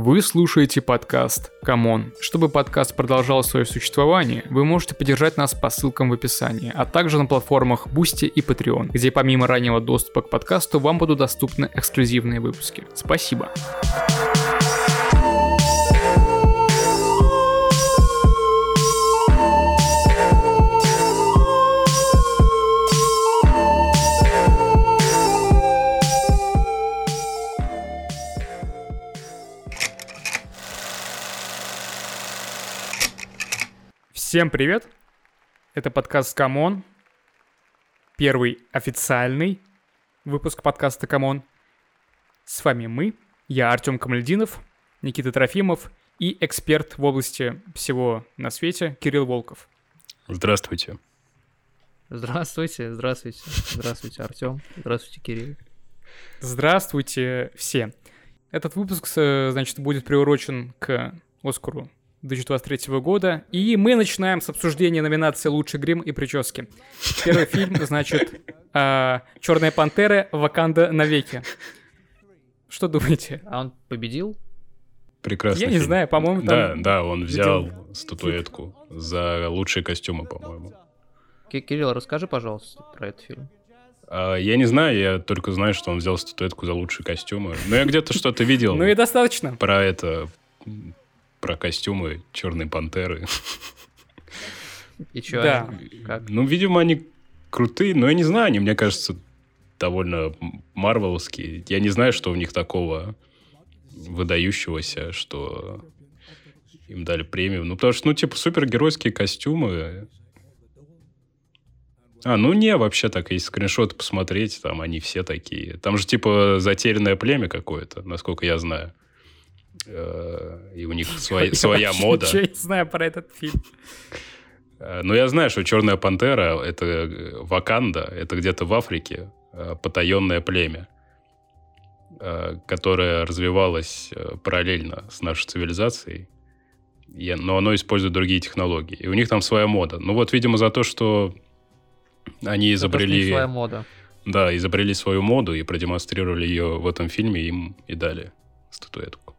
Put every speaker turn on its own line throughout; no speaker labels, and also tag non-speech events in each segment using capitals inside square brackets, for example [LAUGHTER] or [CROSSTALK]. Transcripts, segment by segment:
Вы слушаете подкаст «Камон». Чтобы подкаст продолжал свое существование, вы можете поддержать нас по ссылкам в описании, а также на платформах Boosty и Patreon, где помимо раннего доступа к подкасту вам будут доступны эксклюзивные выпуски. Спасибо. Всем привет! Это подкаст «Камон». Первый официальный выпуск подкаста «Камон». С вами мы, я Артем Камальдинов, Никита Трофимов и эксперт в области всего на свете Кирилл Волков.
Здравствуйте.
Здравствуйте, здравствуйте, здравствуйте, Артем, здравствуйте, Кирилл.
Здравствуйте все. Этот выпуск, э, значит, будет приурочен к Оскару 2023 года. И мы начинаем с обсуждения номинации «Лучший грим и прически». Первый фильм, значит, а, «Черная пантера. Ваканда навеки». Что думаете?
А он победил?
Прекрасно.
Я не знаю, по-моему,
Да,
там...
да, он взял статуэтку за лучшие костюмы, по-моему.
Ки- Кирилл, расскажи, пожалуйста, про этот фильм.
А, я не знаю, я только знаю, что он взял статуэтку за лучшие костюмы. Но я где-то что-то видел
Ну и достаточно.
про это, про костюмы Черной Пантеры.
И чё,
Да.
как?
Ну, видимо, они крутые, но я не знаю, они, мне кажется, довольно марвеловские. Я не знаю, что в них такого выдающегося, что им дали премию. Ну, потому что, ну, типа, супергеройские костюмы. А, ну не, вообще так, если скриншоты посмотреть, там они все такие. Там же, типа, затерянное племя какое-то, насколько я знаю. Э, И у них [LAUGHS] своя,
Я
своя
вообще
мода.
Ничего не знаю про этот фильм.
Э, Ну, я знаю, что Черная Пантера — это э, Ваканда, это где-то в Африке, потаенное племя, которое развивалось параллельно с нашей цивилизацией, но оно использует другие технологии. И у них там своя мода. Ну вот, видимо, за то, что они
Это
изобрели,
своя мода.
да, изобрели свою моду и продемонстрировали ее в этом фильме, им и дали статуэтку.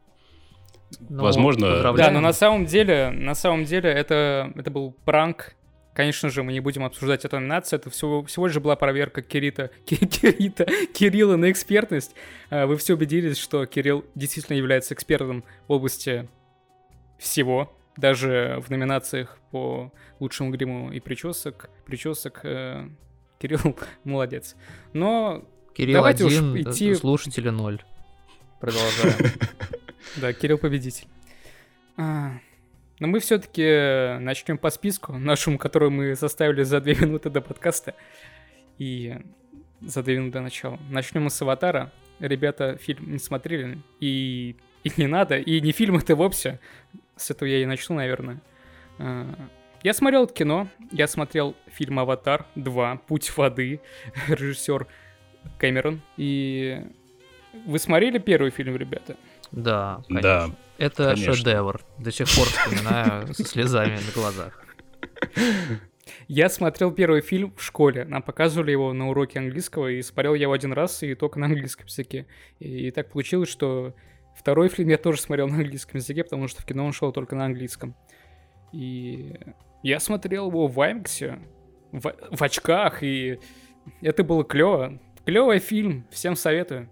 Ну,
Возможно,
Да, но на самом деле, на самом деле это, это был пранк. Конечно же, мы не будем обсуждать эту номинацию. Это всего, всего лишь была проверка Кирита, [LAUGHS] Ки- Кирита, Кирилла на экспертность. А, Вы все убедились, что Кирилл действительно является экспертом в области всего. Даже в номинациях по лучшему гриму и причесок. Причесок э, Кирилл [LAUGHS] молодец. Но
Кирилл
давайте уж
один,
идти-
э, слушатели ноль. Продолжаем. [LAUGHS]
Да, Кирилл победитель. А, Но мы все-таки начнем по списку нашему, который мы составили за две минуты до подкаста. И за две минуты до начала. Начнем мы с «Аватара». Ребята фильм не смотрели, и, и не надо, и не фильм это вовсе. С этого я и начну, наверное. А, Я смотрел кино, я смотрел фильм «Аватар 2. Путь воды», [LAUGHS] режиссер Кэмерон. И вы смотрели первый фильм, ребята?
Да, конечно.
Да,
Это
конечно.
шедевр. До сих пор вспоминаю со слезами на глазах.
Я смотрел первый фильм в школе. Нам показывали его на уроке английского, и смотрел я его один раз, и только на английском языке. И, так получилось, что второй фильм я тоже смотрел на английском языке, потому что в кино он шел только на английском. И я смотрел его в Аймаксе, в, в очках, и это было клево. Клевый фильм, всем советую.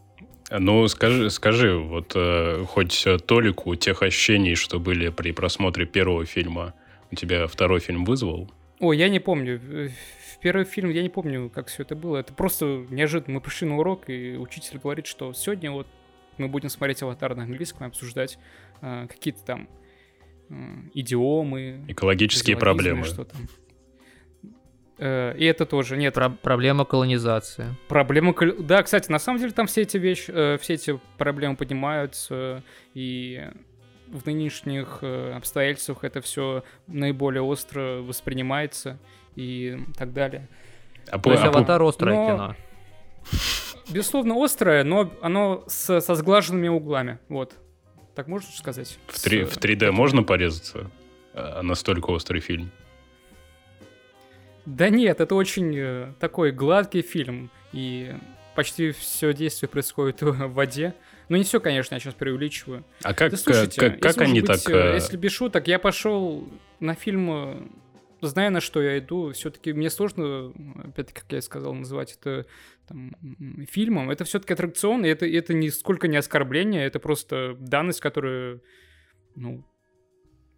Ну, скажи, скажи вот э, хоть э, толику тех ощущений, что были при просмотре первого фильма, у тебя второй фильм вызвал?
Ой, я не помню. В первый фильм я не помню, как все это было. Это просто неожиданно. Мы пришли на урок, и учитель говорит, что сегодня вот мы будем смотреть аватар на английском и обсуждать э, какие-то там э, идиомы.
Экологические проблемы.
Что там. Э, и это тоже. Нет,
Про- проблема колонизации.
проблема... кол- Да, кстати, на самом деле там все эти вещи, э, все эти проблемы поднимаются, и в нынешних э, обстоятельствах это все наиболее остро воспринимается и так далее.
А
То есть
а
«Аватар» острое
но-
кино.
Безусловно, острое, но оно с- со сглаженными углами. Вот. Так можно сказать?
в, три-
С-
в 3D можно порезаться? А настолько острый фильм.
Да нет, это очень э, такой гладкий фильм, и почти все действие происходит [LAUGHS] в воде, Ну, не все, конечно, я сейчас преувеличиваю.
А как,
Да слушайте,
как, как
если
они
быть,
так...
э,
э,
Если без шуток, я пошел на фильм, э, зная, на что я иду. Все-таки мне сложно, опять-таки, как я и сказал, называть это там, фильмом. Это все-таки аттракцион, и это, это нисколько не оскорбление, это просто данность, которая, ну,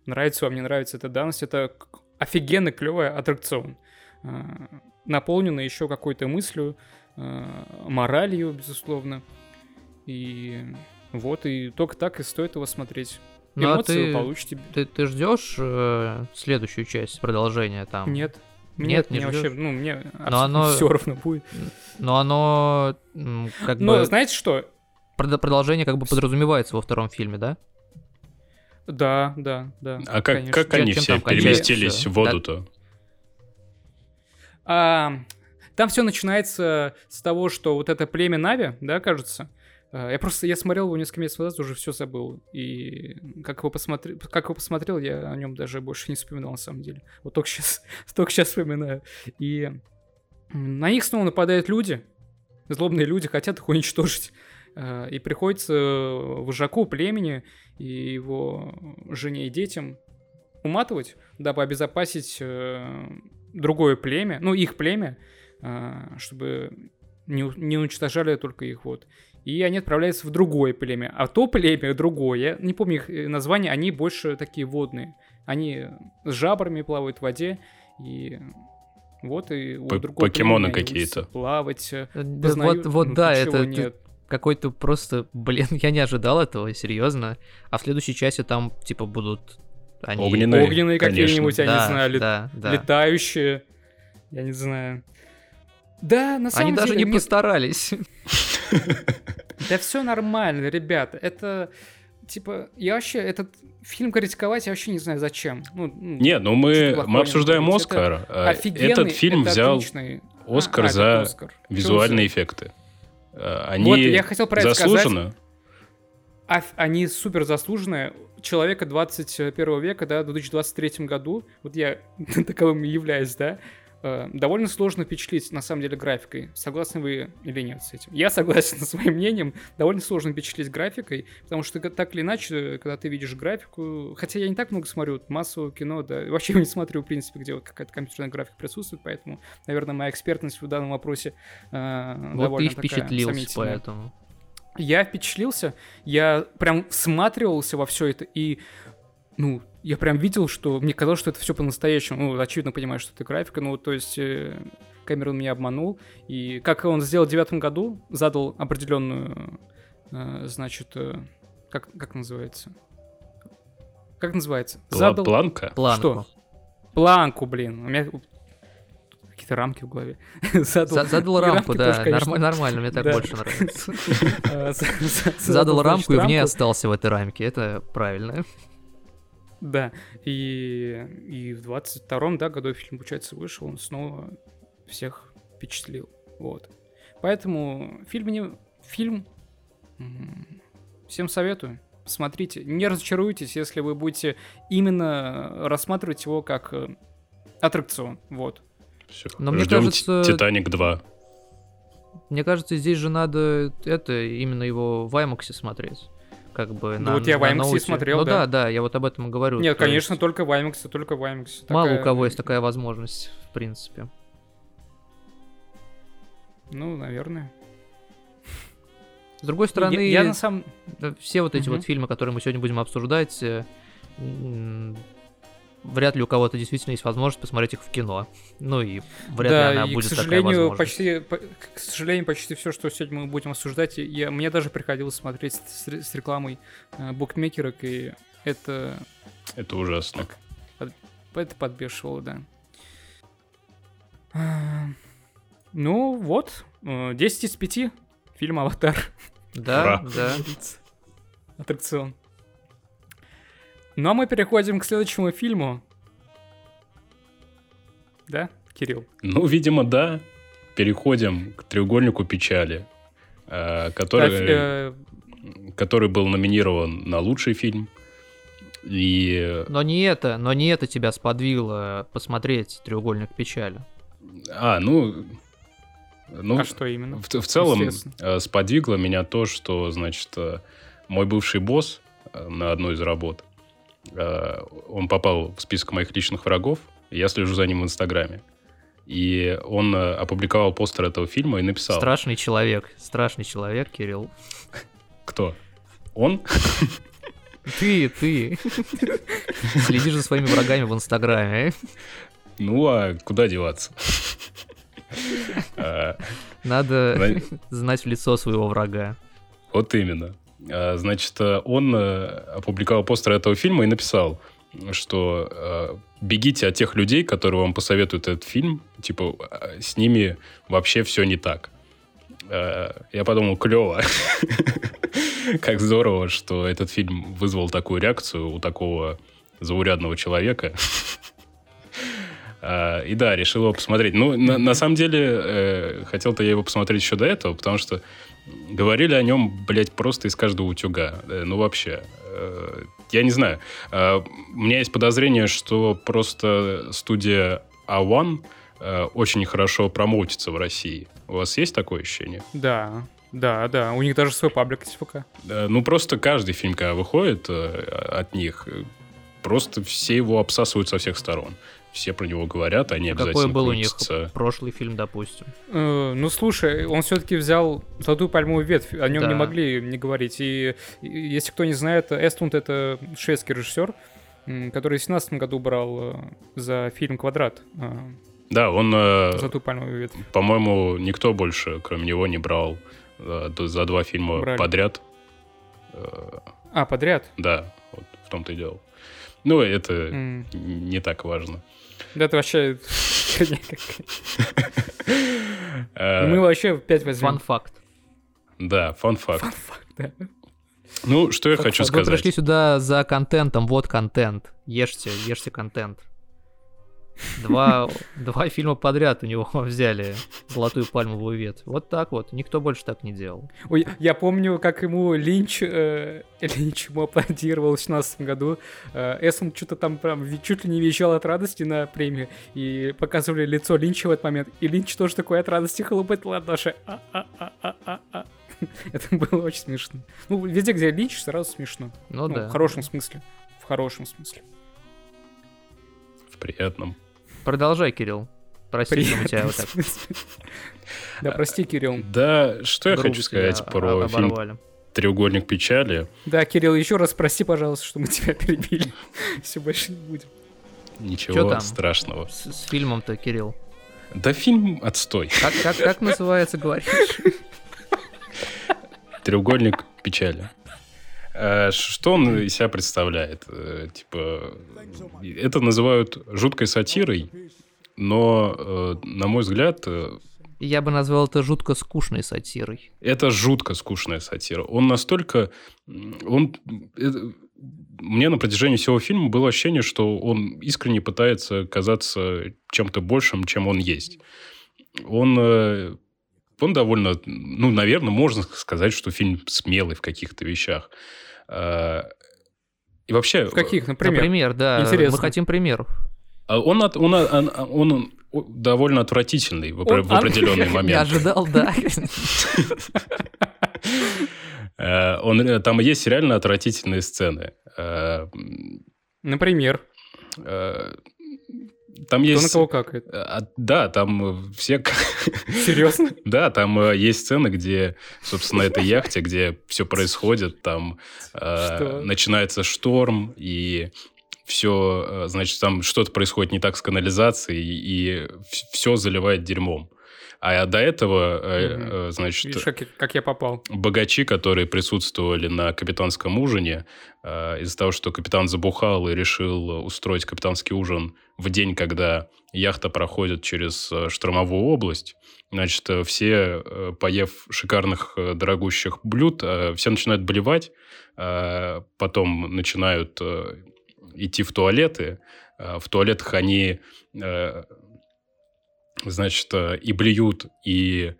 нравится вам, не нравится эта данность. Это офигенно клевый аттракцион. А, Наполненный еще какой-то мыслью, а, моралью, безусловно. И вот, и только так и стоит его смотреть.
Ну, а
Эмоции
ты-
вы получите.
Ты, ты ждешь э, следующую часть продолжения там?
Нет.
Нет, не
мне вообще,
ждёшь?
ну, мне
оно-
все равно будет.
Но оно как
Но
бы
знаете что?
прод- продолжение как бы подразумевается во втором фильме, да?
Да, да, да.
А как,
конечно.
как они
чем
все переместились
всё?
в воду-то?
А, там все начинается с того, что вот это племя Нави, да, кажется. А, Я просто, я смотрел его несколько месяцев назад, уже все забыл. И как его, посмотри, как его посмотрел, я о нем даже больше не вспоминал, на самом деле. Вот только сейчас, [LAUGHS] только сейчас вспоминаю. И на них снова нападают люди. Злобные люди хотят их уничтожить. А, И приходится вожаку племени и его жене и детям уматывать, дабы обезопасить э, другое племя, ну, их племя, а, чтобы не, не уничтожали только их вот. И они отправляются в другое племя. А то племя другое, я не помню их э, название, они больше такие водные. Они с жабрами плавают в воде, и вот и у
П-
другого
покемоны какие-то.
Плавать, э,
Да
познают,
вот, вот
ну,
да, это
нет.
какой-то просто, блин, [LAUGHS] я не ожидал этого, серьезно. А в следующей части там, типа, будут они...
Огненные,
Огненные
конечно.
какие-нибудь, я не
Да,
знаю, лет-
да, да.
летающие, я не знаю. Да, на самом
Они даже
деле,
не
нет,
постарались. [LAUGHS]
Да все нормально, ребята. Это, типа, я вообще, этот фильм критиковать я вообще не знаю зачем. Ну, ну,
Нет, ну
что
мы, мы обсуждаем? Оскар. а
офигенный,
Этот фильм
это
взял
отличный.
Оскар
А, а, это
за
Оскар.
Визуальные
за-
эффекты. А, Они
Вот, я хотел про это сказать.
заслуженно.
А- они супер заслуженные. Человека 21 века, да, в 2023 году, вот я [LAUGHS] таковым и являюсь, да, э, довольно сложно впечатлить, на самом деле, графикой. Согласны вы или нет с этим? Я согласен со своим мнением. Довольно сложно впечатлить графикой, потому что так или иначе, когда ты видишь графику... Хотя я не так много смотрю массового кино, да, вообще [LAUGHS] не смотрю, в принципе, где вот какая-то компьютерная графика присутствует, поэтому, наверное, моя экспертность в данном вопросе э,
Вот ты
довольно такая
впечатлился поэтому.
Я впечатлился, я прям всматривался во все это, и, ну, я прям видел, что мне казалось, что это все по-настоящему. Ну, очевидно, понимаю, что это графика, ну, то есть э, Кэмерон меня обманул. И как он сделал в девятом году, задал определенную, э, значит, э, как, как называется? Как называется? Задал
Планка?
Планку.
планку, блин. У меня какие-то рамки в голове. [LAUGHS] Задал,
За- Задал рамку,
рамки
да,
тоже, конечно.
норм- нормально, мне так
Да.
больше нравится. [LAUGHS]
э, за- за-
Задал рамку и в ней остался в этой рамке, это правильно.
Да, и, и в 22-м, да, году фильм, получается, вышел, он снова всех впечатлил, вот. Поэтому фильм, не, фильм всем советую, смотрите, не разочаруйтесь, если вы будете именно рассматривать его как э, аттракцион, вот.
Всё.
Но мне
Ждём
кажется-
Ти- Титаник 2.
Мне кажется, здесь же надо это именно его в IMAX смотреть. Как бы
Да
на,
вот я в
на
IMAX и
ноуте.
смотрел,
Ну
да.
да, да, я вот об этом и говорю.
Нет,
То
конечно,
есть
только в IMAX, только в IMAX.
Мало
Такая-
у кого есть такая возможность, в принципе.
Ну, наверное.
С другой стороны,
я, я на самом...
Все вот эти
Мгм.
вот фильмы, которые мы сегодня будем обсуждать, э, вряд ли у кого-то действительно есть возможность посмотреть их в кино. Ну и вряд
да,
ли она
и,
будет
к
такая
сожалению,
возможность.
почти, по- к сожалению, почти все, что сегодня мы будем обсуждать, я, мне даже приходилось смотреть с, с рекламой э, букмекерок, и это,
Это ужасно.
это подбешивало, да. А, Ну, вот, э, 10 из 5, фильм «Аватар»,
Да,
Ура.
да.
аттракцион. Ну, а мы переходим к следующему фильму. Да, Кирилл?
Ну, видимо, да. Переходим к треугольнику печали, э, который,
э,
который был номинирован на лучший фильм. И...
Но не это, но не это тебя сподвигло посмотреть «Треугольник печали».
А, ну... Ну,
а что именно?
В, в целом э, сподвигло меня то, что, значит, мой бывший босс на одной из работ, он попал в список моих личных врагов, я слежу за ним в Инстаграме. И он э, опубликовал постер этого фильма и написал...
Страшный человек, страшный человек, Кирилл.
Кто? Он?
Ты, ты. Следишь за своими врагами в Инстаграме. э?
Ну, а куда деваться?
Надо
Зна-
знать в лицо своего врага.
Вот именно. А, Значит, э, он э, опубликовал постер этого фильма и написал, что э, бегите от тех людей, которые вам посоветуют этот фильм, типа, э, с ними вообще все не так. Э, Я подумал, клево. [LAUGHS] Как здорово, что этот фильм вызвал такую реакцию у такого заурядного человека. [LAUGHS] И да, решил его посмотреть. Ну, на, самом деле, э, хотел-то я его посмотреть еще до этого, потому что говорили о нем, блядь, просто из каждого утюга. Э, Ну, вообще. Э, Я не знаю. Э, У меня есть подозрение, что просто студия A1 э, очень хорошо промоутится в России. У вас есть такое ощущение?
Да, да, да. У них даже свой паблик есть.
Э, Ну, просто каждый фильм, когда выходит от них, просто все его обсасывают со всех сторон. Все про него говорят, они
Какой
обязательно
был у них
крутятся.
прошлый фильм, допустим?
Э, ну, слушай, он все-таки взял золотую пальмовую ветвь, о нем
Да.
не могли не говорить. И, и если кто не знает, Эстлунд — это шведский режиссер, который в 2017 году брал э, за фильм «Квадрат» э,
Да, он, э,
золотую пальмовую ветвь.
по-моему, никто больше, кроме него, не брал э, за два фильма
Брали.
подряд.
А, подряд?
Да, вот в том-то и дело. Ну, это
М,
не так важно.
Да это вообще...
Э,
Мы вообще опять возьмем.
Фан-факт.
Да, фан-факт.
Фан-факт, да.
Ну, что я хочу
Вы
сказать.
пришли сюда за контентом, вот контент. Ешьте, ешьте контент. Два, два фильма подряд у него [LAUGHS] взяли золотую пальмовую ветвь. Вот так вот. Никто больше так не делал.
Ой, я помню, как ему Линч, э, [LAUGHS] Линч ему аплодировал в 2017 году. Э, Эссен что-то там прям чуть ли не визжал от радости на премии. И показывали лицо Линча в этот момент. И Линч тоже такой от радости хлопает ладоши. [LAUGHS] Это было очень смешно. Ну, везде, где Линч, сразу смешно.
Ну,
Ну,
да.
В хорошем смысле. В хорошем смысле.
В приятном.
Продолжай, Кирилл. Прости, что мы тебя вот [LAUGHS] так
Да, прости, Кирилл.
Да, что я хочу сказать про фильм. «Треугольник печали».
Да, Кирилл, еще раз прости, пожалуйста, что мы тебя [LAUGHS] перебили. Все больше не будем.
Ничего страшного.
С, с фильмом-то, Кирилл.
Да фильм отстой.
Как, как, как называется, говоришь?
Треугольник печали. Э, Что он из себя представляет? Э, Типа, это называют жуткой сатирой, но, э, на мой взгляд,
Я бы назвал это жутко скучной сатирой.
это жутко скучная сатира. Он настолько... Он... Мне на протяжении всего фильма было ощущение, что он искренне пытается казаться чем-то большим, чем он есть. Он... Он довольно... Ну, наверное, можно сказать, что фильм смелый в каких-то вещах. Э, И вообще...
В каких, например?
Например, да.
Интересно.
Мы хотим примеров.
э, Он, от- он, он, он довольно отвратительный в,
Он
в определенный [LAUGHS]
Я
момент.
ожидал, да. [LAUGHS]
Э, Он, там есть реально отвратительные сцены. Э,
Например,
Там
кто
есть...
на кого какает.
А, Да, там э, все... [LAUGHS]
Серьезно?
Да, там э, есть сцены, где, собственно, на этой яхте, где все происходит, там э, начинается шторм, и все, значит, там что-то происходит не так с канализацией, и все заливает дерьмом. А до этого, э, значит,
Видишь, как я, как я попал.
богачи, которые присутствовали на капитанском ужине, э, из-за того, что капитан забухал и решил устроить капитанский ужин в день, когда яхта проходит через штормовую область, значит, все, поев шикарных дорогущих блюд, все начинают блевать, э, потом начинают идти в туалеты. В туалетах они, значит, э, и блюют, и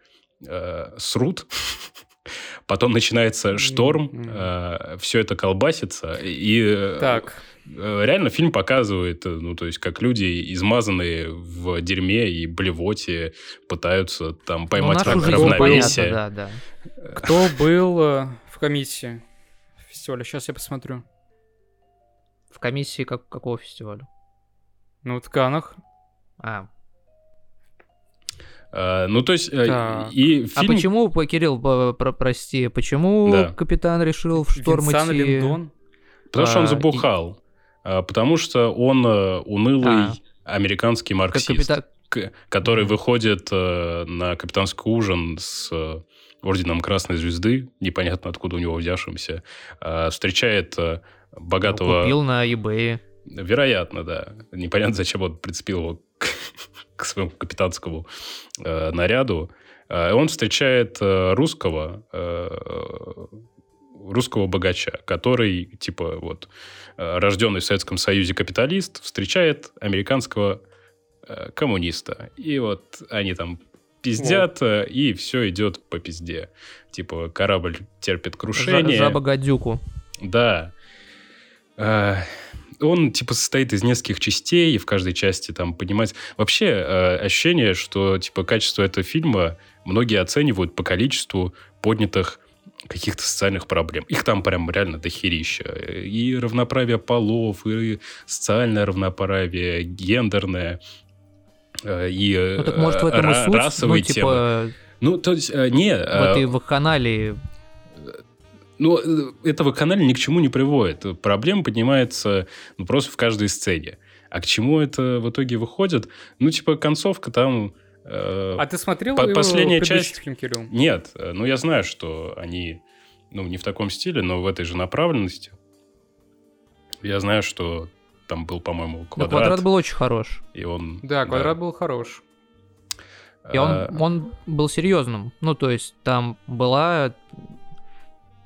э, срут. [LAUGHS] Потом начинается шторм,
Мгм.
все это колбасится, и э,
Так,
э, реально фильм показывает, э, ну, то есть, как люди, измазанные в дерьме и блевоте, пытаются там поймать
ну,
равновесие.
Понятно, да, да.
Кто был э, в комиссии фестиваля? Сейчас я посмотрю.
В комиссии как, какого фестиваля?
Ну, в Канах.
А,
ну, то есть, э,
Так.
и
А
фильм...
почему, по- Кирилл, про- прости, почему
Да.
капитан решил в шторм
Винсан
идти?
Линдон.
Потому что он
А, и-
забухал. А, Потому что он э, унылый
А.
американский марксист,
капитан...
к- который выходит э, на капитанский ужин с э, орденом Красной Звезды, непонятно откуда у него взявшимся, а, встречает э, богатого...
Купил на eBay.
Вероятно, да. Непонятно, зачем он прицепил его к, своему капитанскому э, наряду. Э, он встречает э, русского, э, русского богача, который, типа, вот, э, рожденный в Советском Союзе капиталист, встречает американского э, коммуниста. И вот они там пиздят, э, и все идет по пизде. Типа, корабль терпит крушение.
Жа- Жаба гадюку.
Да. Э, Он, типа, состоит из нескольких частей, и в каждой части там понимать... Вообще, э, ощущение, что, типа, качество этого фильма многие оценивают по количеству поднятых каких-то социальных проблем. Их там прям реально дохерища. И равноправие полов, и социальное равноправие, гендерное, э, и э,
Ну так может в этом и
ра-
суть, ну
расовые темы.
типа
Ну, то есть, э, не...
в
э,
этой вакханалии
Ну, э, этого канала ни к чему не приводит. Проблема поднимается ну, просто в каждой сцене. А к чему это в итоге выходит? Ну, типа, концовка там... э,
А ты смотрел
По- последняя часть-
фильм, Кирилл?
Нет, ну, я знаю, что они, ну, не в таком стиле, но в этой же направленности. Я знаю, что там был, по-моему, квадрат,
квадрат был очень хорош.
и он...
Да, квадрат был хорош.
И он,
А,
он был серьезным. Ну, то есть там была,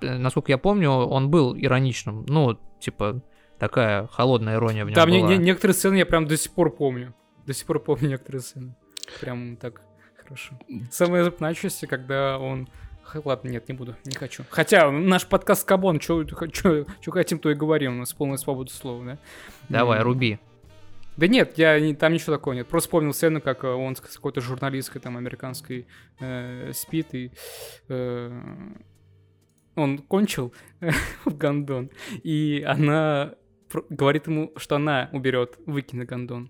насколько я помню, он был ироничным. Ну, типа, такая холодная ирония в нем
Там не-
была.
не- некоторые сцены я прям до сих пор помню. До сих пор помню некоторые сцены. Прям так хорошо. Самое запоминающееся, когда он... Ладно, нет, не буду, не хочу. Хотя наш подкаст Кабон, что хотим, то и говорим, у нас полная свобода слова, да?
Давай,
М.
руби.
Да нет, я не, там ничего такого нет. Просто вспомнил сцену, как э, он с какой-то журналисткой там американской э, спит и э, он кончил [LAUGHS] в гондон, и она говорит ему, что она уберет, выкинет гондон.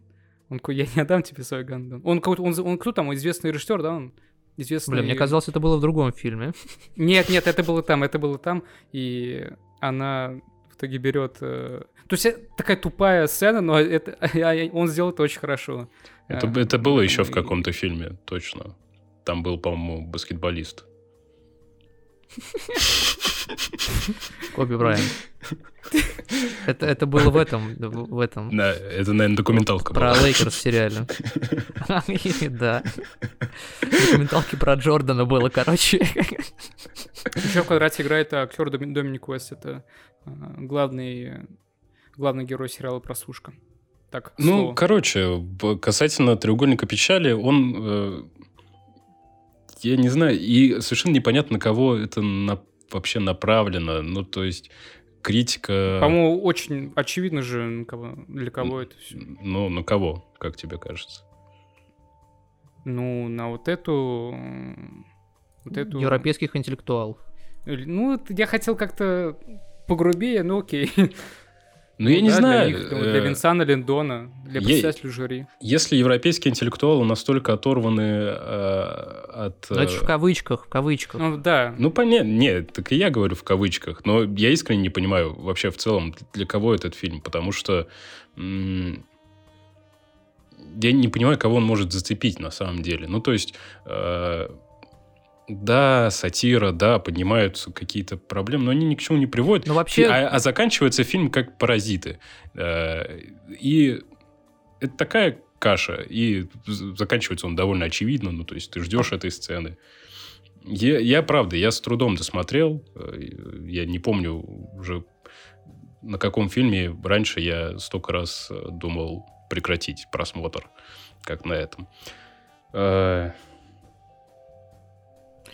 Он такой, я не отдам тебе свой гондон. Он, какой-то- он, он кто там, известный режиссер, да? Он известный...
Блин, мне казалось, это было в другом фильме. [LAUGHS]
Нет, нет, это было там, это было там, и она в итоге берет... э, То есть это такая тупая сцена, но это, [LAUGHS] он сделал это очень хорошо.
Это,
Э,
это было еще в каком-то фильме, точно. Там был, по-моему, баскетболист.
Коби Брайант. Это, это было в этом, в в этом,
Да, это, наверное, документалка
про
была.
Лейкерс сериале. Да. Документалки про Джордана было, короче.
Еще в квадрате играет актер Доми- Доминик Уэст. Это э, главный, главный герой сериала «Прослушка». Так,
Ну,
слову.
короче, касательно треугольника печали, он, э, я не знаю, и совершенно непонятно, на кого это на- вообще направлено. Ну, то есть критика...
По-моему, очень очевидно же, на кого- для кого это все.
Ну, на кого, как тебе кажется?
Ну, на вот эту... Вот эту...
Европейских интеллектуалов.
Ну, я хотел как-то погрубее, ну окей. [LAUGHS]
Ну, я не
да,
знаю.
Для, них, ну,
э,
для Винсана Линдона, для
я-
председателя жюри.
Если европейские интеллектуалы настолько оторваны э, от...
Это ж в
э,
кавычках, в кавычках.
Ну, да.
Ну, понятно, нет, так и я говорю в кавычках, но я искренне не понимаю вообще в целом, для кого этот фильм, потому что м, я не понимаю, кого он может зацепить на самом деле. Ну, то есть, э, да, сатира, да, поднимаются какие-то проблемы, но они ни к чему не приводят.
Ну, вообще-
А, а заканчивается фильм как «Паразиты». Э, и это такая каша, и заканчивается он довольно очевидно, ну, то есть ты ждешь этой сцены. Я, я, правда, я с трудом досмотрел. э, Я не помню уже, на каком фильме раньше я столько раз э, думал прекратить просмотр, как на этом.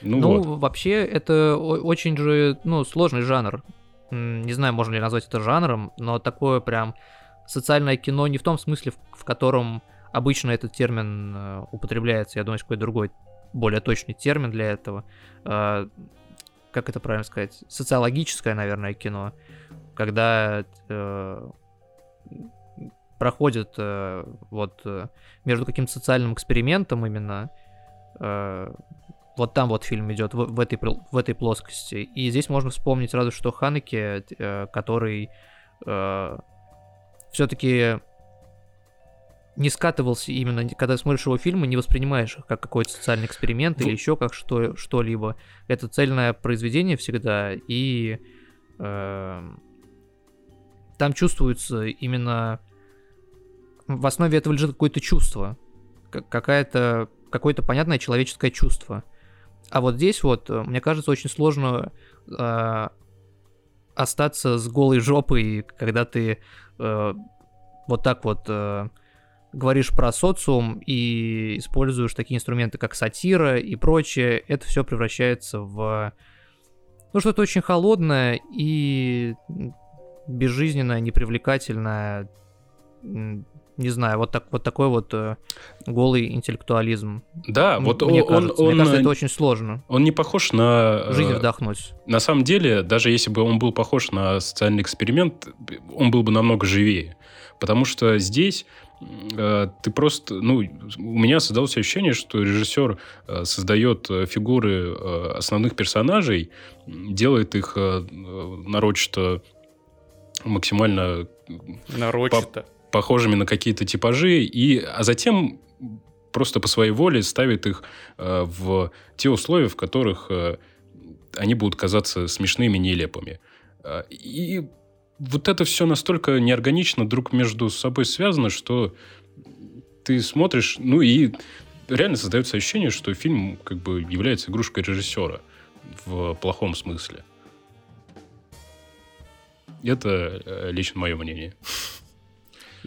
Ну,
Ну,
вот.
вообще, это очень же, ну, сложный жанр. Не знаю, можно ли назвать это жанром, но такое прям социальное кино не в том смысле, в, в котором обычно этот термин э, употребляется. Я думаю, какой другой, более точный термин для этого. Э, как это правильно сказать? Социологическое, наверное, кино. Когда э, проходит э, вот э, между каким-то социальным экспериментом именно э, вот там вот фильм идет в, в, этой, в этой плоскости. И здесь можно вспомнить сразу, что Ханеке, э, который э, все-таки не скатывался именно, когда смотришь его фильмы, не воспринимаешь их как какой-то социальный эксперимент или еще как что, что-либо. Это цельное произведение всегда, и э, там чувствуется именно... В основе этого лежит какое-то чувство, какая-то, какое-то понятное человеческое чувство. А вот здесь вот, э, мне кажется, очень сложно э, остаться с голой жопой, когда ты э, вот так вот э, говоришь про социум и используешь такие инструменты, как сатира и прочее. Это все превращается в ну, что-то очень холодное и безжизненное, непривлекательное, не знаю, вот, так, вот такой вот э, голый интеллектуализм.
Да, вот
мне
он,
кажется.
он,
Мне кажется,
он,
это очень сложно.
он не похож на... э,
Жизнь вдохнуть.
На самом деле, даже если бы он был похож на социальный эксперимент, он был бы намного живее. Потому что здесь э, ты просто... Ну, у меня создалось ощущение, что режиссер э, создает э, фигуры э, основных персонажей, делает их э, нарочито максимально
Нарочито.
Похожими на какие-то типажи, и, а затем просто по своей воле ставит их э, в те условия, в которых э, они будут казаться смешными, нелепыми. Э, и вот это все настолько неорганично друг между собой связано, что ты смотришь, ну и реально создается ощущение, что фильм как бы является игрушкой режиссера в плохом смысле. Это э, лично мое мнение.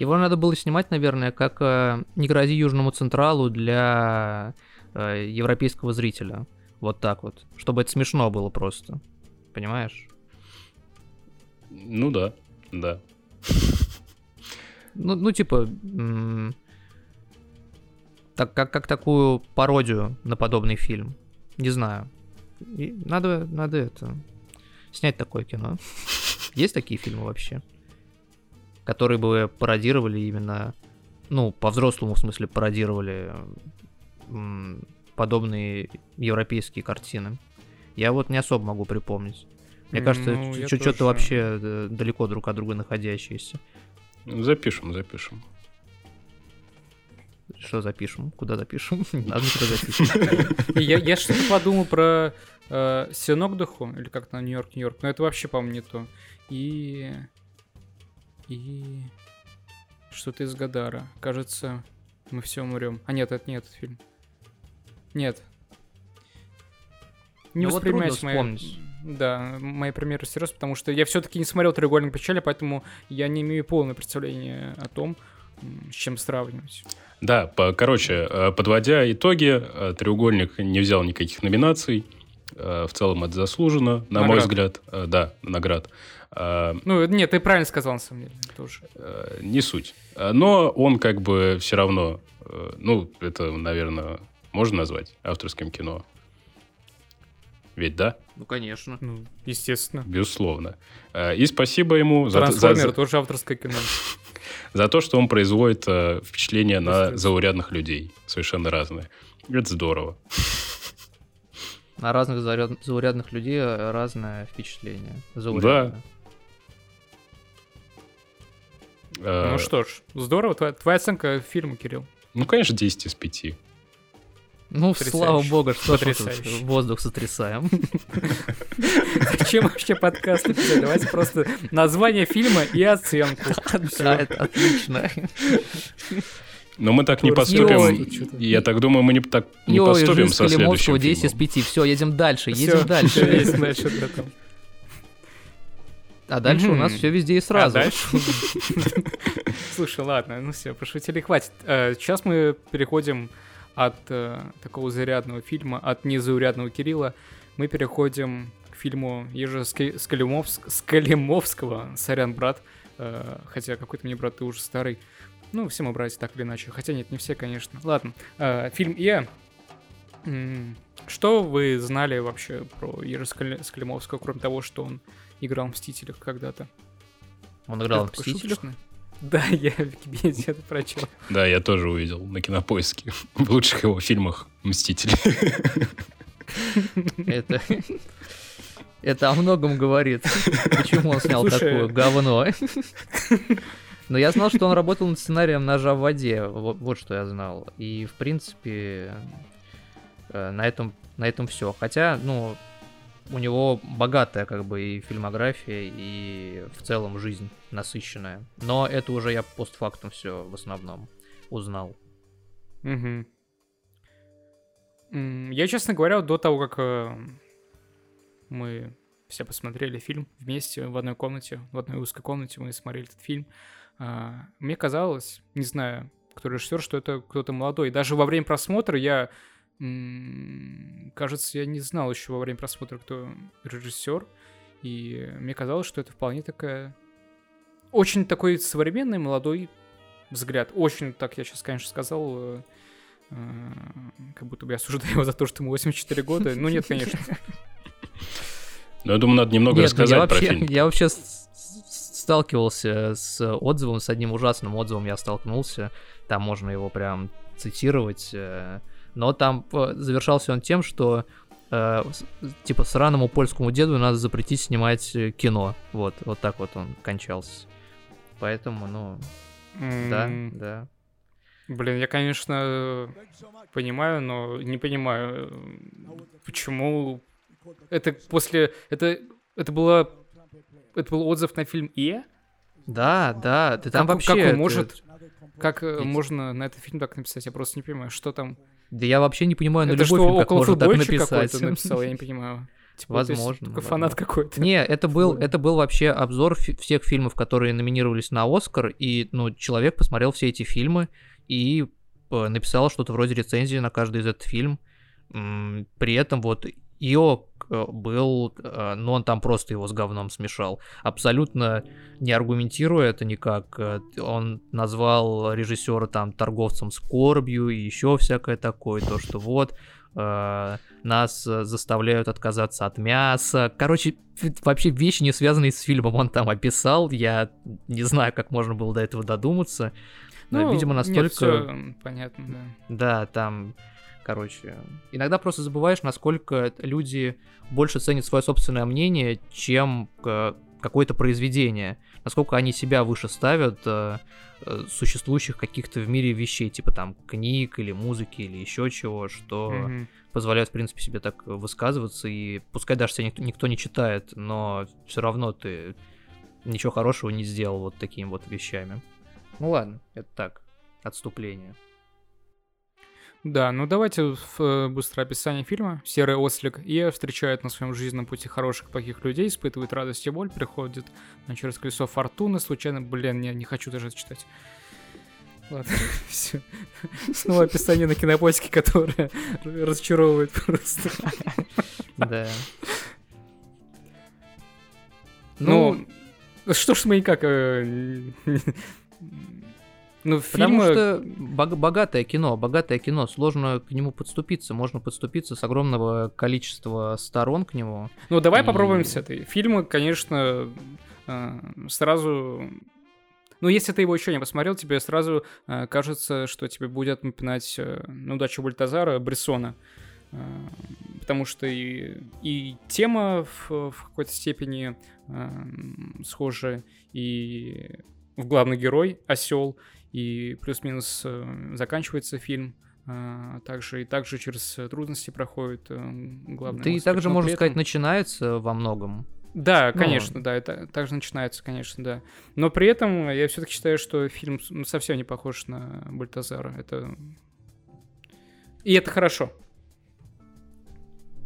Его надо было снимать, наверное, как э, «Не грози Южному Централу» для э, европейского зрителя. Вот так вот. Чтобы это смешно было просто. Понимаешь?
Ну да, да. [LAUGHS]
Ну, ну типа... Так, как, как такую пародию на подобный фильм. Не знаю. И надо, надо это... Снять такое кино. [LAUGHS] Есть такие фильмы вообще? Которые бы пародировали именно... Ну, по-взрослому, в смысле, пародировали подобные европейские картины. Я вот не особо могу припомнить. Мне кажется,
Ну,
что-то
тоже.
вообще э, далеко друг от друга находящиеся.
Запишем, запишем.
Что запишем? Куда запишем? [LAUGHS] Надо [LAUGHS] никуда запишем.
Я, я что-то подумал про э, или как то Нью-Йорк, Нью-Йорк, но это вообще, по-моему, не то. И... И... Что-то из Гадара. Кажется, мы все умрем. А нет, это не этот фильм. Нет. Не
Ну вот
воспринимайте мои...
вспомнить.
Да, мои примеры всерьез, потому что я все-таки не смотрел «Треугольник печали», поэтому я не имею полного представления о том, с чем сравнивать.
Да, по, короче, э, подводя итоги, э, «Треугольник» не взял никаких номинаций. Э, В целом это заслуженно, на мой
Наград.
взгляд. Э, Да, наград. Э,
Ну, нет, ты правильно сказал, на самом деле, тоже.
э, Не суть. Но он как бы все равно, э, ну, это, наверное, можно назвать авторским кино. Ведь да?
Ну, конечно.
Ну, естественно.
Безусловно. Э, И спасибо ему за, за-
Трансформеры
за-
тоже авторское кино. [LAUGHS]
за то, что он производит впечатление на заурядных людей. Совершенно разные. Это здорово.
На разных заурядных людей разное впечатление. Заурядное.
Э,
Ну что ж, здорово. Твоя, твоя оценка фильму, Кирилл.
Ну, конечно, 10 из 5.
Ну,
Потрясающе.
слава богу, что
Потрясающе.
воздух сотрясаем. [LAUGHS]
Зачем вообще подкаст написать? Давайте просто название фильма и оценку. [LAUGHS]
Да, это отлично.
Но мы так не поступим. Я так думаю, мы не, так не поступим со следующим
10 из
фильмом.
5. Все, едем дальше, едем дальше. А дальше у нас все везде и
А
сразу. [LAUGHS]
Слушай, ладно, ну все, пошутили, хватит. Э, Сейчас мы переходим от э, такого зарядного фильма, от незаурядного Кирилла, мы переходим к фильму Ежа Ска- Скалимовск- Скалимовского, сорян, брат, э, хотя какой-то мне брат, ты уже старый. Ну, все мы братья так или иначе. Хотя нет, не все, конечно. Ладно. Э, фильм «Я». Что вы знали вообще про Ежи Скаль- Склимовского, кроме того, что он играл в «Мстителях» когда-то?
Он играл в «Мстителях».
Да, я в Википедии [LAUGHS] это прочел.
Да, я тоже увидел на кинопоиске. В лучших его фильмах «Мстители».
Это... Это о многом говорит. Почему он снял
Слушай.
такое говно? Но я знал, что он работал над сценарием «Ножа в воде». Вот, вот что я знал. И, в принципе, э, на этом, на этом все. Хотя, ну, у него богатая, как бы, и фильмография, и в целом жизнь насыщенная. Но это уже я постфактум все в основном узнал.
М, Я, честно говоря, до того, как э, мы все посмотрели фильм вместе в одной комнате, в одной узкой комнате мы смотрели этот фильм, а, мне казалось, не знаю, кто режиссер, что это кто-то молодой. Даже во время просмотра я, кажется, я не знал еще во время просмотра, кто режиссер. И мне казалось, что это вполне такая... Очень такой современный молодой взгляд. Очень, так я сейчас, конечно, сказал, э, э, как будто бы я осуждаю его [LAUGHS] за то, что ему 84 года. Ну нет, конечно.
Но я думаю, надо немного
Нет, ну
рассказать
я
про
вообще,
фильм.
Я вообще сталкивался с отзывом, с одним ужасным отзывом я столкнулся. Там можно его прям цитировать. Но там э, завершался он тем, что э, типа сраному польскому деду надо запретить снимать э, кино. Вот, вот так вот он кончался. Поэтому, ну, да,
М,
да.
Блин, я, конечно, понимаю, но не понимаю, почему это после... Это, это было... Это был отзыв на фильм «Е»?
Да, да, ты там
Как-
вообще...
как он
это-
может- Как э,
Ведь-
можно на этот фильм так написать? Я просто не понимаю, что там...
Да я вообще не понимаю, на
это
любой
что,
фильм как можно так написать. [LAUGHS]
написал? Я не понимаю. Типа,
Возможно,
Такой фанат какой-то.
Не, это был, это был вообще обзор фи- всех фильмов, которые номинировались на Оскар, и, ну, человек посмотрел все эти фильмы и э, написал что-то вроде рецензии на каждый из этот фильм. М, При этом вот э, был, э, ну, он там просто его с говном смешал. Абсолютно не аргументируя это никак. Э, Он назвал режиссера там торговцем скорбью и еще всякое такое, то, что вот э, нас э, заставляют отказаться от мяса. Короче, вообще вещи, не связанные с фильмом, он там описал. Я не знаю, как можно было до этого додуматься. Но,
Ну,
видимо,
нет,
настолько...
всё, понятно, да.
Да, там, короче, иногда просто забываешь, насколько люди больше ценят свое собственное мнение, чем э, какое-то произведение. Насколько они себя выше ставят э, э, существующих каких-то в мире вещей, типа там книг или музыки или еще чего, что
Мгм.
позволяют, в принципе, себе так высказываться, и пускай даже тебя никто, никто не читает, но все равно ты ничего хорошего не сделал вот такими вот вещами. Ну ладно, это так, отступление.
Да, ну давайте в э, быстрое описание фильма. Серый ослик Ия встречает на своем жизненном пути хороших и плохих людей, испытывает радость и боль, приходит э, через колесо фортуны, случайно, блин, не, не хочу даже это читать. Ладно, [LAUGHS] все. Снова описание на кинопоиске, которое [LAUGHS] разочаровывает просто.
Да.
Ну, что ж мы никак... Ну,
Потому
фильмы...
что бог- богатое кино, богатое кино, сложно к нему подступиться, можно подступиться с огромного количества сторон к нему.
Ну, давай
И-
попробуем с этой. Фильмы, конечно, э, сразу... Ну, если ты его еще не посмотрел, тебе сразу э, кажется, что тебе будет напоминать э, на удачу Бальтазара Брессона. Потому что и, и тема в, в какой-то степени э, схожа, и в главный герой осел, и плюс-минус э, заканчивается фильм. э, также и также через э, трудности проходит э, главный
Ты также, можно
при
сказать,
этом-
начинается во многом.
да,
Ну,
конечно, да, это так же начинается, конечно, да. Но при этом я все-таки считаю, что фильм ну, совсем не похож на Бальтазара. Это... И это хорошо.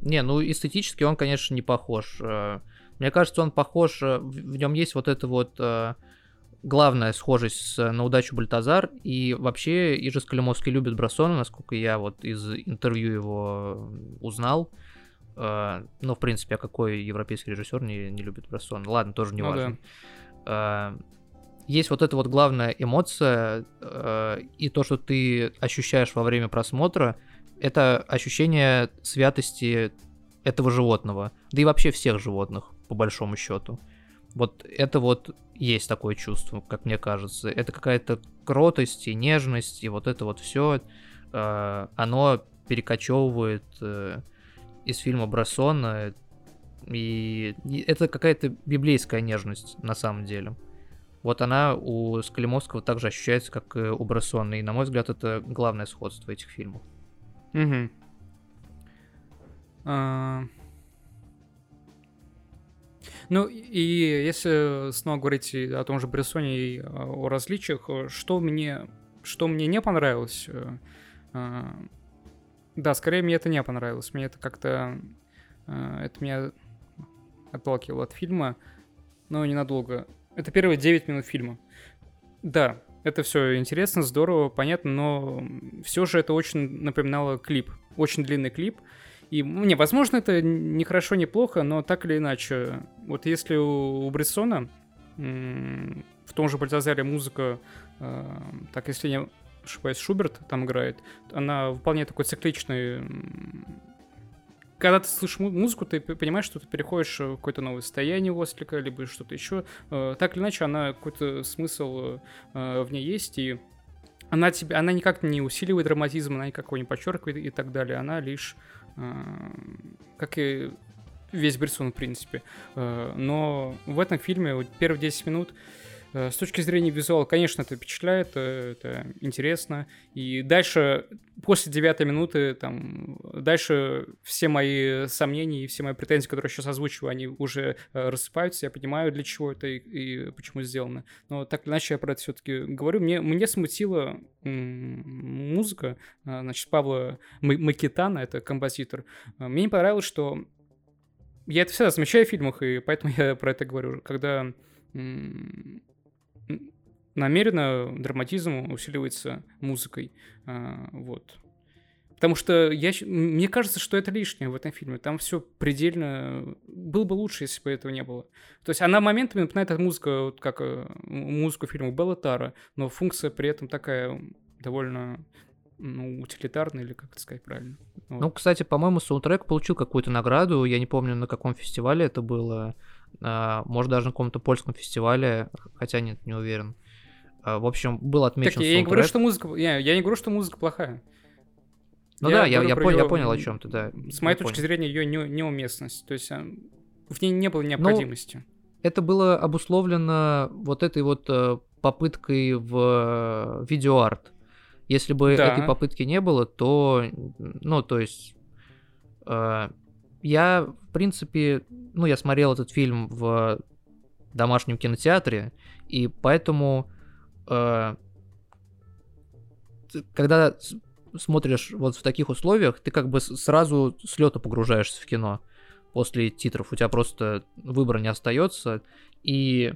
Не, ну эстетически он, конечно, не похож. Мне кажется, он похож, в нем есть вот эта вот главная схожесть с э, «На удачу Бальтазар», и вообще Ижи Скалимовский любит Брассона, насколько я вот из интервью его узнал. Э, Ну, в принципе, а какой европейский режиссер не, не любит Брассона? Ладно, тоже не
Ну
важно. Э, есть вот эта вот главная эмоция и то, что ты ощущаешь во время просмотра, это ощущение святости этого животного, да и вообще всех животных, по большому счету. Вот это вот есть такое чувство, как мне кажется. Это какая-то кротость и нежность, и вот это вот все, э, оно перекочевывает э, из фильма Брассона, и, это какая-то библейская нежность на самом деле. Вот она у Скалимовского также ощущается, как и у Брассона, и, на мой взгляд, это главное сходство этих фильмов.
Угу. А... Ну, и если снова говорить о том же Брессоне и о различиях, что мне, что мне не понравилось, э, а, да, скорее мне это не понравилось. Мне это как-то... Э, это меня отталкивало от фильма, но ненадолго. Это первые 9 минут фильма. Да, это все интересно, здорово, понятно, но все же это очень напоминало клип. Очень длинный клип. И мне, возможно, это не хорошо, не плохо, но так или иначе, вот если у, у Брессона в том же Бальтазаре музыка, э, так если не ошибаюсь, Шуберт там играет, она вполне такой цикличный когда ты слышишь музыку, ты понимаешь, что ты переходишь в какое-то новое состояние ослика, либо что-то еще. Э, так или иначе, она какой-то смысл э, в ней есть, и она, тебе, она никак не усиливает драматизм, она никак его не подчеркивает и так далее. Она лишь, как и весь Брессон, в принципе. Но в этом фильме вот первые 10 минут Э, с точки зрения визуала, конечно, это впечатляет, э, это интересно. И дальше, после девятой минуты, там, дальше все мои сомнения и все мои претензии, которые я сейчас озвучиваю, они уже э, рассыпаются, я понимаю, для чего это и, и почему сделано. Но так или иначе я про это все-таки говорю. Мне, мне смутила музыка, значит, Павла Макитана, это композитор. Мне не понравилось, что я это всегда замечаю в фильмах, и поэтому я про это говорю. Когда намеренно драматизм усиливается музыкой. А, вот. Потому что я, мне кажется, что это лишнее в этом фильме. Там все предельно... Было бы лучше, если бы этого не было. То есть она моментами напоминает от музыка, вот как э, музыку фильма Белла Тара, но функция при этом такая довольно ну, утилитарная, или как это сказать правильно.
Вот. Ну, кстати, по-моему, саундтрек получил какую-то награду, я не помню, на каком фестивале это было, а, может, даже на каком-то польском фестивале, хотя нет, не уверен. А, в общем, был отмечен так,
я не говорю, что музыка... Я, я не говорю, что музыка плохая.
Ну я да, я, я, пон, ее... я понял, о чем ты, да.
С моей точки понял. зрения, ее не, неуместность. То есть а, в ней не было ну, необходимости. Ну,
это было обусловлено вот этой вот э, попыткой в э, видеоарт. Если бы да. этой попытки не было, то, ну, то есть, э, я, в принципе, ну, я смотрел этот фильм в домашнем кинотеатре, и поэтому э, когда смотришь вот в таких условиях, ты как бы сразу с лета погружаешься в кино после титров. У тебя просто выбора не остается. И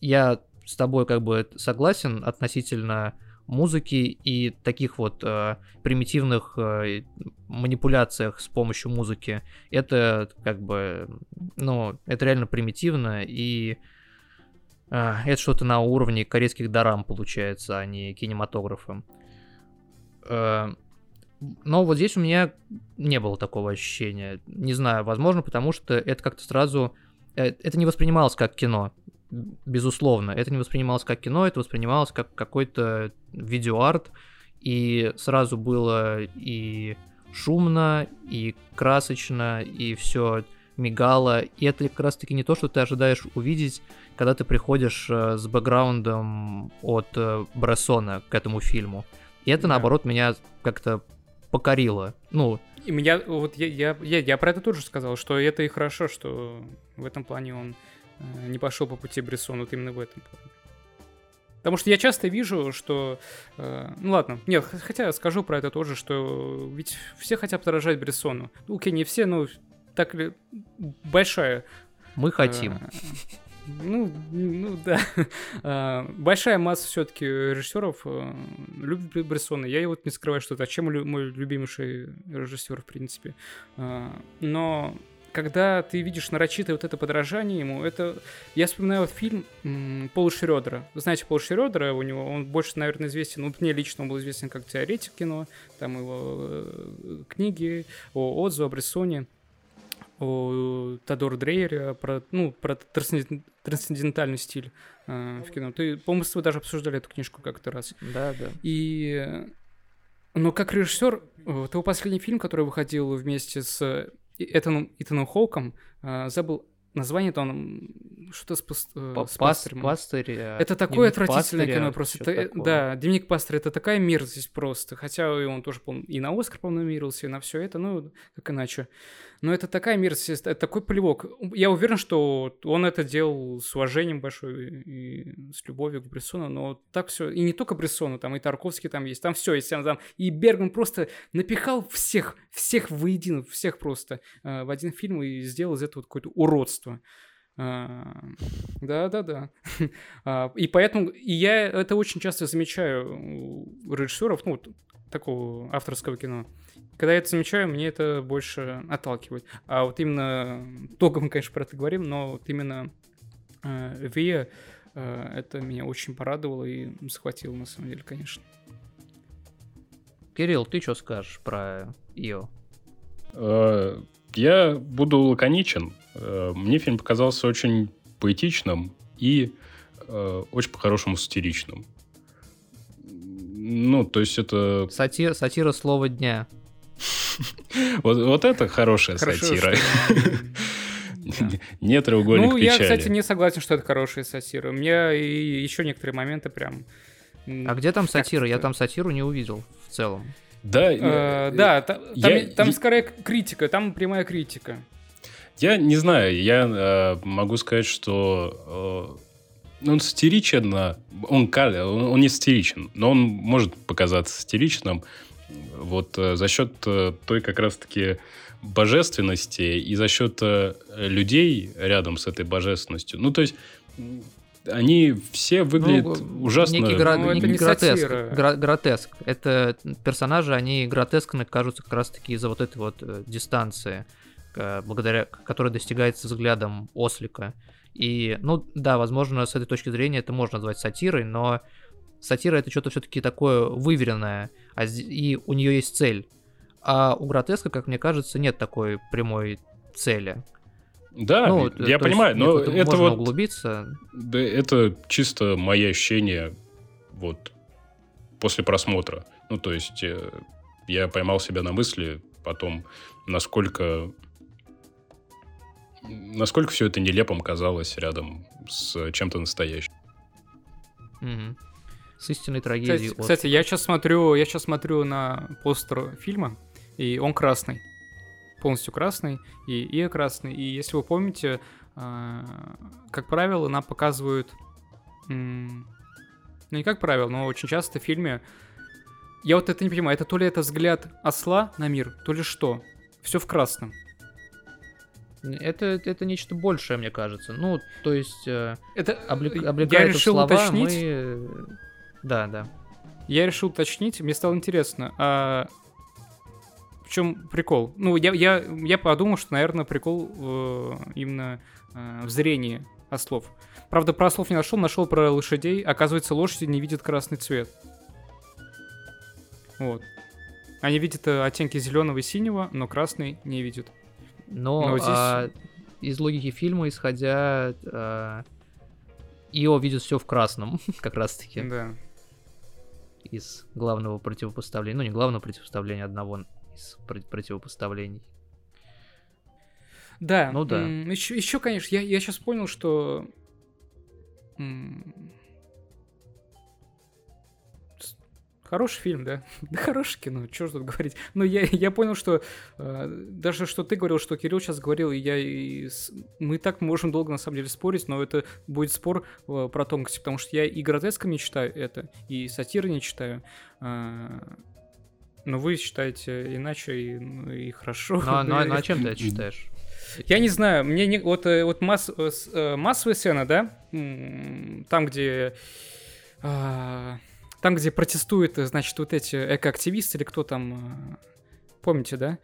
я с тобой как бы согласен относительно музыки и таких вот э, примитивных э, манипуляциях с помощью музыки. Это как бы, ну, это реально примитивно и это что-то на уровне корейских дарам получается, а не кинематографа. А, но вот здесь у меня не было такого ощущения. Не знаю, возможно, потому что это как-то сразу... Э, это не воспринималось как кино, безусловно. Это не воспринималось как кино, это воспринималось как какой-то видеоарт. И сразу было и шумно, и красочно, и все мигало. И это как раз-таки не то, что ты ожидаешь увидеть, когда ты приходишь э, с бэкграундом от э, Брессона к этому фильму. И это, да. наоборот, меня как-то покорило. Ну,
и меня, вот я, я, я, я про это тоже сказал, что это и хорошо, что в этом плане он э, не пошел по пути Брессона, вот именно в этом плане. Потому что я часто вижу, что... Э, ну ладно, нет, хотя скажу про это тоже, что ведь все хотят подражать Брессону. Ну, окей, не все, но так ли большая...
Мы хотим. Э,
ну, ну да. А, большая масса все-таки режиссеров э, любит Брессона. Я вот не скрываю, что это чем мой любимейший режиссер, в принципе. А, но когда ты видишь нарочитое вот это подражание ему, это... Я вспоминаю фильм м, Пола Шрёдера. Вы знаете Пола Шрёдера, у него, он больше, наверное, известен, ну, мне лично он был известен как теоретик кино, там его э, книги о Отзу, о Брессоне, о Тодор Дрейере, про, ну, про трансценден- трансцендентальный стиль э, в кино. Ты, по-моему, с тобой даже обсуждали эту книжку как-то раз.
Да, да.
И... Но как режиссер, вот его последний фильм, который выходил вместе с Этаном, Итаном Хоуком, э, забыл название, то он что-то с, пас- э, с
пас-
пастырем.
Пастырь. э,
Это такое отвратительное
пастыря,
кино просто. Это, э,
такое.
да, Дневник пастыря это такая мерзость просто. Хотя и он тоже, по и на Оскар, по-моему, номинировался, и на все это, ну, как иначе. Но это такая мерзость, это такой плевок. Я уверен, что он это делал с уважением большой и с любовью к Брессону, но так все. И не только Брессону, там и Тарковский там есть, там все есть. Там. И Бергман просто напихал всех, всех воедино, всех просто э, в один фильм и сделал из этого какое-то уродство. А, Да-да-да. [LAUGHS] А, И поэтому и я это очень часто замечаю у режиссеров, ну, вот такого авторского кино. Когда я это замечаю, мне это больше отталкивает. А вот именно, долго мы, конечно, про это говорим, но вот именно э, Вия, э, это меня очень порадовало и захватило, на самом деле, конечно.
Кирилл, ты что скажешь про Ио?
Э, Я буду лаконичен. Э, Мне фильм показался очень поэтичным и э, очень по-хорошему сатиричным. Ну, то есть это...
Сатира, сатира слова дня.
Вот, вот это хорошая
Хорошо,
сатира.
что- Да.
Не треугольник
Ну, я, кстати, не согласен, что это хорошая сатира. У меня и еще некоторые моменты прям...
А где там сатира? Я там сатиру не увидел в целом.
Да,
Э, Да, та- там,
я-
там
я-
скорее критика, там прямая критика.
Я не знаю, я э, могу сказать, что э, он сатиричен, он, он, он не сатиричен, но он может показаться сатиричным вот э, за счет э, той как раз-таки божественности и за счет э, людей рядом с этой божественностью. Ну, то есть они все выглядят
Ну,
ужасно...
Некий, гра-
Ну, это
некий
не
гротеск. Гра- гротеск. Это персонажи, они гротескны кажутся как раз-таки из-за вот этой вот дистанции, благодаря которой достигается взглядом ослика. И, ну да, возможно, с этой точки зрения это можно назвать сатирой, но сатира это что-то все-таки такое выверенное, а и у нее есть цель. А у гротеска, как мне кажется, нет такой прямой цели.
Да,
ну,
я понимаю, но
это
это
можно
вот...
углубиться.
Да, это чисто мои ощущения вот после просмотра. Ну, то есть э, я поймал себя на мысли потом, насколько насколько все это нелепым казалось рядом с чем-то настоящим.
Мгм. С истинной трагедией.
Кстати,
от-
кстати, я сейчас смотрю, я сейчас смотрю на постер фильма, и он красный. Полностью красный, и Ио красный. И если вы помните, а, как правило, нам показывают... Ну, не как правило, но очень часто в фильме... Я вот это не понимаю, это то ли это взгляд осла на мир, то ли что. Все в красном.
Это, это нечто большее, мне кажется. Ну, то есть, э,
Это
облик-
я
облекая это в
решил
слова,
уточнить.
мы... э, Да, да.
Я решил уточнить, мне стало интересно, а в чем прикол? Ну, я, я, я подумал, что, наверное, прикол э, именно э, в зрении ослов. Правда, про ослов не нашел, нашел про лошадей. Оказывается, лошади не видят красный цвет. Вот. Они видят э, оттенки зеленого и синего, но красный не видят.
Но,
Но здесь-
а, из логики фильма, исходя, а, Ио видит все в красном, [LAUGHS] как раз-таки,
Да.
из главного противопоставления. Ну, не главного противопоставления, одного из пр- противопоставлений.
Да,
Ну да.
Еще, еще, конечно, я, я сейчас понял, что... Хороший фильм, да? [LAUGHS] Да хорошее кино, что тут говорить. Но я, я понял, что э, даже что ты говорил, что Кирилл сейчас говорил, и я и с- мы так можем долго на самом деле спорить, но это будет спор э, про тонкости, потому что я и гротеском не читаю это, и сатиры не читаю. э, но вы считаете иначе, и, ну, и хорошо.
Ну, а- ну, а- ну, а чем ты это считаешь?
я не знаю, мне не, вот, э, вот масс- э, э, массовая сцена, да, там, где там, где протестуют, э, значит, вот эти экоактивисты или кто там, э, помните, да?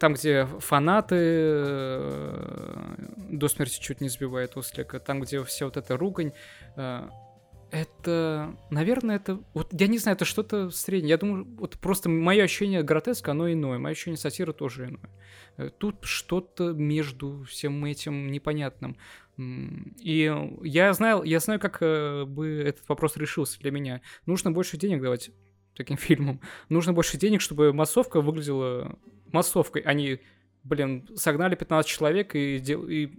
там, где фанаты э, до смерти чуть не сбивает Ослика, там, где вся вот эта ругань, это, наверное, это, вот я не знаю, это что-то среднее. Я думаю, вот просто мое ощущение гротеска, оно иное, мое ощущение сатира тоже иное. Тут что-то между всем этим непонятным. И я знаю, я знаю, как бы этот вопрос решился для меня. Нужно больше денег давать таким [LAUGHS] фильмам. Нужно больше денег, чтобы массовка выглядела массовкой. Они, блин, согнали 15 человек и, дел... и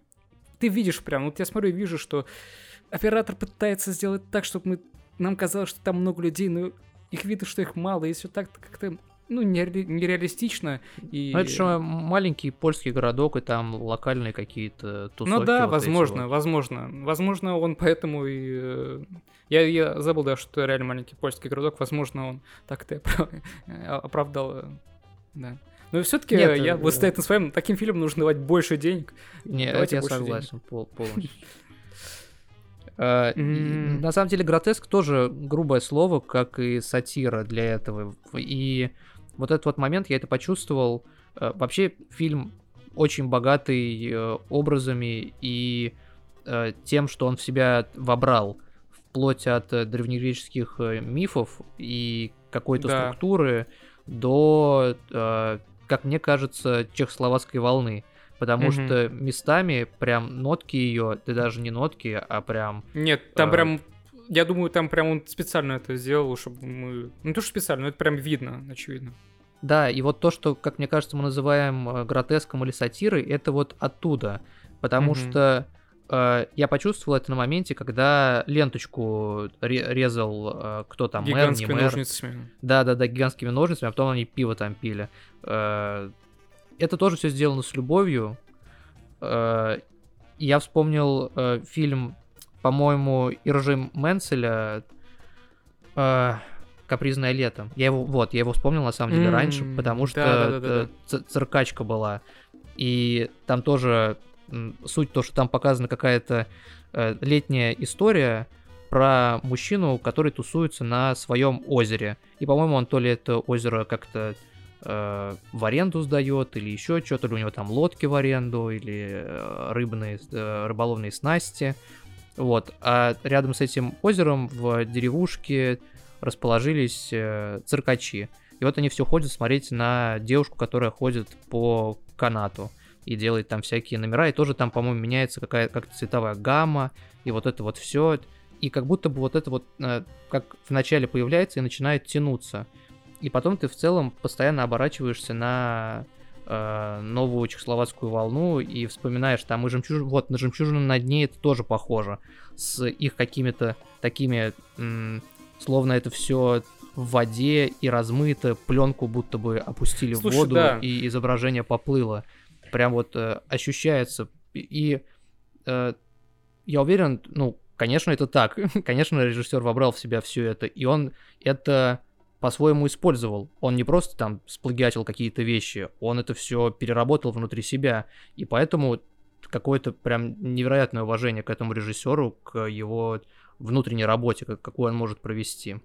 ты видишь прям, вот я смотрю и вижу, что оператор пытается сделать так, чтобы мы... нам казалось, что там много людей, но их видно, что их мало, и все так как-то ну, нере- нереалистично. И...
Ну, это же маленький польский городок, и там локальные какие-то тусовки.
Ну да,
вот
возможно,
вот.
возможно. Возможно, он поэтому и... Э, я, я забыл, да, что реально маленький польский городок. Возможно, он так-то оправдал... Э, да. Но все-таки я вот стоять на своем, таким фильмам нужно давать больше денег.
Нет, Давайте я согласен пол- полностью. Uh, mm-hmm. На самом деле гротеск тоже грубое слово, как и сатира для этого. И вот этот вот момент я это почувствовал. Uh, вообще фильм очень богатый uh, образами и тем, что он в себя вобрал, вплоть от древнегреческих мифов и какой-то да. структуры до как мне кажется, чехословацкой волны. Потому mm-hmm. что местами прям нотки ее, ты даже не нотки, а прям...
Нет, там э... прям я думаю, там прям он специально это сделал, чтобы мы... Ну, то, что специально, но это прям видно, очевидно.
Да, и вот то, что, как мне кажется, мы называем э, гротеском или сатирой, это вот оттуда. Потому mm-hmm. что э, я почувствовал это на моменте, когда ленточку резал э, кто там, мэр, не мэр. ножницами. Да-да-да, гигантскими ножницами, а потом они пиво там пили. Э, это тоже все сделано с любовью. Э, я вспомнил э, фильм, по-моему, Иржи Менцеля э, «Капризное лето». Я его, вот, я его вспомнил на самом деле mm-hmm. раньше, потому что да, да, да, да. циркачка была. И там тоже суть то, что там показана какая-то э, летняя история про мужчину, который тусуется на своем озере. И, по-моему, он то ли это озеро как-то э, в аренду сдает, или еще что-то, или у него там лодки в аренду, или э, рыбные, э, рыболовные снасти. Вот. А рядом с этим озером в деревушке расположились э, циркачи. И вот они все ходят смотреть на девушку, которая ходит по канату и делает там всякие номера, и тоже там, по-моему, меняется какая как-то цветовая гамма, и вот это вот все. И как будто бы вот это вот, э, как вначале появляется и начинает тянуться. И потом ты в целом постоянно оборачиваешься на э, новую чехословацкую волну и вспоминаешь там и жемчужину, вот на жемчужину на дне это тоже похоже с их какими-то такими, м- словно это все в воде и размыто, пленку будто бы опустили Слушай, в воду да. и изображение поплыло прям вот э, ощущается. И э, я уверен, ну, конечно, это так. [LAUGHS] конечно, режиссер вобрал в себя все это, и он это по-своему использовал. Он не просто там сплагиатил какие-то вещи, он это все переработал внутри себя. И поэтому какое-то прям невероятное уважение к этому режиссеру, к его внутренней работе, какую он может провести.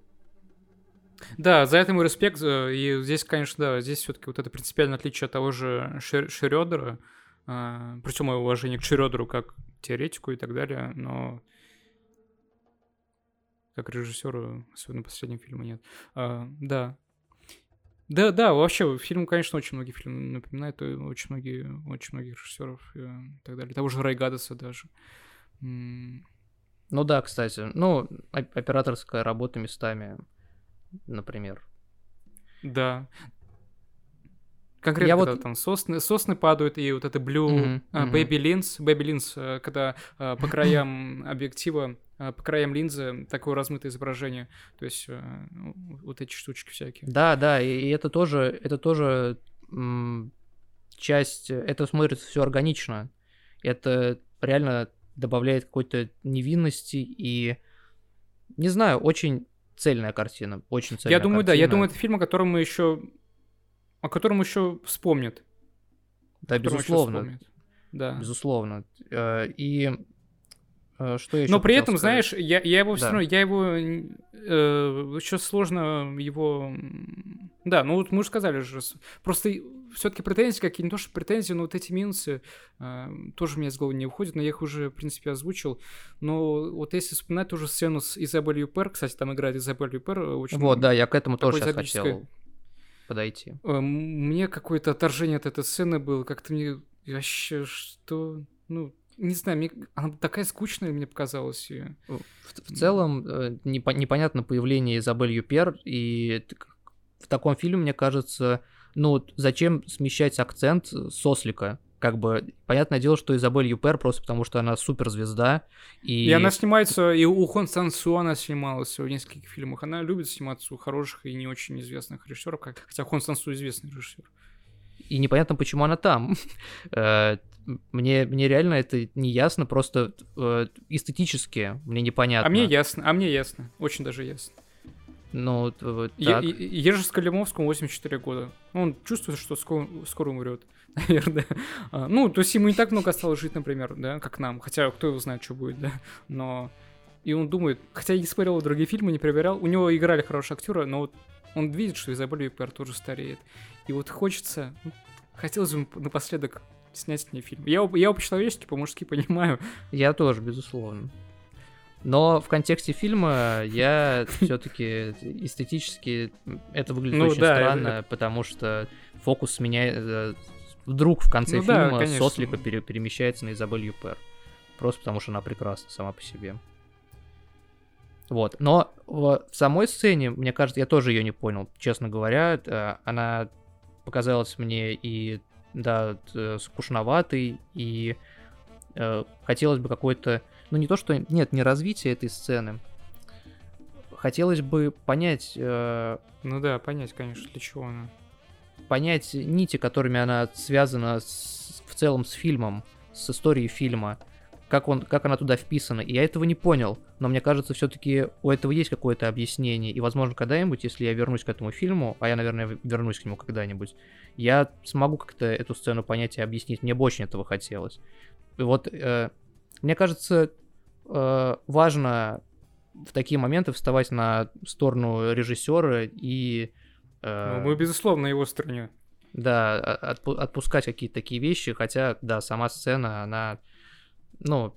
Да, за это мой респект. Э, и здесь, конечно, да, здесь все-таки вот это принципиальное отличие от того же Шрёдера. А, при всем мое уважение к Шрёдеру как теоретику и так далее, но как режиссеру, особенно последнего фильма, нет. А, да. Да, да, вообще, фильм, конечно, очень многие фильмы напоминает, очень многие, очень многих режиссеров и так далее. Того же Райгадеса даже.
Ну да, кстати. Ну, операторская работа местами например.
Да. Конкретно, я когда вот... там сосны, сосны падают, и вот это blue mm-hmm, uh, baby lens, baby lens, когда uh, по краям объектива, по краям линзы такое размытое изображение, то есть uh, вот эти штучки всякие.
Да, да, и, это тоже, это тоже часть, это смотрится все органично, это реально добавляет какой-то невинности и, не знаю, очень цельная картина, очень цельная
Я думаю, картина. да, я думаю, это фильм, о котором мы еще, о котором еще вспомнят.
Да, безусловно. Да. Безусловно. Э, и э, что еще
Но при этом, сказать? знаешь, я, я его да. все равно, я его э, еще сложно его. Да, ну вот мы уже сказали же, просто все-таки претензии какие, не то что претензии, но вот эти минусы э, тоже у меня с головы не уходят, но я их уже, в принципе, озвучил. Но вот если вспоминать ту же сцену с Изабель Юпер, кстати, там играет Изабель Юпер, очень...
Вот, да, я к этому тоже сейчас хотел подойти.
Э, Мне какое-то отторжение от этой сцены было, как-то мне вообще что... Ну, не знаю, мне... она такая скучная мне показалась. И...
В, в целом, э, непо- непонятно появление Изабель Юпер, и в таком фильме, мне кажется, ну, зачем смещать акцент с Ослика? Как бы, понятное дело, что Изабель Юпер просто потому, что она суперзвезда, и...
И она снимается, и у Хон Сан Су она снималась в нескольких фильмах. Она любит сниматься у хороших и не очень известных режиссеров, как... хотя Хон Сан Су известный режиссер.
и непонятно, почему она там. [LAUGHS] Мне, мне реально это не ясно, просто э, эстетически мне непонятно.
А мне ясно, а мне ясно, очень даже ясно.
Ну, вот, так.
Е- Ежи Скалимовскому 84 года. Он чувствует, что скоро, скоро умрет, [LAUGHS] наверное. А, ну, то есть ему не так много осталось жить, например, да, как нам. Хотя кто его знает, что будет, да. Но... И он думает, хотя я не смотрел другие фильмы, не проверял, у него играли хорошие актеры, но вот он видит, что Изабель Юпер тоже стареет. И вот хочется, ну, хотелось бы напоследок снять с ней фильм. Я, я по-человечески, по-мужски понимаю.
Я тоже, безусловно. Но в контексте фильма я [LAUGHS] все-таки эстетически это выглядит
Ну
очень
да,
странно,
это-
потому что фокус меняет э, вдруг в конце
Ну да,
фильма
конечно.
Сослика пере- перемещается на Изабель Юпер. Просто потому что она прекрасна сама по себе. Вот. Но в самой сцене, мне кажется, я тоже ее не понял, честно говоря. Э, Она показалась мне и, да, скучноватой, и э, хотелось бы какой-то... Ну, не то, что... Нет, не развитие этой сцены. Хотелось бы понять, э,
Ну да, понять, конечно, для чего она.
понять нити, которыми она связана с- в целом с фильмом, с историей фильма, как, он, как она туда вписана. И я этого не понял, но мне кажется, все-таки у этого есть какое-то объяснение. И, возможно, когда-нибудь, если я вернусь к этому фильму, а я, наверное, вернусь к нему когда-нибудь, я смогу как-то эту сцену понять и объяснить. Мне бы очень этого хотелось. И вот, э, мне кажется, э, важно в такие моменты вставать на сторону режиссера и... э,
Ну, мы, безусловно, на его стороне.
да, отпу- отпускать какие-то такие вещи, хотя, да, сама сцена, она, ну,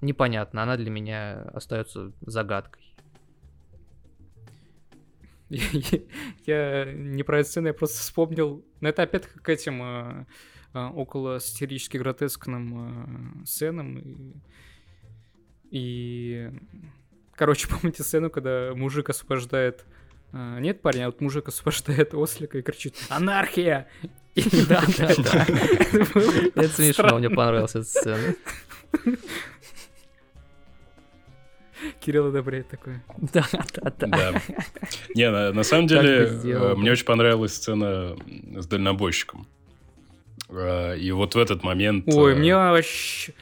непонятна, она для меня остается загадкой. [LAUGHS]
Я не про эту сцену, я просто вспомнил. Но это опять к этим э, э, около сатирически гротескным э, сценам. И, короче, [LAUGHS] помните сцену, когда мужик освобождает... нет парня, а вот мужик освобождает ослика и кричит «Анархия!» [LAUGHS]
Да, да, да.
Это
смешно, мне понравилась эта сцена.
Кирилл одобряет такое.
Да, да, да.
Да. Не, на, на самом деле,
бы сделал,
э,
да.
мне очень понравилась сцена с дальнобойщиком. Э, И вот в этот момент...
Ой,
э,
мне вообще...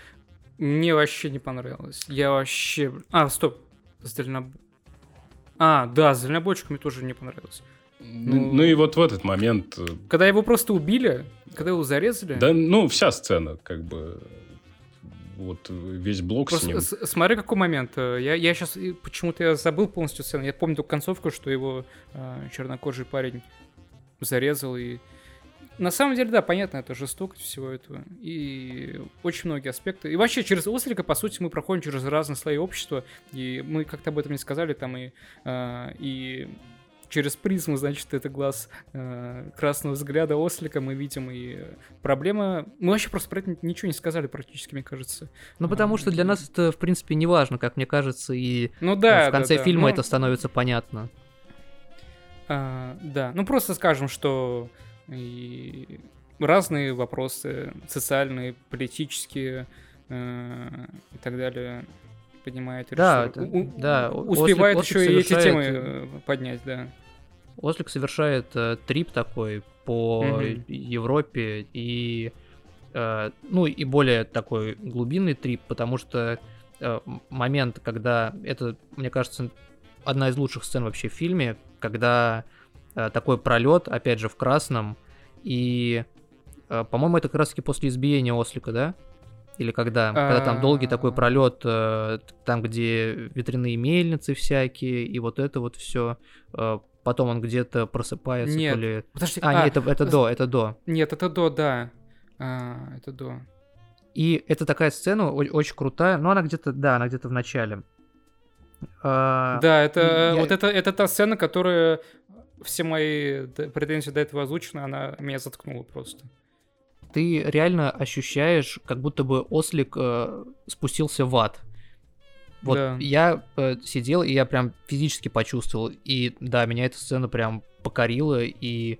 Мне вообще не понравилось. Я вообще... А, стоп. С дальноб... А, да, с дальнобойщиком мне тоже не понравилось.
Ну, ну и вот в этот момент... э,
Когда его просто убили, когда его зарезали...
Да, ну, вся сцена, как бы... Вот весь блок с
Просто
ним.
с- смотри, какой момент. Я, я сейчас почему-то я забыл полностью сцену. Я помню только концовку, что его э, чернокожий парень зарезал и на самом деле, да, понятно, это жестокость всего этого. И очень многие аспекты. И вообще, через Ослика, по сути, мы проходим через разные слои общества. И мы как-то об этом не сказали, там и, э, и через призму, значит, это глаз э, красного взгляда Ослика мы видим. И проблема... Мы вообще просто про это ничего не сказали практически, мне кажется.
Ну, потому что для нас это, в принципе, не важно, как мне кажется, и
Ну да,
в конце
да, да.
фильма
Ну,
это становится понятно.
а, да, ну просто скажем, что и разные вопросы социальные, политические э, и так далее поднимает
Да,
режиссер.
это-
У-
да,
успевает
Ослик-
еще
Ослик
и эти темы
э,
э, поднять, да.
Ослик совершает э, трип такой по
Мгм.
Европе и э, ну и более такой глубинный трип, потому что э, момент, когда это, мне кажется, одна из лучших сцен вообще в фильме, когда э, такой пролет, опять же в красном, и э, по-моему это как раз таки после избиения Ослика, да? Или когда? Когда там долгий такой
А.
пролет, э, там, где ветряные мельницы всякие, и вот это вот все. Потом он где-то просыпается,
Нет,
то ли...
Подожди,
А, нет, это, это до, это до.
Нет, это до, да. А, это до.
И это такая сцена очень крутая, но она где-то, да, она где-то в начале. А,
Да, это
я-
вот это, это та сцена, которая все мои претензии до этого озвучены, она меня заткнула просто.
Ты реально ощущаешь, как будто бы ослик э, спустился в ад. Вот
Да.
я э, сидел, и я прям физически почувствовал. И да, меня эта сцена прям покорила, и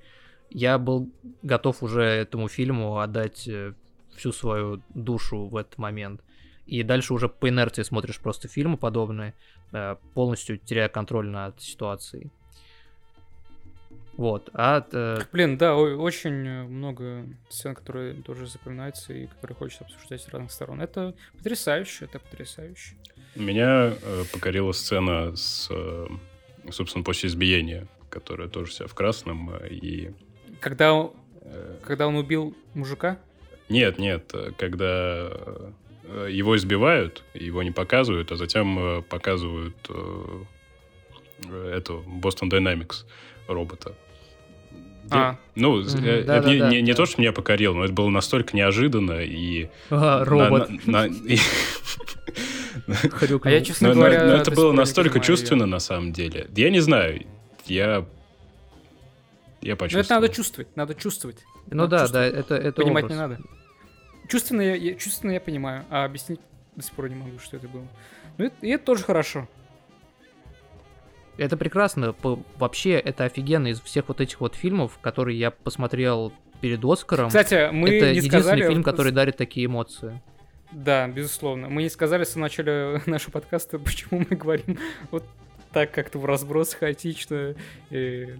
я был готов уже этому фильму отдать э, всю свою душу в этот момент. И дальше уже по инерции смотришь просто фильмы подобные, э, полностью теряя контроль над ситуацией. Вот, а э,
Блин, да, очень э, много сцен, которые тоже запоминаются и которые хочется обсуждать с разных сторон. Это потрясающе, это потрясающе.
Меня э, покорила сцена с, э, собственно, после избиения, которая тоже вся в красном. э, И...
Когда, он-
э,
когда он убил мужика,
Нет, нет, э, когда э, его избивают, его не показывают, а затем э, показывают э, эту Boston Dynamics робота.
А.
Ну,
Мгм,
э, это
да-да-да,
не, не- не
да.
то, что меня покорило, но это было настолько неожиданно и...
а,
на-
робот
на- на- и- [LAUGHS]
А я, честно
Но, но-
говоря,
но это было настолько чувственно на самом деле. Я не знаю, я... Я
Но
почувствовал.
это надо чувствовать, надо чувствовать.
Ну
Надо
да, да, это, это
Понимать
образ.
не надо. Чувственно я, я- чувственно я понимаю, а объяснить до сих пор не могу, что это было. Ну, это- и это тоже хорошо.
Это прекрасно. Вообще, это офигенно из всех вот этих вот фильмов, которые я посмотрел перед Оскаром.
Кстати, мы
это
не
единственный
сказали...
фильм, который дарит такие эмоции.
Да, безусловно. Мы не сказали в самом начале [LAUGHS] нашего подкаста, почему мы говорим вот так как-то в разброс, хаотично, э,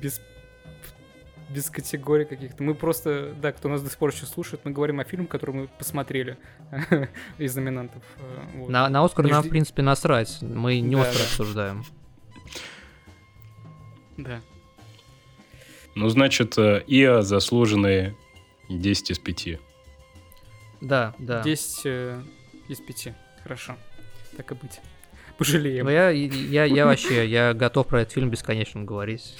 без, без категорий каких-то. Мы просто, да, кто нас до сих пор еще слушает, мы говорим о фильме, который мы посмотрели [LAUGHS] из номинантов. э, вот.
На, на Оскар
Не
нам,
жди-
в принципе, насрать. Мы не
Да,
Оскар
да.
обсуждаем.
Да.
Ну, значит, э, ИА заслуженные 10 из 5.
Да, да.
10 э, из 5. Хорошо. Так и быть. Пожалеем.
Но я, я, я вообще, я готов про этот фильм бесконечно говорить.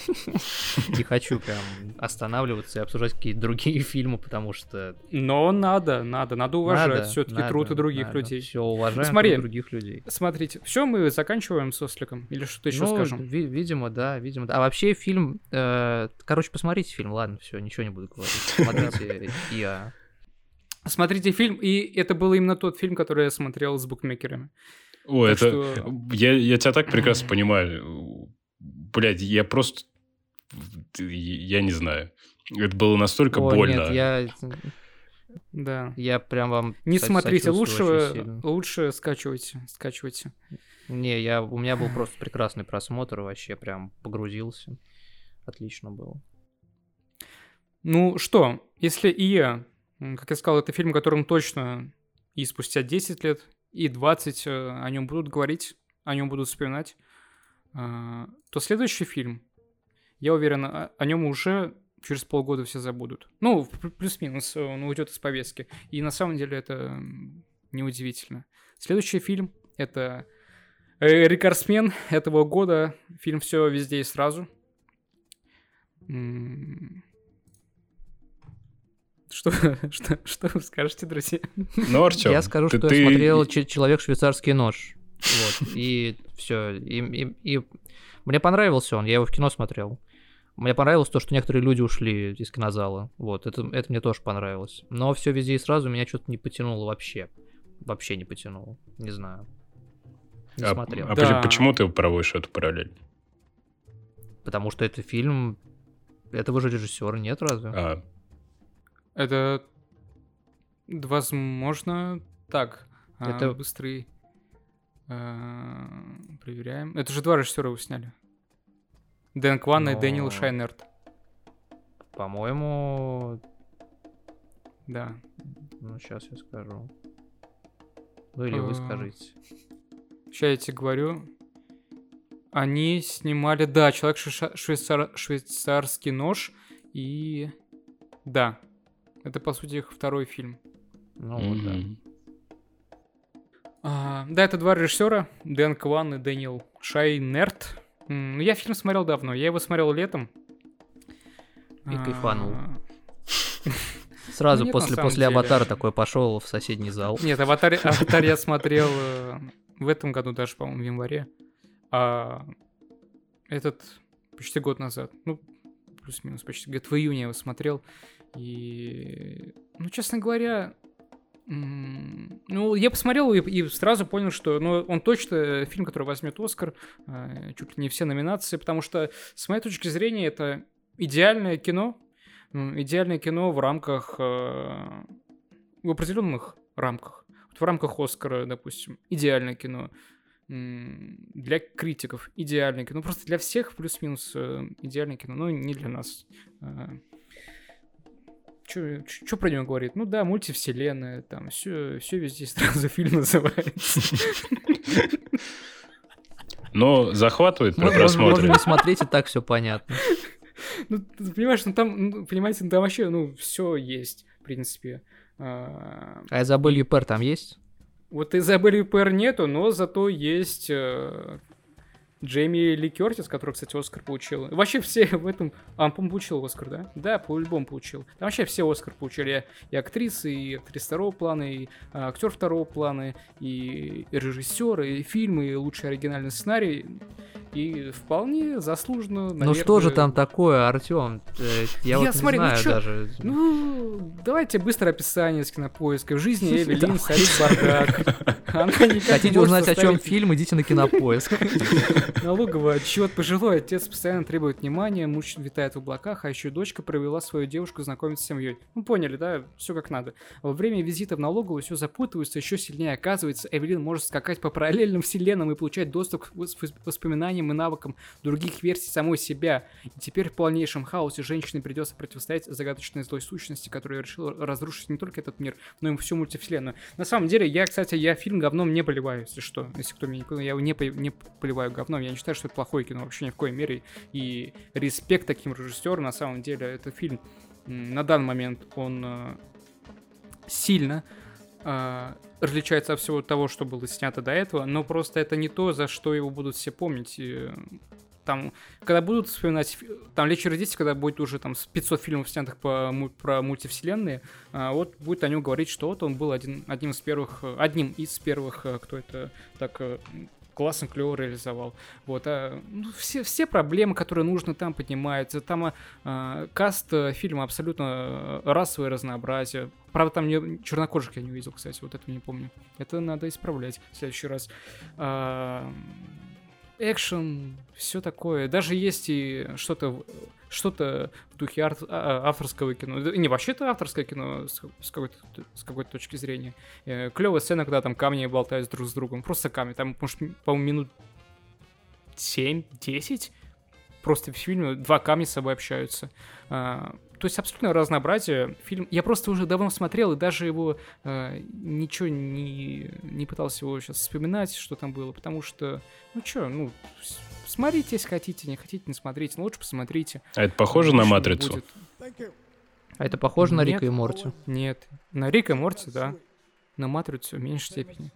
Не хочу прям останавливаться и обсуждать какие-то другие фильмы, потому что...
Но надо, надо, надо уважать все-таки труд и других
надо.
людей.
Все, уважаем
Смотри.
труд других людей.
Смотрите, все, мы заканчиваем с Осликом. Или что-то еще
Ну,
скажем?
ви- видимо, да, видимо. да. А вообще фильм... э, короче, посмотрите фильм, ладно, все, ничего не буду говорить. Смотрите [LAUGHS] я.
Смотрите фильм, и это был именно тот фильм, который я смотрел с букмекерами.
О,
Так
это...
что-
Я, я тебя так прекрасно [CLEARS THROAT] понимаю. Блядь, я просто... Я не знаю. Это было настолько
Ой,
больно.
нет, я,
Да.
я прям вам
Не
со-
смотрите, лучше, лучше скачивайте, скачивайте.
Не, я, у меня был просто прекрасный просмотр, вообще прям погрузился. Отлично было.
Ну что, если и я, как я сказал, это фильм, о котором точно и спустя 10 лет, и 20 э, о нем будут говорить, о нем будут вспоминать, а, то следующий фильм, я уверен, о, нем уже через полгода все забудут. Ну, плюс-минус, э, он уйдет из повестки. И на самом деле это неудивительно. Следующий фильм — это «Рекордсмен» этого года. Фильм «Все везде и сразу». Что, [LAUGHS] что, что вы скажете, друзья?
Ну, Артем,
я скажу,
ты-
что
ты-
я смотрел «Че- «Человек швейцарский нож». Вот, и все. И, и- и мне понравился он, я его в кино смотрел. Мне понравилось то, что некоторые люди ушли из кинозала. Вот, это, это мне тоже понравилось. Но все везде и сразу меня что-то не потянуло вообще. Вообще не потянуло. Не знаю. Не
А,
смотрел.
а
Да.
почему ты проводишь эту параллель?
Потому что это фильм этого же режиссера, нет разве?
А,
Это, возможно, так. а,
Это-
Быстрый... а, Проверяем. Это же два режиссера его сняли. Дэн Кван и
Но-
Дэниел Шайнерт.
По-моему,
Да.
ну сейчас я скажу. Ну или вы
А.
скажите.
Сейчас я тебе говорю. Они снимали, да, человек швейцар- швейцарский нож и да, это по сути их второй фильм.
Ну вот, да.
А, да, это два режиссера, Дэн Кван и Дэниел Шайнерт. Ну, я фильм смотрел давно. Я его смотрел летом.
И кайфанул.
А, [LAUGHS]
Сразу
нет, на
после, после
деле.
аватара такой пошел в соседний зал.
Нет, аватар, [LAUGHS] аватар я смотрел э, в этом году даже, по-моему, в январе. А этот почти год назад. Ну, плюс-минус почти. Где-то в июне я его смотрел. И, ну, честно говоря, ну, я посмотрел и, и сразу понял, что ну, он точно фильм, который возьмет Оскар, э, чуть ли не все номинации, потому что, с моей точки зрения, это идеальное кино, идеальное кино в рамках, э, в определенных рамках. Вот в рамках Оскара, допустим, идеальное кино. Для критиков идеальное кино. Просто для всех плюс-минус э, идеальное кино, но не для нас. Что про него говорит? Ну да, мультивселенная, там все, все везде сразу фильм называется.
Но захватывает при просмотре.
не смотреть, и так все понятно.
Ну, ты понимаешь, ну там, ну, понимаете, ну, там вообще, ну, все есть, в принципе. А,
А Изабель Юпер там есть?
Вот Изабель Юпер нету, но зато есть э, Джейми Ли Кертис, который, кстати, Оскар получил. Вообще все [LAUGHS] в этом... А, он, получил Оскар, да? Да, по-любому получил. Там вообще все Оскар получили. И актрисы, и актриса второго плана, и а, актер второго плана, и, и режиссер, и фильмы, и лучший оригинальный сценарий. И вполне заслуженно, наверное...
Ну что же там такое, Артем? Я, вот
Я,
не
смотри, ну
знаю
чё-
даже.
Ну, давайте быстро описание с кинопоиска. В жизни [LAUGHS] Эвелин царит бардак. [LAUGHS] Не
Хотите узнать, о чем фильм, идите на кинопоиск. [LAUGHS]
Налоговый отчет. Пожилой отец постоянно требует внимания, муж витает в облаках, а еще дочка провела свою девушку знакомиться с семьей. Ну, поняли, да? Все как надо. Во время визита в налоговую все запутывается еще сильнее. Оказывается, Эвелин может скакать по параллельным вселенным и получать доступ к вос- воспоминаниям и навыкам других версий самой себя. И теперь в полнейшем хаосе женщине придется противостоять загадочной злой сущности, которая решила разрушить не только этот мир, но и всю мультивселенную. На самом деле, я, кстати, я фильм говном не поливаю, если что. Если кто меня не понял, я его не, по- не поливаю говном. Я не считаю, что это плохое кино, вообще ни в коей мере. И респект таким режиссерам, на самом деле, это фильм на данный момент, он э, сильно э, различается от всего того, что было снято до этого, но просто это не то, за что его будут все помнить. И, там, когда будут вспоминать, там «Лечь и родить», когда будет уже там с 500 фильмов снятых по, про мультивселенные, а, вот будет о нем говорить, что вот он был один, одним из первых, одним из первых, э, кто это так э, классно, клево реализовал. Вот, а, ну, все, все проблемы, которые нужно там поднимаются. Там а, а, каст э, фильма абсолютно э, расовое разнообразие. Правда, там не, чернокожих я не увидел, кстати, вот этого не помню. Это надо исправлять в следующий раз. А, экшен, все такое. Даже есть и что-то что-то в духе арт- а- а- авторского кино. Не, вообще это авторское кино с, с какой-то, с какой-то точки зрения. Клевая сцена, когда там камни болтают друг с другом. Просто камни. Там, может, по-моему, минут 7-10 просто в фильме два камня с собой общаются. То есть абсолютное разнообразие. Фильм я просто уже давно смотрел, и даже его а, ничего не, не пытался его сейчас вспоминать, что там было, потому что, ну чё, ну, смотрите, если хотите, не хотите, не смотрите, но лучше посмотрите.
А это похоже на матрицу?
А это похоже на
Нет.
Рика и Морти?
Нет. На Рика и Морти, да. На Матрицу в меньшей степени.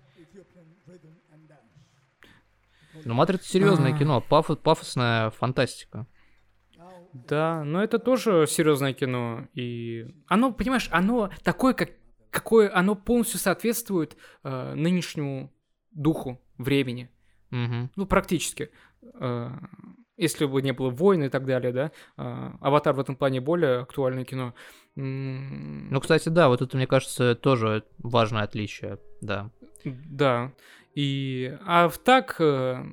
Ну, Матрица серьезное
А.
кино, пафо- пафосная фантастика.
Да, но это тоже серьезное кино. И оно, понимаешь, оно такое, как какое оно полностью соответствует э, нынешнему духу времени.
Мгм.
Ну, практически. Э, если бы не было войн и так далее, да. э, Аватар в этом плане более актуальное кино.
Ну, кстати, да, вот это, мне кажется, тоже важное отличие, да.
Да. И, а в так, э,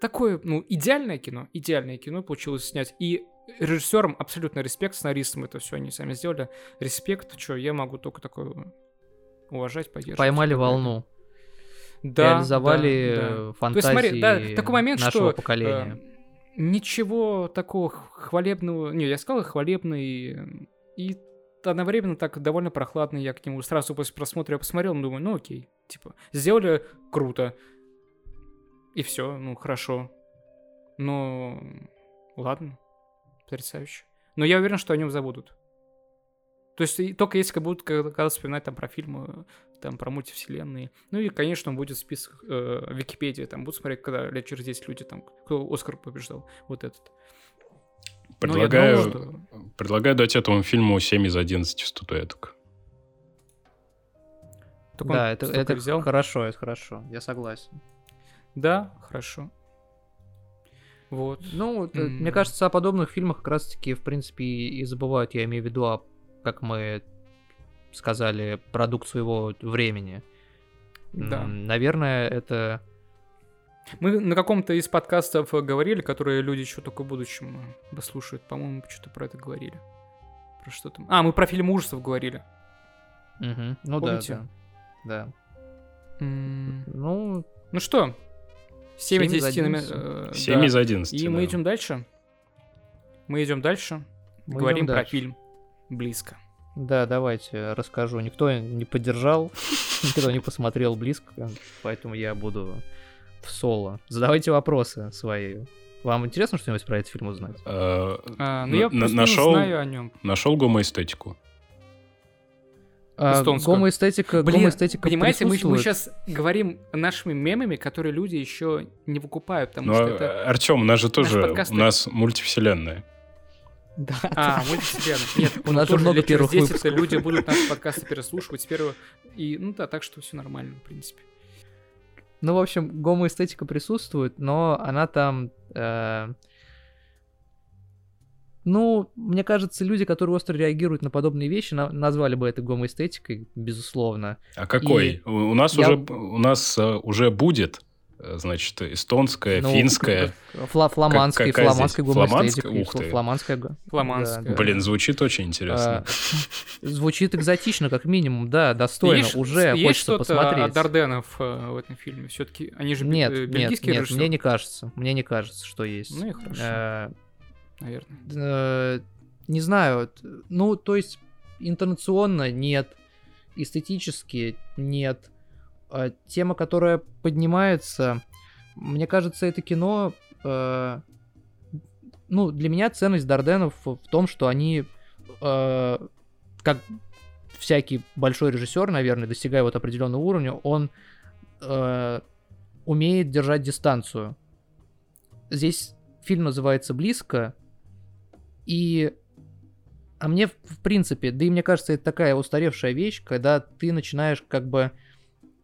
такое, ну, идеальное кино, идеальное кино получилось снять. И режиссерам абсолютно респект, сценаристам это все они сами сделали. Респект, что я могу только такое уважать, поддерживать.
Поймали волну,
Да,
реализовали
да, да.
э,
То есть,
фантазии
смотри, да, такой момент,
нашего
что
поколения.
э, ничего такого хвалебного... Не, я сказал хвалебный, и одновременно так довольно прохладный. Я к нему сразу после просмотра я посмотрел, думаю, ну окей. Типа, сделали круто. И все, ну, хорошо. Но ладно, потрясающе. Но я уверен, что о нем забудут. То есть только если будут когда, вспоминать там про фильмы, там про мультивселенные. Ну и, конечно, будет список э, Википедии, там будут смотреть, когда лет через 10 люди, там, кто Оскар побеждал, вот этот.
Предлагаю, ну, думаю, что... предлагаю дать этому фильму 7 из 11 статуэток.
Так да, это, это взял? хорошо, это хорошо, я согласен.
Да, хорошо. Вот.
Ну, mm. мне кажется, о подобных фильмах как раз-таки, в принципе, и забывают. Я имею в виду, о, как мы сказали, продукт своего времени. Да. Наверное, это...
Мы на каком-то из подкастов говорили, которые люди еще только в будущем послушают. По-моему, что-то про это говорили. Про что там? А, мы про фильм ужасов говорили.
Угу. Ну Помните? да, да. Да.
Mm. Ну... Ну что, 7 из 10. 7
да. из 11.
И да. мы идем дальше. Мы идем дальше. Мы Говорим идем про фильм «Близко».
Да, давайте расскажу. Никто не поддержал, [LAUGHS] никто не посмотрел близко, поэтому я буду в соло. Задавайте вопросы свои. Вам интересно что-нибудь про этот фильм узнать?
А, а ну, я нашел, знаю о нем.
Нашел гомоэстетику.
А, гомоэстетика, Блин, гомоэстетика
понимаете, мы, мы сейчас говорим нашими мемами, которые люди еще не выкупают, потому Но, что это...
Артем, у нас же тоже, подкасты... у нас мультивселенная.
Да. А, мультивселенная. Нет, у нас же много первых выпусков. люди будут наши подкасты переслушивать с первого. И, ну да, так что все нормально, в принципе.
Ну, в общем, гомоэстетика присутствует, но она там... Э, ну, мне кажется, люди, которые остро реагируют на подобные вещи, на- назвали бы это гомоэстетикой, безусловно.
А какой? И у нас я... уже у нас uh, уже будет э, значит, эстонская, ну, финская.
Фла фламандская, как, фламандская гомоэстетика.
Ух ты.
Фламандская.
Фламандская. Да,
Блин, звучит очень интересно. А,
звучит экзотично, как минимум, да, достойно. Есть, уже есть хочется посмотреть.
от Дарденов э, в этом фильме? Все-таки они же
нет, бельгийские нет, нет, мне не кажется. Мне не кажется, что есть.
Ну и хорошо наверное?
Э, не знаю. Ну, то есть интонационно нет, эстетически нет. А тема, которая поднимается, мне кажется, это кино... Э, ну, для меня ценность Дарденов в том, что они, э, как всякий большой режиссер, наверное, достигая вот определенного уровня, он умеет держать дистанцию. Здесь фильм называется «Близко», и... А мне, в принципе, да и мне кажется, это такая устаревшая вещь, когда ты начинаешь как бы...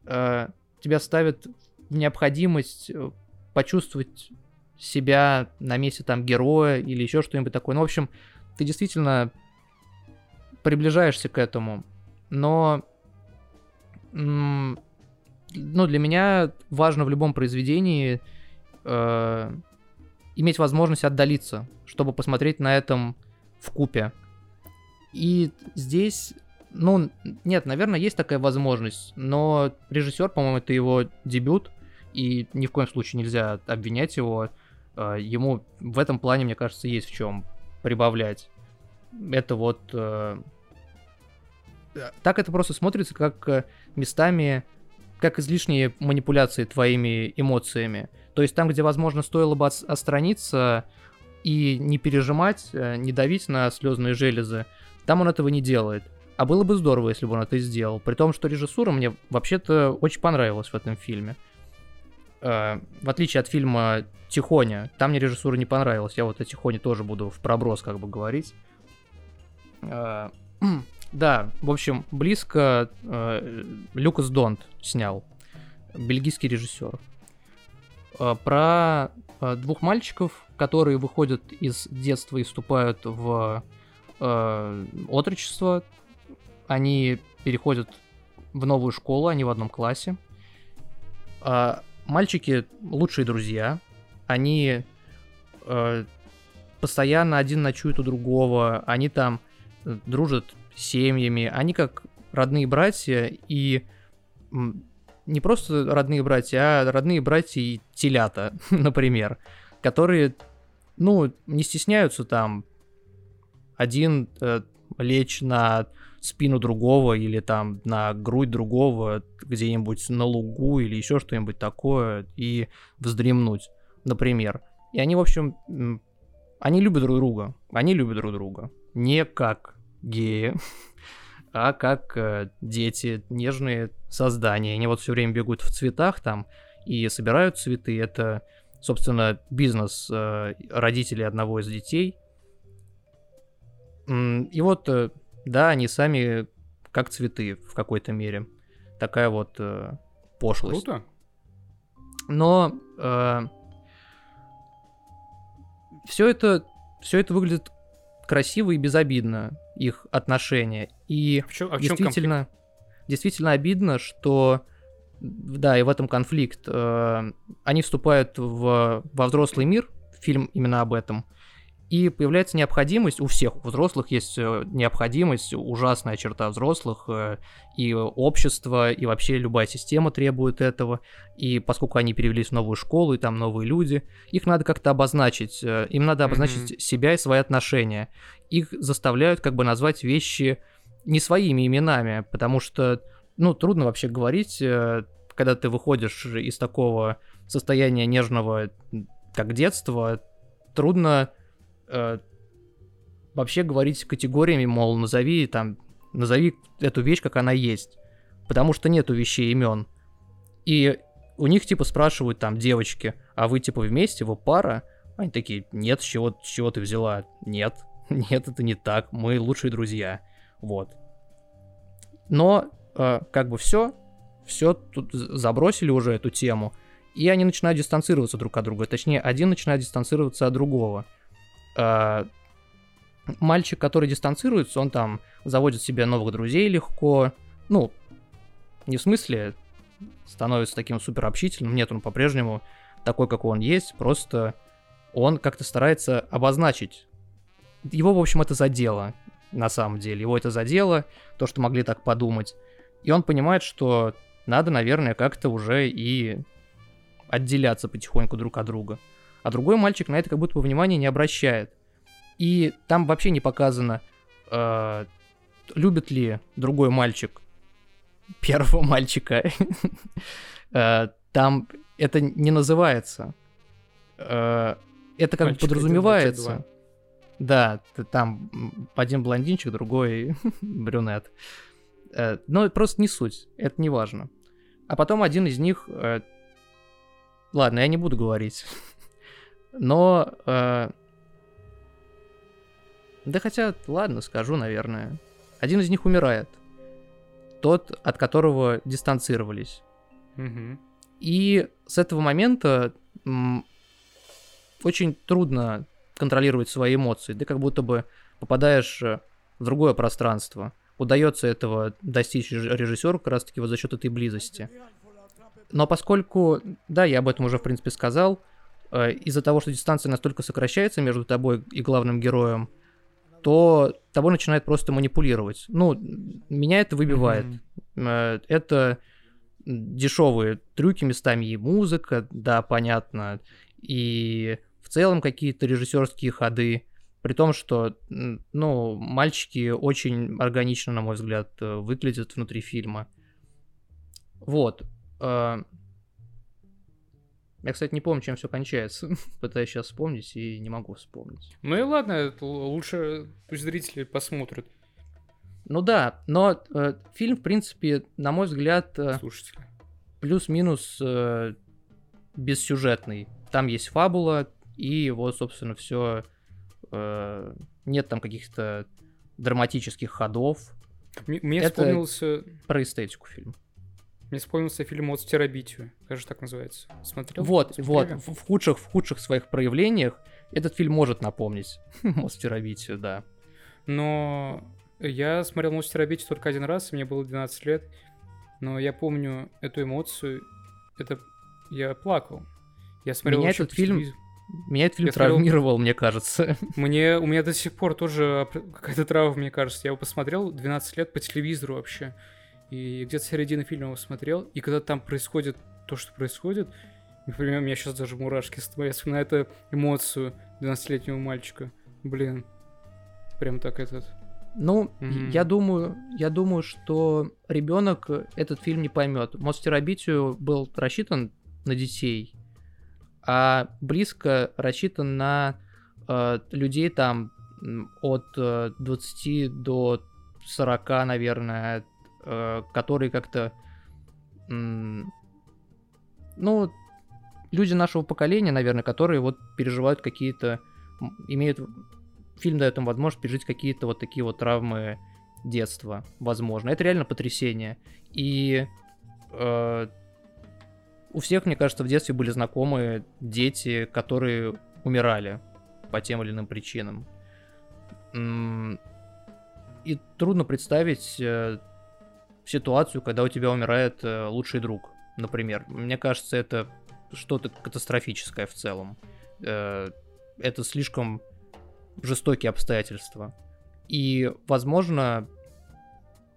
Э, тебя ставят в необходимость э, почувствовать себя на месте там героя или еще что-нибудь такое. Ну, в общем, ты действительно приближаешься к этому. Но ну, для меня важно в любом произведении э, иметь возможность отдалиться, чтобы посмотреть на этом в купе. И здесь, ну, нет, наверное, есть такая возможность, но режиссер, по-моему, это его дебют, и ни в коем случае нельзя обвинять его. А, ему в этом плане, мне кажется, есть в чем прибавлять. Это вот... Э, так это просто смотрится, как э, местами, как излишние манипуляции твоими эмоциями. То есть там, где, возможно, стоило бы отстраниться и не пережимать, э, не давить на слезные железы, там он этого не делает. А было бы здорово, если бы он это сделал. При том, что режиссура мне вообще-то очень понравилась в этом фильме. Э, в отличие от фильма «Тихоня», там мне режиссура не понравилась. Я вот о «Тихоне» тоже буду в проброс как бы говорить. [CLEARS THROAT] Э, да, в общем, близко Люкас Донт снял. Бельгийский режиссер. Э, про э, двух мальчиков, которые выходят из детства и вступают в э, отрочество. Они переходят в новую школу, они в одном классе. А мальчики лучшие друзья. Они э, постоянно один ночует у другого. Они там дружат с семьями. Они как родные братья и не просто родные братья, а родные братья и телята, [LAUGHS] например, которые, ну, не стесняются там один э, лечь на спину другого или там на грудь другого где-нибудь на лугу или еще что-нибудь такое и вздремнуть, например. И они, в общем, они любят друг друга. Они любят друг друга. Не как геи. а как э, дети, нежные создания. Они вот все время бегут в цветах там и собирают цветы. Это, собственно, бизнес э, родителей одного из детей. И вот, э, да, они сами как цветы в какой-то мере. Такая вот пошлость.
Круто.
Но э, все это, все это выглядит красиво и безобидно их отношения. И
А в чём- а в
действительно, действительно обидно, что да, и в этом конфликт. Э, они вступают в, во взрослый мир, фильм именно об этом, и появляется необходимость, у всех у взрослых есть э, необходимость, ужасная черта взрослых, э, и общество, и вообще любая система требует этого, и поскольку они перевелись в новую школу, и там новые люди, их надо как-то обозначить, э, им надо обозначить себя и свои отношения. Их заставляют как бы назвать вещи не своими именами, потому что, ну, трудно вообще говорить, когда ты выходишь из такого состояния нежного, как детство, трудно э, вообще говорить категориями, мол, назови там, назови эту вещь, как она есть. Потому что нету вещей имен. И у них типа спрашивают там девочки, а вы типа вместе, вы пара? Они такие, нет, с чего, с чего ты взяла? Нет, [LAUGHS] нет, это не так, мы лучшие друзья. Вот. Но э, как бы все, все тут забросили уже эту тему, и они начинают дистанцироваться друг от друга. Точнее, один начинает дистанцироваться от другого. Э, мальчик, который дистанцируется, он там заводит себе новых друзей легко. Ну, не в смысле становится таким супер общительным, нет, он по-прежнему такой, какой он есть, просто он как-то старается обозначить. Его, в общем, это задело, на самом деле. Его это задело, то, что могли так подумать. И он понимает, что надо, наверное, как-то уже и отделяться потихоньку друг от друга. А другой мальчик на это как будто бы внимания не обращает. И там вообще не показано, э, любит ли другой мальчик первого мальчика. [LAUGHS] Э, Там это не называется. Э, Это как бы подразумевается. Да, там один блондинчик, другой [LAUGHS] брюнет. Э, Но просто не суть, это не важно. А потом один из них... Ладно, я не буду говорить. [LAUGHS] Но... э, Да хотя, ладно, скажу, наверное. Один из них умирает. Тот, от которого дистанцировались.
Мгм.
И с этого момента очень трудно контролировать свои эмоции. Ты как будто бы попадаешь э, в другое пространство. Удается этого достичь реж- режиссеру как раз-таки вот за счет этой близости. Но поскольку, да, я об этом уже в принципе сказал, из-за того, что дистанция настолько сокращается между тобой и главным героем, то тобой начинает просто манипулировать. Ну, меня это выбивает. Э, Это дешевые трюки местами и музыка, да, понятно, и в целом какие-то режиссерские ходы. При том, что, ну, мальчики очень органично, на мой взгляд, э, выглядят внутри фильма. Вот. Э, Я, кстати, не помню, чем все кончается. [LAUGHS] Пытаюсь сейчас вспомнить и не могу вспомнить.
Ну и ладно, лучше пусть зрители посмотрят,
Ну да, но э, фильм, в принципе, на мой взгляд, э,
слушатели.
плюс-минус э, бессюжетный. Там есть фабула, и вот, собственно, все. нет там каких-то драматических ходов.
М- Мне
Это-
вспомнился,
Про эстетику фильм.
Мне вспомнился фильм «От терабитию», кажется, так называется. Смотрел?
Вот, вот,
Смотрели?
в, в худших, в худших своих проявлениях этот фильм может напомнить [LAUGHS] Мост Терабитию, да.
Но я смотрел «Мост терабитию» только один раз, мне было 12 лет, но я помню эту эмоцию, это я плакал. Я смотрел
Меня этот фильм-. Меня этот фильм
Я смотрел-
травмировал, мне кажется. [LAUGHS]
Мне, у меня до сих пор тоже какая-то травма, мне кажется. Я его посмотрел 12 лет по телевизору вообще. И где-то середины фильма его смотрел. И когда там происходит то, что происходит, например, у меня сейчас даже мурашки стоят. Я вспоминаю эту эмоцию 12-летнего мальчика. Блин. Прям так этот.
Ну,
Мгм.
я думаю, я думаю, что ребенок этот фильм не поймет. Мост Терабитию был рассчитан на детей, а близко рассчитан на э, людей там от э, 20 до 40, наверное, э, которые как-то... Ну, люди нашего поколения, наверное, которые вот переживают какие-то... Имеют... Фильм дает им возможность пережить какие-то вот такие вот травмы детства, возможно. Это реально потрясение. И э, у всех, мне кажется, в детстве были знакомые дети, которые умирали по тем или иным причинам. И трудно представить э, ситуацию, когда у тебя умирает э, лучший друг, например. Мне кажется, это что-то катастрофическое в целом. Э, Это слишком жестокие обстоятельства. И, возможно,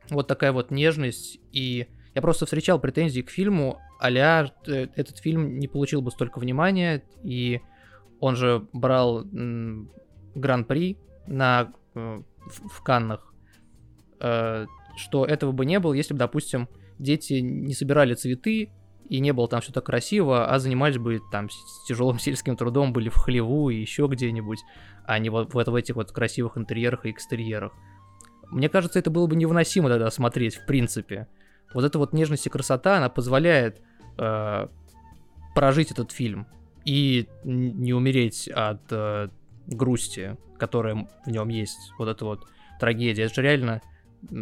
вот такая вот нежность и... Я просто встречал претензии к фильму, а этот фильм не получил бы столько внимания, и он же брал гран-при на, в, в Каннах, что этого бы не было, если бы, допустим, дети не собирали цветы, и не было там так красиво, а занимались бы там с тяжелым [LAUGHS] сельским трудом, были в хлеву и еще где-нибудь, а не вот, вот в этих вот красивых интерьерах и экстерьерах. Мне кажется, это было бы невыносимо тогда смотреть, в принципе. Вот эта вот нежность и красота, она позволяет э, прожить этот фильм и не умереть от э, грусти, которая в нем есть. Вот это вот трагедия. Это же реально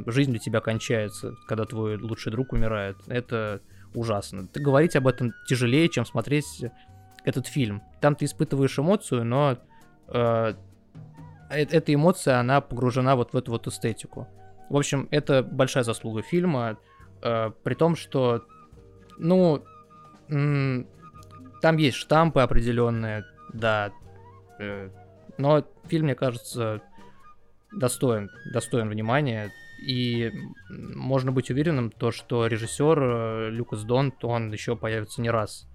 жизнь для тебя кончается, когда твой лучший друг умирает. Это ужасно. Ты говорить об этом тяжелее, чем смотреть этот фильм. Там ты испытываешь эмоцию, но э, э- эта эмоция, она погружена вот в эту вот эстетику. В общем, это большая заслуга фильма, э, при том, что, ну, там есть штампы определенные, да, э, но фильм, мне кажется, достоин, достоин внимания, и можно быть уверенным, то, что режиссер э, Люкас Донт, он еще появится не раз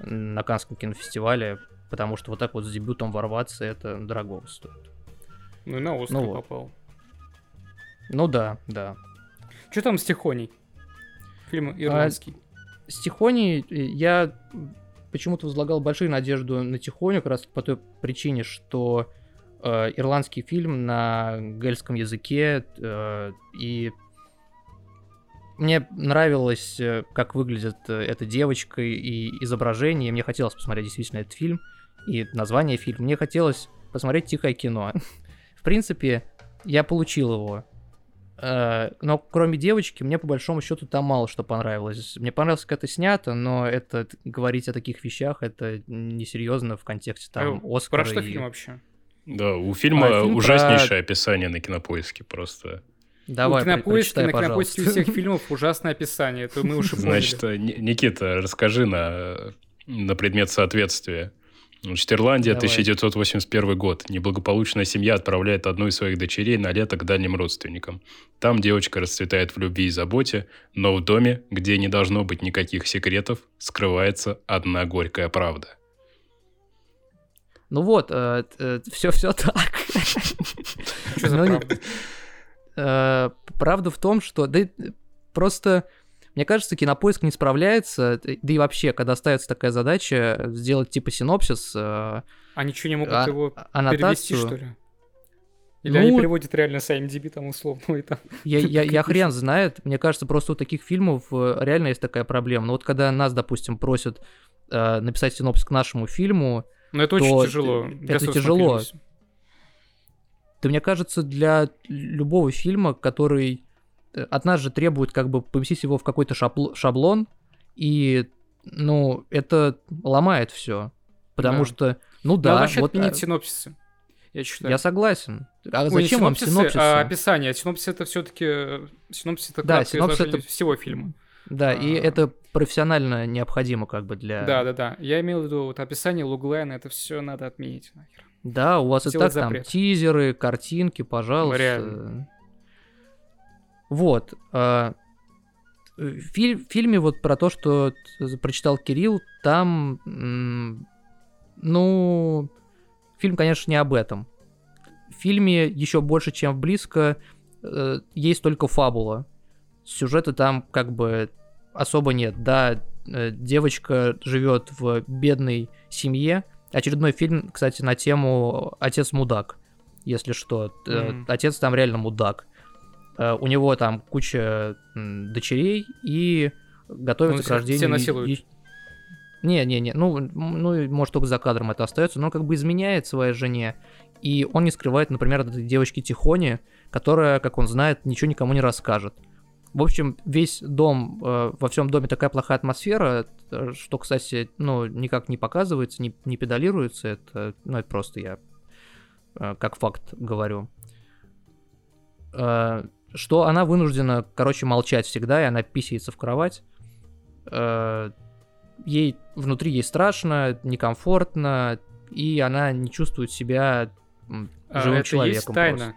на Каннском кинофестивале, потому что вот так вот с дебютом ворваться, это дорого стоит.
Ну и на Оскар
Ну вот.
попал.
Ну да, да.
Что там с Тихоней? Фильм
А,
ирландский.
С Тихоней э, я почему-то возлагал большие надежды на Тихоню, как раз по той причине, что э, ирландский фильм на гельском языке, э, и мне нравилось, э, как выглядит эта девочка и изображение, мне хотелось посмотреть действительно этот фильм, и название фильма, мне хотелось посмотреть тихое кино. В принципе, я получил его. Но кроме девочки, мне по большому счету там мало что понравилось. Мне понравилось, как это снято, но это говорить о таких вещах, это несерьезно в контексте там Оскара.
Про что
и-
фильм вообще?
Да, у фильма
А, фильм
ужаснейшее описание на кинопоиске просто.
Давай,
у
про-
кинопоиски,
прочитай,
на кинопоиске у всех [LAUGHS] фильмов ужасное описание. Это мы уже поняли.
Значит, Ни- Никита, расскажи на, на предмет соответствия. Значит, Ирландия,
Давай.
1981 год. Неблагополучная семья отправляет одну из своих дочерей на лето к дальним родственникам. Там девочка расцветает в любви и заботе, но в доме, где не должно быть никаких секретов, скрывается одна горькая правда.
Ну вот, все, все так.
Что за правда?
Э, Правда в том, что да, э, просто мне кажется, кинопоиск не справляется, э, да и вообще, когда ставится такая задача сделать типа синопсис, э,
Они что, не могут
а-
его перевести, что ли? Или
Ну,
они переводят реально с IMDb там условно и там.
Я, я, я хрен знает. Мне кажется, просто у таких фильмов э, реально есть такая проблема. Но вот когда нас, допустим, просят э, написать синопсис к нашему фильму,
Но это
То
очень тяжело.
это тяжело. то мне кажется, для любого фильма, который э, от нас же требует как бы поместить его в какой-то шабло- шаблон, и, ну, это ломает все. Потому
Да.
что, ну
Надо
да,
вообще
вот
отменить
а,
синопсисы. Я считаю.
я согласен. А
Ой,
зачем вам
синопсисы, а описание. Синопсис это все-таки синопсис это
Да, синопсис это-
всего фильма.
Да, и
а-
это профессионально необходимо как бы для...
Да, да, да. Я имел в виду вот описание луглайна, это все надо отменить нахер.
Да, у вас и
Сделать
так там
запрет.
тизеры, картинки, пожалуйста.
Реально.
Вот. э, В фильме вот про то, что прочитал Кирилл, там, м, ну, фильм, конечно, не об этом. В фильме еще больше, чем в близко, э, есть только фабула. Сюжета там как бы особо нет. Да, э, девочка живет в бедной семье. Очередной фильм, кстати, на тему «Отец мудак», если что.
Мгм.
Отец там реально мудак. Э, у него там куча дочерей и готовится
Он
к рождению...
все
и-
насилует.
и- Не, не, не, ну, ну, может, только за кадром это остается, но он как бы изменяет своей жене, и он не скрывает, например, от этой девочки Тихони, которая, как он знает, ничего никому не расскажет. В общем, весь дом, э, во всем доме такая плохая атмосфера, э, что, кстати, ну, никак не показывается, не, не педалируется, это, ну, это просто я э, как факт говорю. Э, Что она вынуждена, короче, молчать всегда, и она писается в кровать. Э, Ей внутри ей страшно, некомфортно, и она не чувствует себя
А,
живым
это
человеком.
есть тайна.
просто.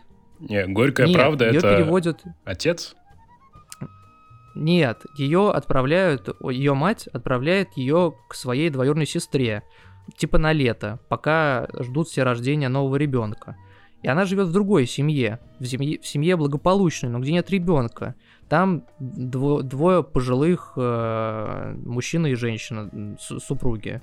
Не, горькая
Нет,
правда это
переводят
отец?
Нет, ее отправляют, ее мать отправляет ее к своей двоюродной сестре, типа на лето, пока ждут все рождения нового ребенка. И она живет в другой семье, в семье, в семье благополучной, но где нет ребенка. Там дво- двое пожилых э, мужчина и женщина, супруги.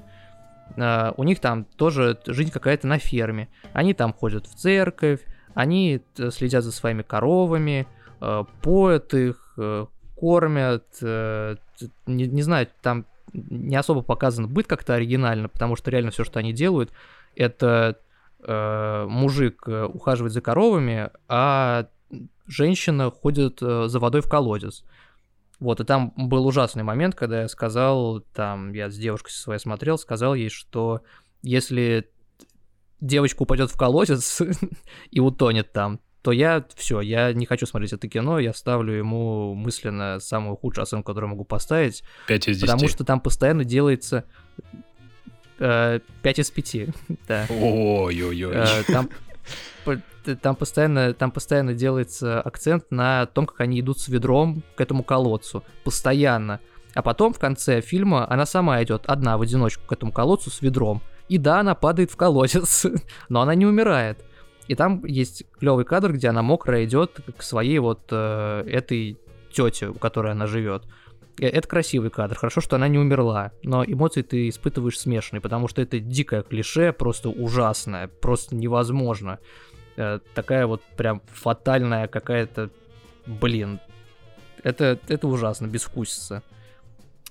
Э, у них там тоже жизнь какая-то на ферме. Они там ходят в церковь, они э, следят за своими коровами, э, поют их, э, кормят, э, не, не знаю, там не особо показан быт как-то оригинально, потому что реально все, что они делают, это э, мужик э, ухаживает за коровами, а женщина ходит э, за водой в колодец. Вот, и там был ужасный момент, когда я сказал, там, я с девушкой своей смотрел, сказал ей, что если девочка упадет в колодец [LAUGHS] и утонет там, то я все, я не хочу смотреть это кино, я ставлю ему мысленно самую худшую оценку, которую могу поставить,
5 из 10.
потому что там постоянно делается э, 5 из 5, [LAUGHS] да.
Ой-ой-ой.
Э, Там, там, постоянно, там постоянно делается акцент на том, как они идут с ведром к этому колодцу. Постоянно. А потом в конце фильма она сама идет одна в одиночку к этому колодцу с ведром. И да, она падает в колодец, [LAUGHS] но она не умирает. И там есть клевый кадр, где она мокрая идет к своей вот э, этой тете, у которой она живет. Это красивый кадр. Хорошо, что она не умерла. Но эмоции ты испытываешь смешанные, потому что это дикое клише, просто ужасное, просто невозможно. Э, Такая вот прям фатальная какая-то... Блин. Это, это ужасно, безвкусица.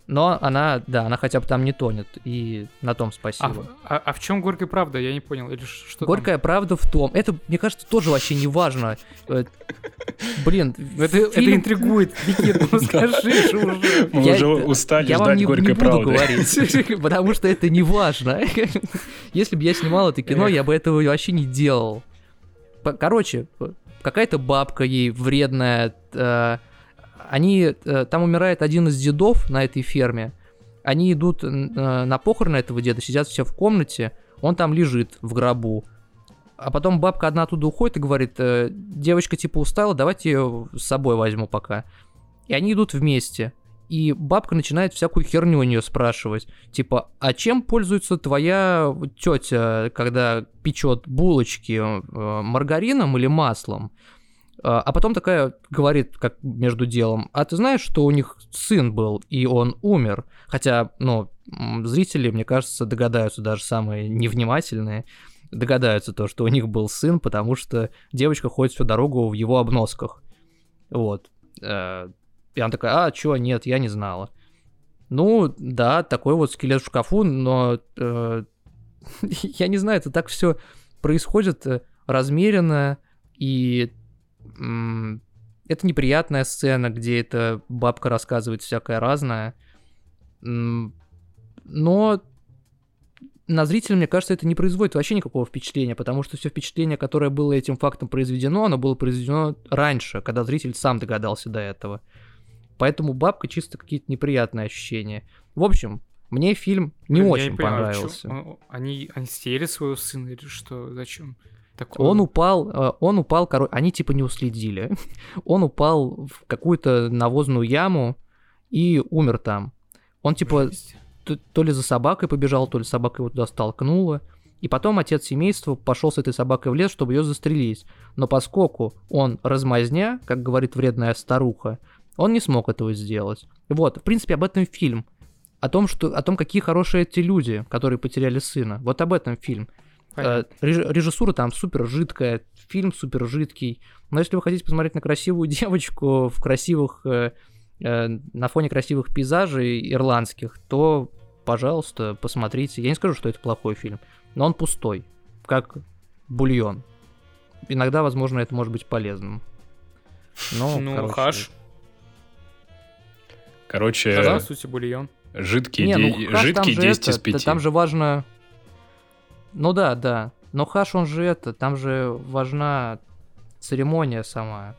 Но она, да, она хотя бы там не тонет. И на том
А,
спасибо.
в- а- а в чем горькая правда? Я не понял. Или что там?
Горькая правда в том. Это, мне кажется, тоже вообще не важно. Э, Блин,
Это, это
фильм-
интригует. [LAUGHS] Никит, ну скажи же уже.
Мы уже устали
я
ждать горькой
не буду
правды.
говорить, [LAUGHS] [LAUGHS] потому что это не важно. Если бы я снимал это кино, я бы этого вообще не делал. Короче, какая-то бабка ей вредная. Они, э, там умирает один из дедов на этой ферме. Они идут э, на похороны этого деда, сидят все в комнате, он там лежит в гробу. А потом бабка одна оттуда уходит и говорит, э, девочка типа устала, давайте ее с собой возьму пока. И они идут вместе. И бабка начинает всякую херню у нее спрашивать. Типа, а чем пользуется твоя тетя, когда печет булочки? Маргарином или маслом? А а потом такая говорит, как между делом, а ты знаешь, что у них сын был, и он умер? Хотя, ну, зрители, мне кажется, догадаются, даже самые невнимательные, догадаются то, что у них был сын, потому что девочка ходит всю дорогу в его обносках. Вот. Э, И она такая, а, чё, нет, я не знала. Ну, да, такой вот скелет в шкафу, но э, [LAUGHS] я не знаю, это так все происходит э, размеренно, и это неприятная сцена, где эта бабка рассказывает всякое разное. Но на зрителя, мне кажется, это не производит вообще никакого впечатления, потому что все впечатление, которое было этим фактом произведено, оно было произведено раньше, когда зритель сам догадался до этого. Поэтому бабка чисто какие-то неприятные ощущения. В общем, мне фильм не
Блин,
очень
понимаю, а
понравился.
Они, они стерли своего сына или что? Зачем? Такое?
Он упал, э, он упал, короче, они типа не уследили. [LAUGHS] Он упал в какую-то навозную яму и умер там. Он типа
Жесть.
то ли за собакой побежал, то ли собака его туда столкнула. И потом отец семейства пошел с этой собакой в лес, чтобы ее застрелить. Но поскольку он размазня, как говорит вредная старуха, он не смог этого сделать. Вот, в принципе, об этом фильм. О том, что, о том, какие хорошие эти люди, которые потеряли сына. Вот об этом фильм. Э, реж- режиссура там супер жидкая, фильм супер жидкий. Но если вы хотите посмотреть на красивую [LAUGHS] девочку в красивых, э, э, на фоне красивых пейзажей ирландских, то, пожалуйста, посмотрите. Я не скажу, что это плохой фильм, но он пустой, как бульон. Иногда, возможно, это может быть полезным. Но,
Ну,
короче,
хаш.
Короче,
Здравствуйте, бульон.
жидкий,
Не,
де-
ну хаш же
10 из
это,
5.
Там же важно... Ну да, да. Но хаш, он же это, там же важна церемония сама.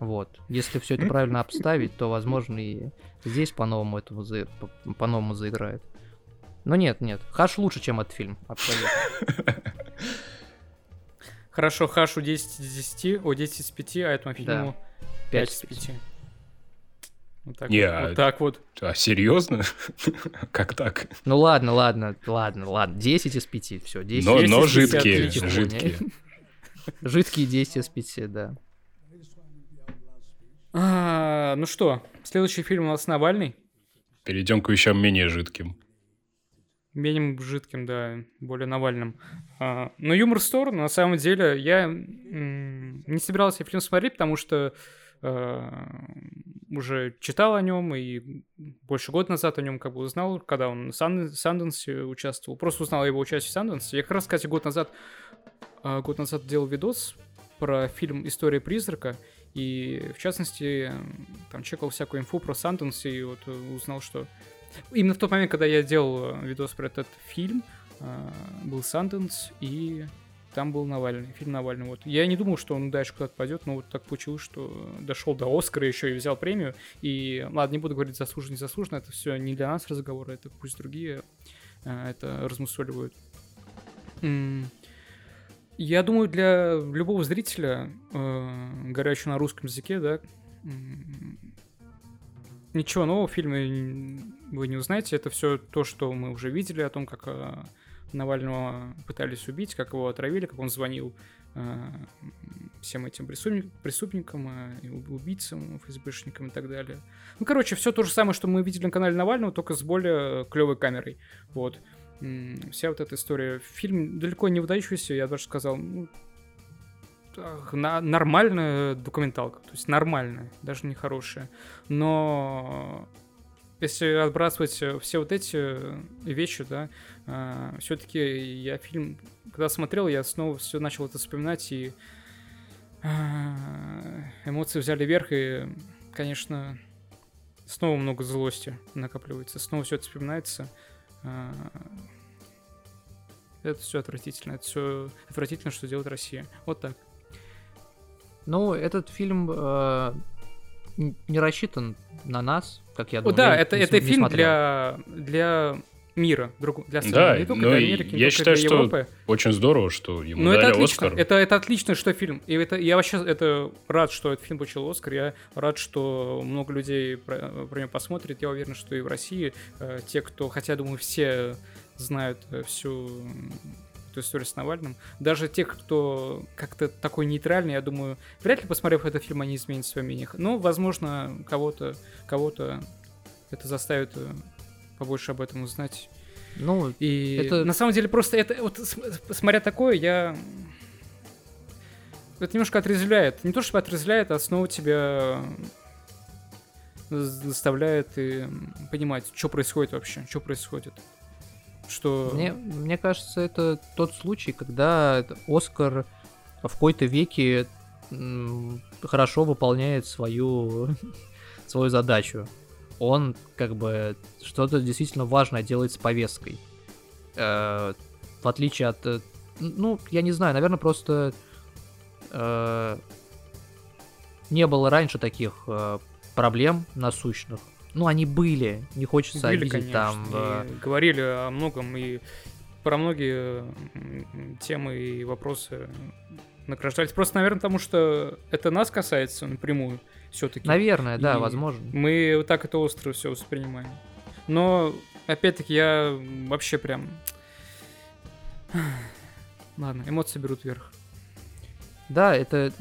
Вот. Если все это правильно обставить, то, возможно, и здесь по-новому этому за... по- по-новому заиграет. Но нет, нет. Хаш лучше, чем этот фильм. Абсолютно.
Хорошо, Хашу 10 из 10, о, 10 из 5, а этому фильму 5 из 5. Вот так,
Не,
вот,
а-
вот так вот.
А серьезно? [LAUGHS] как так?
Ну ладно, ладно, ладно, ладно. 10 из 5. Все, 10
Но,
Есть
но
из 50
жидкие,
отличий.
жидкие. [LAUGHS]
Жидкие 10 из 5, да.
А, ну что, следующий фильм у нас Навальный.
Перейдем к вещам менее жидким.
Менее жидким, да, более Навальным. А, но юмор в сторону, на самом деле, я м, не собирался фильм смотреть, потому что уже читал о нем и больше года назад о нем как бы узнал, когда он в Сан- Санденсе участвовал. Просто узнал о его участии в Санденсе. Я как раз, кстати, год назад, а, год назад делал видос про фильм «История призрака», и, в частности, там чекал всякую инфу про Санденс, и вот э, узнал, что именно в тот момент, когда я делал э, видос про этот фильм, э, был Санденс, и там был Навальный, фильм Навальный. Вот. Я не думал, что он дальше куда-то пойдет, но вот так получилось, что дошел до Оскара еще и взял премию. И ладно, не буду говорить заслуженно, не это все не для нас разговоры, это пусть другие э, это размусоливают. Я думаю, для любого зрителя, э, на русском языке, да, ничего нового в фильме вы не узнаете. Это все то, что мы уже видели о том, как э, Навального пытались убить, как его отравили, как он звонил э, всем этим преступник- преступникам, э, убийцам, ФСБшникам и так далее. Ну, короче, все то же самое, что мы видели на канале Навального, только с более клевой камерой. Вот. Вся вот эта история. Фильм далеко не выдающийся, я даже сказал, ну, на- нормальная документалка, то есть нормальная, даже не хорошая. Но если отбрасывать э, все вот эти вещи, да, все-таки я фильм, когда смотрел, я снова все начал это вспоминать, и а, эмоции взяли верх, и, конечно, снова много злости накапливается, снова все это вспоминается. А, Это все отвратительно, это все отвратительно, что делает Россия. Вот так.
Ну, этот фильм э, не рассчитан на нас, как я
О,
думаю.
да,
Я
это,
не
это
не
фильм
смотрел.
для, для мира, друг, для страны,
Да,
не только
ну
для Америки, не
я
только
считаю,
для
что
Европы.
Очень здорово, что ему
Ну, это
дали
отлично.
Оскар.
Это, это отлично, что фильм. И это, я вообще это рад, что этот фильм получил Оскар. Я рад, что много людей про, про него посмотрит. Я уверен, что и в России э, те, кто, хотя, думаю, все знают э, всю эту историю с Навальным. Даже те, кто как-то такой нейтральный, я думаю, вряд ли, посмотрев этот фильм, они изменят свое мнение. Но, возможно, кого-то кого-то это заставит э, побольше об этом узнать.
Ну,
И
Это-
на самом деле просто это вот см- смотря такое, я это немножко отрезвляет. Не то чтобы отрезвляет, а снова тебя заставляет и понимать, что происходит вообще, что происходит. Что...
Мне, мне кажется, это тот случай, когда Оскар в какой-то веке хорошо выполняет свою, [LAUGHS] свою задачу. Он как бы что-то действительно важное делает с повесткой. Э, в отличие от... Ну, я не знаю, наверное, просто э, не было раньше таких э, проблем насущных. Ну, они были, не хочется
Были,
обидеть
конечно,
там... э,
говорили о многом, и про многие темы и вопросы награждались. Просто, наверное, потому что это нас касается напрямую все-таки.
Наверное, да,
И
возможно.
Мы вот так это остро все воспринимаем. Но, опять-таки, я вообще прям... [SIGHS] Ладно, эмоции берут вверх.
Да, это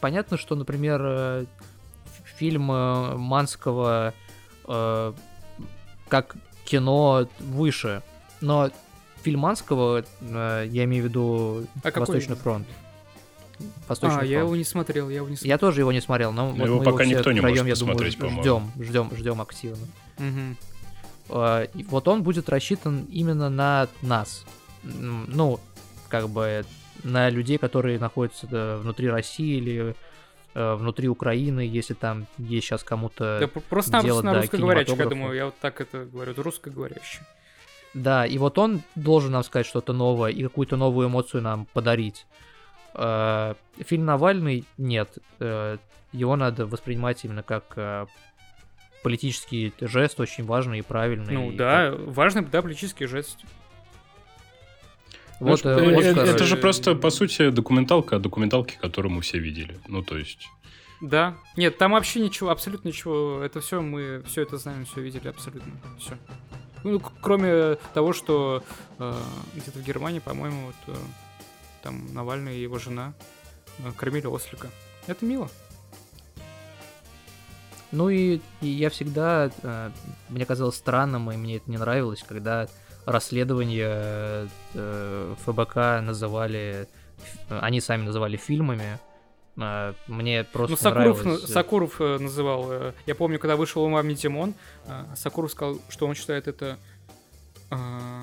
понятно, что, например, э, фильм э, Манского э, как кино выше, но Фильманского, э, я имею в виду
А
Восточный фронт. Восточный
А, я
фронт.
его не смотрел, я его не смотрел.
Я тоже его не смотрел, но
его
мы
пока
все
никто не
втроем,
может
я думаю, ждем, ждем, ждем активно. А, и Вот он будет рассчитан именно на нас. Ну, как бы на людей, которые находятся э, внутри России или э, внутри Украины, если там есть сейчас кому-то...
Да, просто там
делать,
на
да,
русскоговорящих, я думаю, я вот так это говорю, это русскоговорящий.
Да, и вот он должен нам сказать что-то новое и какую-то новую эмоцию нам подарить. Э, Фильм Навальный нет. Э, Его надо воспринимать именно как э, политический жест, очень важный и правильный.
Ну
и
да, важный, да, политический жест.
Вот,
Ну,
э,
э,
Оскар,
это же просто, по сути, документалка, документалки, которую мы все видели. Ну, то есть...
Да. Нет, там вообще ничего, абсолютно ничего. Это все мы все это знаем, все видели абсолютно. Все. Ну, к- кроме того, что э, где-то в Германии, по-моему, вот э, там Навальный и его жена э, кормили ослика. Это мило.
Ну и, и я всегда, э, мне казалось странным, и мне это не нравилось, когда расследования э, ФБК называли, они сами называли фильмами. Э, Мне просто
Ну,
не
Сакуров,
нравилось.
на- Сакуров э, называл. э, Я помню, когда вышел у Мами Димон, э, Сакуров сказал, что он считает это э,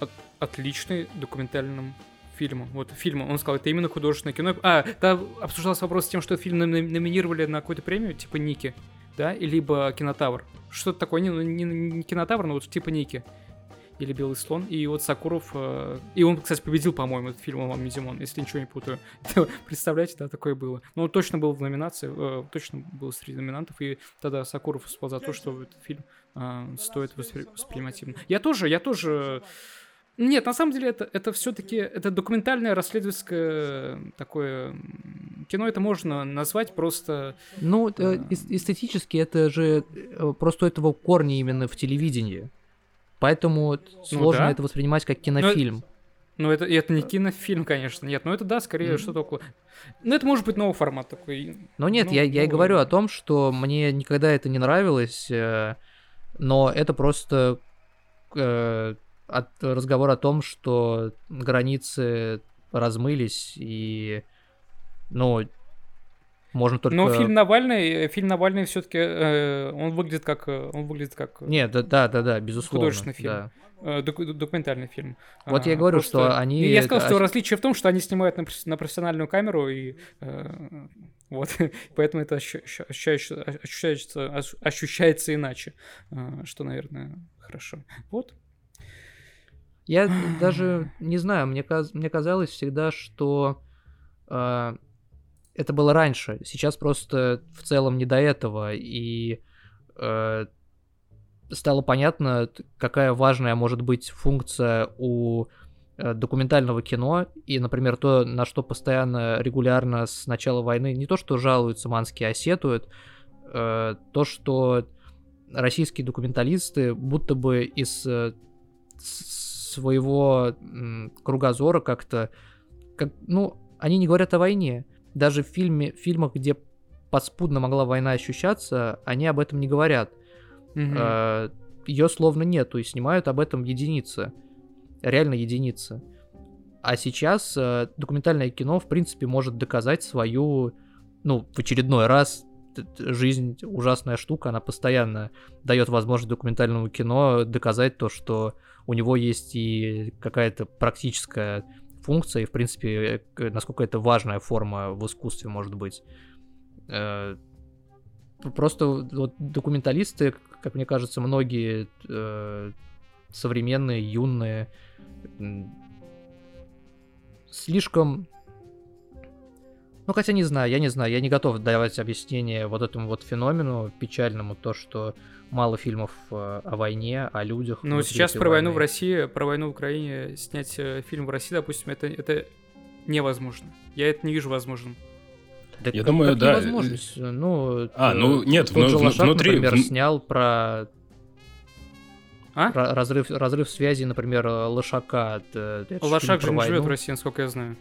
от- отличным документальным фильмом. Вот фильмом. Он сказал, это именно художественное кино. А, там обсуждался вопрос с тем, что фильм номи- номинировали на какую-то премию, типа Ники, да, либо Кинотавр. Что-то такое, не, ну, не, не Кинотавр, но вот типа Ники. Или Белый слон. И вот Сакуров... э, И он, кстати, победил, по-моему, этот фильм «Мами Димон», если ничего не путаю. [LAUGHS] Представляете, да, такое было. Ну, он точно был в номинации, э, точно был среди номинантов, и тогда Сакуров выступал за то, что этот фильм э, стоит воспри- воспринимать. Я тоже, я тоже... Нет, на самом деле это, это все-таки это документальное расследовательское такое кино. Это можно назвать просто
Ну, э, эс- эстетически это же просто этого корни именно в телевидении. Поэтому сложно
да.
это воспринимать как кинофильм.
Ну, это, это не кинофильм, конечно. Нет, ну это да, скорее
Мгм.
что-то около. Ну, это может быть новый формат такой.
Но нет,
Ну,
я, я и
ну,
говорю о том, что мне никогда это не нравилось, э, но это просто э, от, разговор о том, что границы размылись, и, ну, можно только...
Но фильм Навальный, э, фильм Навальный все-таки, он выглядит как, э, он выглядит как э,
Нет, да, да, да, да, безусловно.
Художественный фильм.
да.
э, доку- документальный фильм.
Вот
А,
я и говорю,
просто-
что они
Я сказал, что различие в том, что они снимают на, на профессиональную камеру, и э, вот, [LAUGHS] поэтому это ощу- ощу- ощущается, ощущается, ощ- ощущается иначе, э, что, наверное, хорошо. Вот.
Я [SIGHS] даже не знаю, мне, каз- мне казалось всегда, что э, это было раньше. Сейчас просто в целом не до этого. И э, стало понятно, какая важная может быть функция у э, документального кино. И, например, то, на что постоянно, регулярно с начала войны не то, что жалуются манские, а сетуют, э, то, что российские документалисты будто бы из э, своего м, кругозора как-то, как, ну, они не говорят о войне. Даже в фильме, в фильмах, где подспудно могла война ощущаться, они об этом не говорят.
Мгм.
Ее словно нету, и снимают об этом единицы. Реально единицы. А сейчас э, документальное кино, в принципе, может доказать свою, ну, в очередной раз, жизнь ужасная штука, она постоянно дает возможность документальному кино доказать то, что у него есть и какая-то практическая функция, и, в принципе, э, насколько это важная форма в искусстве может быть. Э, Просто вот документалисты, как мне кажется, многие э, современные, юные, слишком... Ну, хотя не знаю, я не знаю, я не готов давать объяснение вот этому вот феномену печальному, то, что мало фильмов э, о войне, о людях.
Ну, сейчас про войну в. России, про войну в Украине снять э, фильм в России, допустим, это, это невозможно. Я это не вижу возможным.
Да
Я
как-
думаю,
как
да,
невозможность? Ну,
А,
э,
ну, нет,
тот же
вну-
Лошак,
внутри-
например, снял про
А?
Ра- Разрыв, разрыв связи, например, Лошака. Это,
Лошак же не живет в. России, насколько я знаю.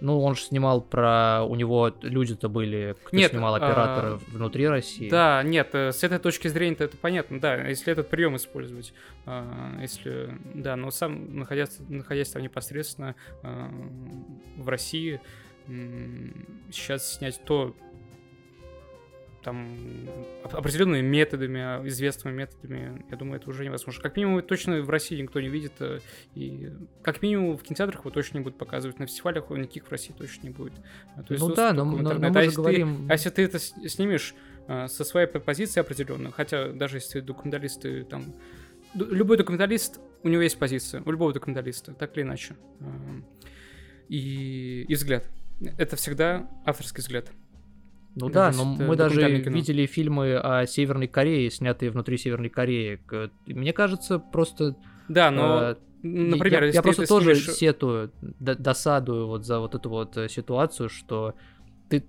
Ну, он же снимал про... У него люди-то были, кто
Нет,
снимал
а,
операторы внутри России.
Да, нет, э, с этой точки зрения это понятно, да, если этот прием использовать, а, если, да, но сам находясь, находясь там непосредственно а, в России, сейчас снять то, там, оп- определенными методами, известными методами, я думаю, это уже невозможно. Как минимум, точно в России никто не видит, э, и как минимум в кинотеатрах его точно не будут показывать, на фестивалях его никаких в России точно не будет. А, то есть
Ну да, но- но- но мы
А
же
если ты-
говорим-
а если ты это снимешь а, со своей позиции определенно, хотя даже если документалисты там... Любой документалист, у него есть позиция, у любого документалиста, так или иначе. А, И, и взгляд. Это всегда авторский взгляд.
Ну
Даже
да, но мы даже
кино.
видели фильмы о Северной Корее, снятые внутри Северной Кореи. Мне кажется, просто...
Да, но,
э,
например,
я, я
ты
просто тоже
снимешь-
сетую, досадую вот за вот эту вот э, ситуацию, что ты,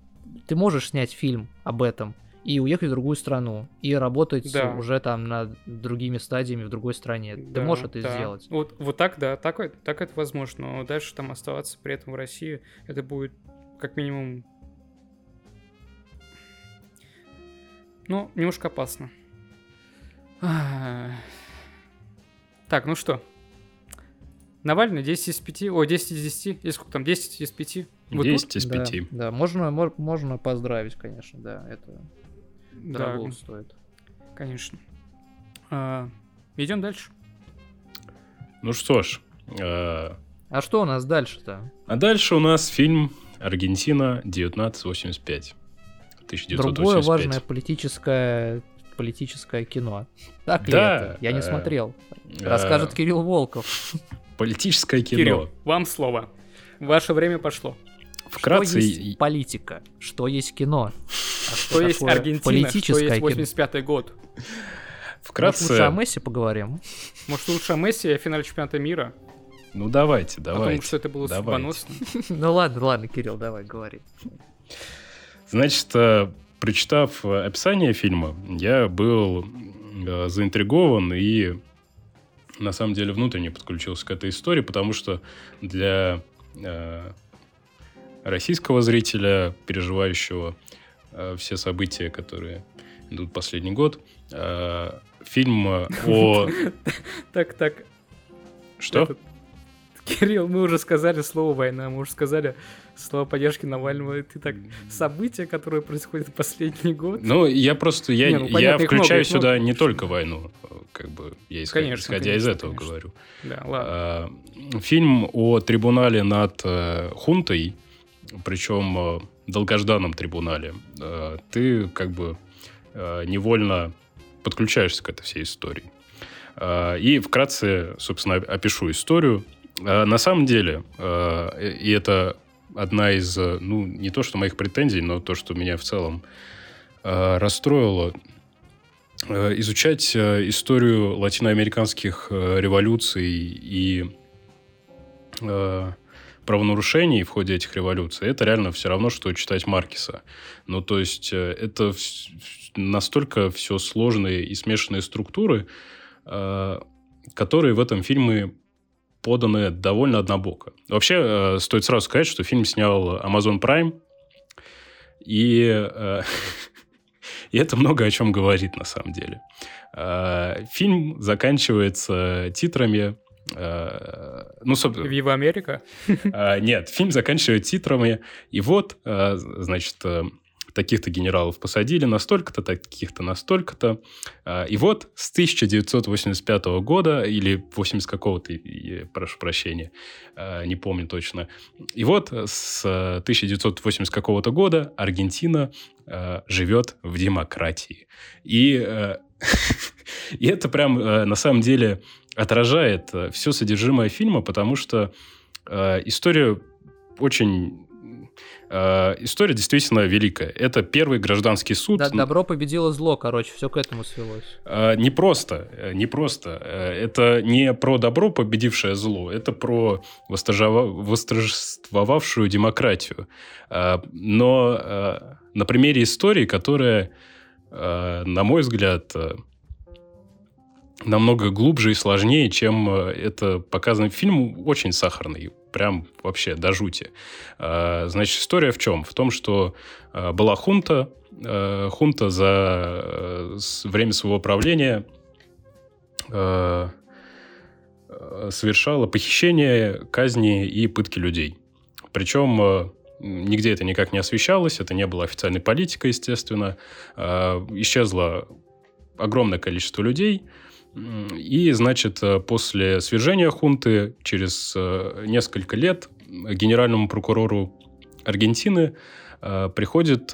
ты можешь снять фильм об этом и уехать в другую страну, и работать
Да.
уже там над другими стадиями в другой стране. Ты
Да,
можешь это
да.
сделать.
Вот, вот так, да, так, так это возможно. Но дальше там оставаться при этом в России, это будет как минимум... Ну, немножко опасно. Так, ну что? Навальный 10 из 5, о, 10 из 10, или сколько там, 10 из 5? Вот тут?
10 из
да,
5.
да, можно, мор- можно поздравить, конечно, да, это
Да,
дорого стоит.
конечно. А, идем дальше.
Ну что ж, э,
А что у нас дальше-то?
а дальше у нас фильм «Аргентина 1985». 1985.
Другое важное политическое политическое кино. Так ли
Да,
это? Я не
э,
смотрел.
Э,
Расскажет Кирилл Волков.
Политическое кино.
Кирилл, вам слово. Ваше время пошло.
Вкратце,
что есть политика? Что есть кино? А
Что есть
такое
Аргентина, что
политическое
есть
кино?
85 год.
вкратце...
Может, лучше о Месси поговорим?
Может, лучше о Месси и о финале чемпионата мира?
Ну давайте,
Потому
давайте.
что это было
давайте.
судьбоносно.
Ну ладно, ладно, Кирилл, давай, говори.
Значит, э, прочитав описание фильма, я был э, заинтригован и на самом деле внутренне подключился к этой истории, потому что для э, российского зрителя, переживающего э, все события, которые идут последний год, э, фильм о... [LAUGHS]
Так, так.
Что?
Кирилл, мы уже сказали слово война, мы уже сказали слово поддержки Навального. Ты так, события, которые происходят в последний год.
Ну, я просто, я,
Не, ну,
я
понятно, их
включаю
много,
сюда
много,
не только войну, как бы, я исходя,
Конечно,
исходя из
конечно,
этого
конечно.
говорю.
Да, ладно.
А, Фильм о трибунале над э, хунтой, причем э, долгожданном трибунале. Э, Ты как бы невольно подключаешься к этой всей истории. И вкратце, собственно, оп- опишу историю. На самом деле, и это одна из, э, ну, не то что моих претензий, но то, что меня в целом э, расстроило, э, изучать э, историю латиноамериканских э, революций и э, правонарушений в ходе этих революций, это реально все равно, что читать Маркиса. Ну, то есть, э, это настолько все сложные и смешанные структуры, э, которые в этом фильме поданы довольно однобоко. Вообще, э, стоит сразу сказать, что фильм снял Amazon Prime, и, э, [LAUGHS] и это много о чем говорит на самом деле. Э, Фильм заканчивается титрами. э, Ну, собственно,
Вива Америка.
а, Нет, фильм заканчивает титрами. И вот, а, значит, э, таких-то генералов посадили на столько-то, таких-то на столько-то. А, И вот с 1985 года, или 80 какого-то, прошу прощения, а, не помню точно. И вот с э, 1980 какого-то года Аргентина живет в демократии. И, [LAUGHS] и это прям на самом деле отражает все содержимое фильма, потому что история очень... э, история действительно великая. Это первый гражданский суд.
Да, добро победило зло, короче, все к этому свелось.
Э, Не просто, э, не просто. Э, Это не про добро, победившее зло, это про восторжествовавшую демократию. Э, Но э, на примере истории, которая, э, на мой взгляд, э, намного глубже и сложнее, чем это показано. Фильм очень сахарный, прям вообще до жути. Э, значит, история в чем? В том, что э, была хунта, э, хунта за э, время своего правления э, совершала похищение, казни и пытки людей. Причем э, нигде это никак не освещалось, это не было официальной политикой, естественно. Исчезло огромное количество людей. И, значит, э, после свержения хунты через несколько лет генеральному прокурору Аргентины приходит,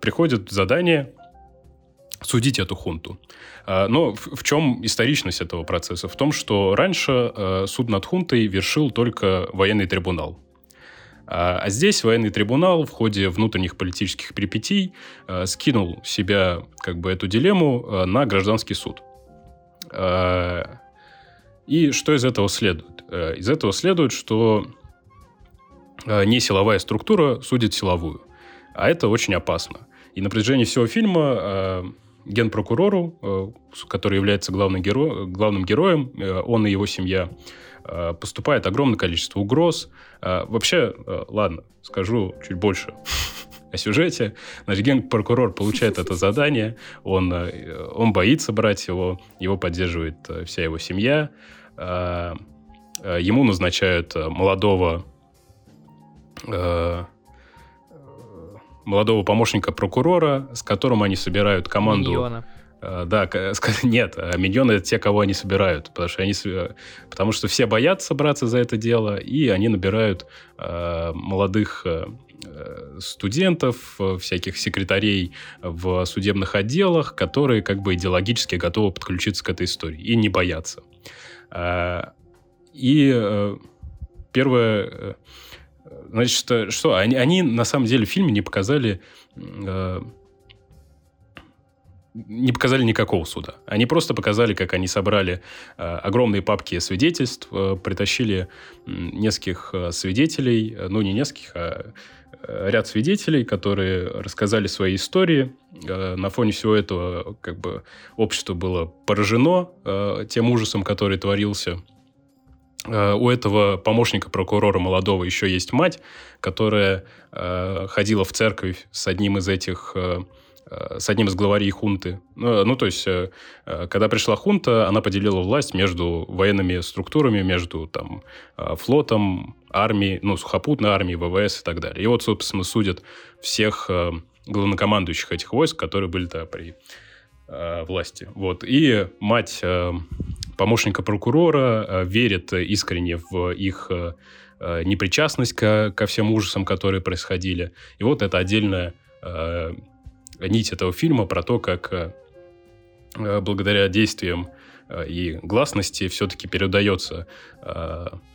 приходит задание судить эту хунту. Но в чем историчность этого процесса? В том, что раньше суд над хунтой вершил только военный трибунал. А, а здесь военный трибунал в ходе внутренних политических перипетий э, скинул себя как бы эту дилемму э, на гражданский суд. Э, и что из этого следует? Э, из этого следует, что э, не силовая структура судит силовую. А это очень опасно. И на протяжении всего фильма генпрокурору, который является главным, геро... главным героем, он и его семья, Э, поступает огромное количество угроз. Вообще, ладно, скажу чуть больше о сюжете. Значит, генпрокурор получает это задание, он, он боится брать его, его поддерживает вся его семья. Ему назначают молодого молодого помощника прокурора, с которым они собирают команду... Миньона Э, да, [LAUGHS] нет, миньоны это те, кого они собирают, потому что они, потому что все боятся браться за это дело, и они набирают э, молодых э, студентов, всяких секретарей в судебных отделах, которые как бы идеологически готовы подключиться к этой истории и не боятся. И первое, значит, что они, они на самом деле в фильме не показали не показали никакого суда. Они просто показали, как они собрали э, огромные папки свидетельств, э, притащили э, нескольких э, свидетелей, э, ну не нескольких, а э, ряд свидетелей, которые рассказали свои истории. Э, на фоне всего этого как бы общество было поражено э, тем ужасом, который творился. Э, у этого помощника прокурора молодого еще есть мать, которая э, ходила в церковь с одним из этих э, Э, с одним из главарей хунты. Ну, то есть, э, э, когда пришла хунта, она поделила власть между военными структурами, между там, флотом, армией, ну, сухопутной армией, ВВС и так далее. И вот, собственно, судят всех главнокомандующих этих войск, которые были тогда при власти. Вот. И мать помощника прокурора верит искренне в их непричастность ко, ко всем ужасам, которые происходили. И вот это отдельная нить этого фильма про то, как э, э, благодаря действиям э, и гласности все-таки передается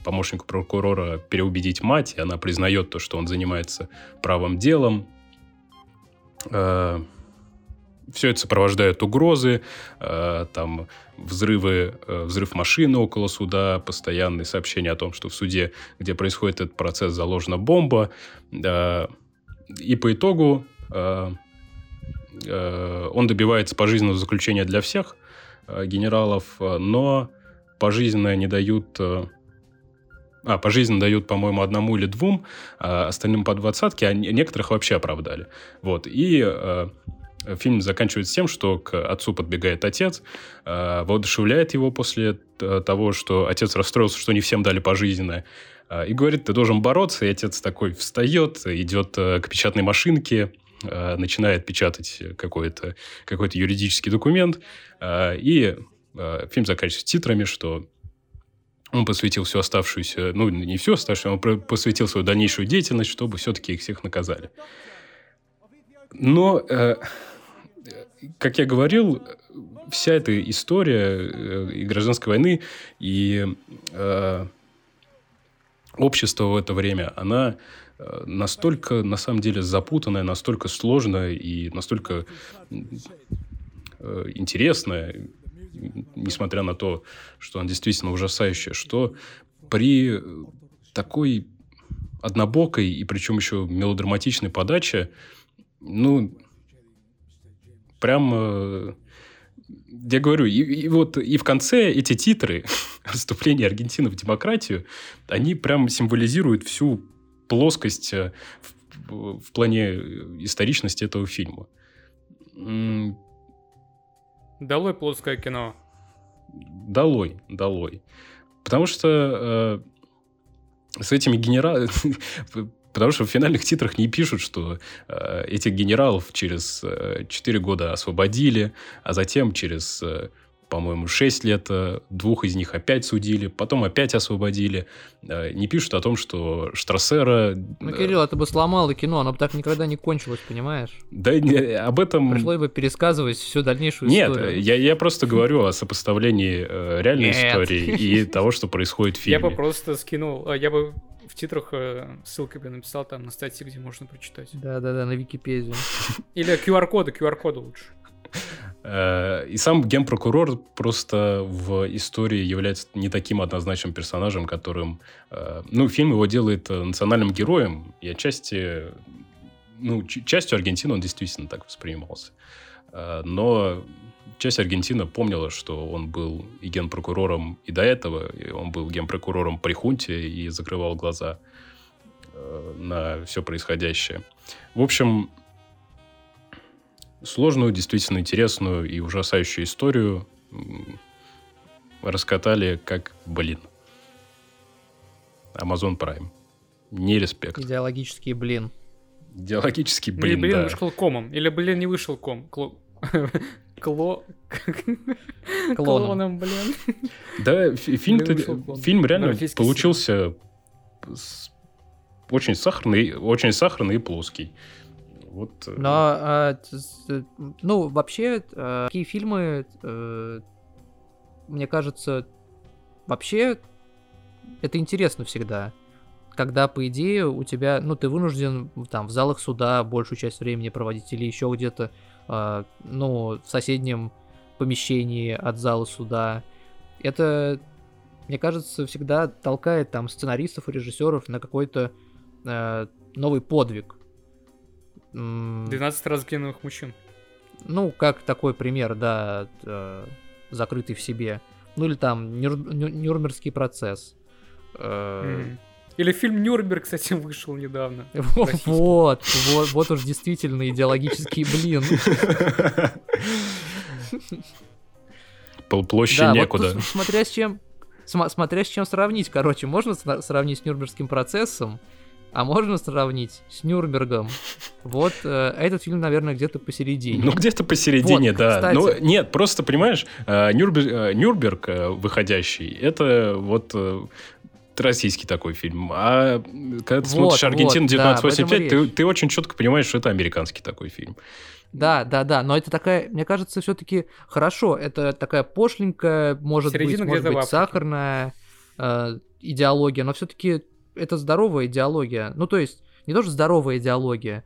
помощнику прокурора переубедить мать, и она признает то, что он занимается правым делом. Все это сопровождает угрозы, там взрывы, взрыв машины около суда, постоянные сообщения о том, что в суде, где происходит этот процесс, заложена бомба. И по итогу Э, он добивается пожизненного заключения для всех э, генералов, э, но пожизненно не дают... А, пожизненно дают, по-моему, одному или двум, а остальным по двадцатке, а некоторых вообще оправдали. Вот. И э, фильм заканчивается тем, что к отцу подбегает отец, э, воодушевляет его после того, что отец расстроился, что не всем дали пожизненное, и говорит, ты должен бороться, и отец такой встает, идет к печатной машинке, Э, начинает печатать какой-то какой юридический документ, э, и э, фильм заканчивается титрами, что он посвятил всю оставшуюся, ну, не всю оставшуюся, он посвятил свою дальнейшую деятельность, чтобы все-таки их всех наказали. Но, как я говорил, вся эта история и гражданской войны, и общество в это время, она Э, настолько, на самом деле, запутанная, настолько сложная и настолько э, интересная, несмотря на то, что она действительно ужасающая, что при такой однобокой и причем еще мелодраматичной подаче, ну, прям я говорю, и, и вот и в конце эти титры [LAUGHS] «Вступление Аргентины в демократию», они прям символизируют всю плоскость э, в, в плане историчности этого фильма.
Долой плоское кино.
Долой, долой. Потому что э, с этими генералами... [LAUGHS] Потому что в финальных титрах не пишут, что э, этих генералов через э, 4 года освободили, а затем через э, по-моему, 6 лет, э, двух из них опять судили, потом опять освободили. Э, не пишут о том, что Штрассера...
Ну, Кирилл, это бы сломало кино, оно бы так никогда не кончилось, понимаешь?
Да не, об этом...
Пришлось бы пересказывать всю дальнейшую
Нет,
историю.
Нет, я, я просто [LAUGHS] говорю о сопоставлении э, реальной Нет. истории и [LAUGHS] того, что происходит в фильме.
Я бы просто скинул, я бы в титрах ссылкой бы написал там на статье, где можно прочитать.
Да-да-да, на Википедию.
Или QR-коды, QR-коды лучше. [LAUGHS]
Э, и сам генпрокурор просто в истории является не таким однозначным персонажем, которым... Э, ну, фильм его делает э, национальным героем, и отчасти... Ну, частью Аргентины он действительно так воспринимался. Но часть Аргентины помнила, что он был и генпрокурором и до этого, и он был генпрокурором при хунте и закрывал глаза на все происходящее. В общем, сложную, действительно интересную и ужасающую историю раскатали как блин. Amazon Prime. Не респект.
Идеологический блин.
Идеологический блин,
Или блин
да.
вышел комом. Или блин не вышел ком. Кло... [LAUGHS] Кло... [LAUGHS]
Клоном.
блин.
Да, фильм, фильм реально получился очень сахарный, очень сахарный и плоский. Вот.
Э, Но, а, ну, вообще, а, такие фильмы, мне кажется, вообще это интересно всегда. Когда, по идее, у тебя, ну, ты вынужден там в залах суда большую часть времени проводить или еще где-то, а, ну, в соседнем помещении от зала суда. Это, мне кажется, всегда толкает там сценаристов и режиссеров на какой-то э, новый подвиг.
12 разгневанных мужчин.
Ну, как такой пример, да, э, закрытый в себе. Ну или там Нюр, Нюрнбергский процесс.
Э, или фильм Нюрнберг, кстати, [LAUGHS] вышел недавно.
Вот, вот, вот уж действительно идеологический блин.
Площади да, некуда.
Вот, смотря с чем, смотря с чем сравнить, короче, можно сравнить с Нюрнбергским процессом, а можно сравнить с Нюрнбергом. Вот э, этот фильм, наверное, где-то посередине.
Ну, где-то посередине, вот, да. Ну, нет, просто, понимаешь, э, Нюрнберг, э, Нюрнберг э, выходящий, это вот э, российский такой фильм. А когда ты вот, смотришь «Аргентину вот, 1985», да, ты, ты очень четко понимаешь, что это американский такой фильм.
Да, да, да, но это такая, мне кажется, все-таки хорошо. Это такая пошленькая, может Середина быть, может быть, сахарная э, идеология, но все-таки это здоровая идеология. Ну, то есть, не то, что здоровая идеология,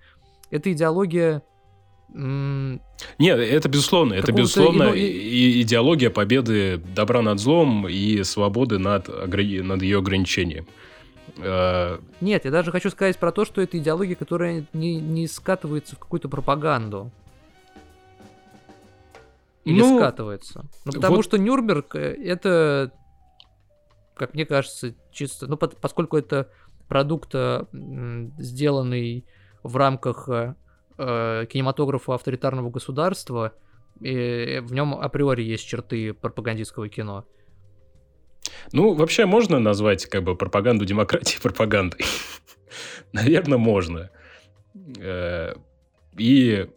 это идеология...
Нет, это безусловно, это безусловно ино... идеология победы добра над злом и свободы над, над ее ограничением.
Э, Нет, я даже хочу сказать про то, что это идеология, которая не, не скатывается в какую-то пропаганду. Или ну, скатывается. Ну, потому вот... что Нюрнберг э, это как мне кажется, чисто, ну, под, поскольку это продукт, э, сделанный в рамках э, э, кинематографа авторитарного государства, и в нем априори есть черты пропагандистского кино.
Ну, вообще можно назвать как бы пропаганду демократии [LAUGHS] пропагандой? Наверное, можно. И,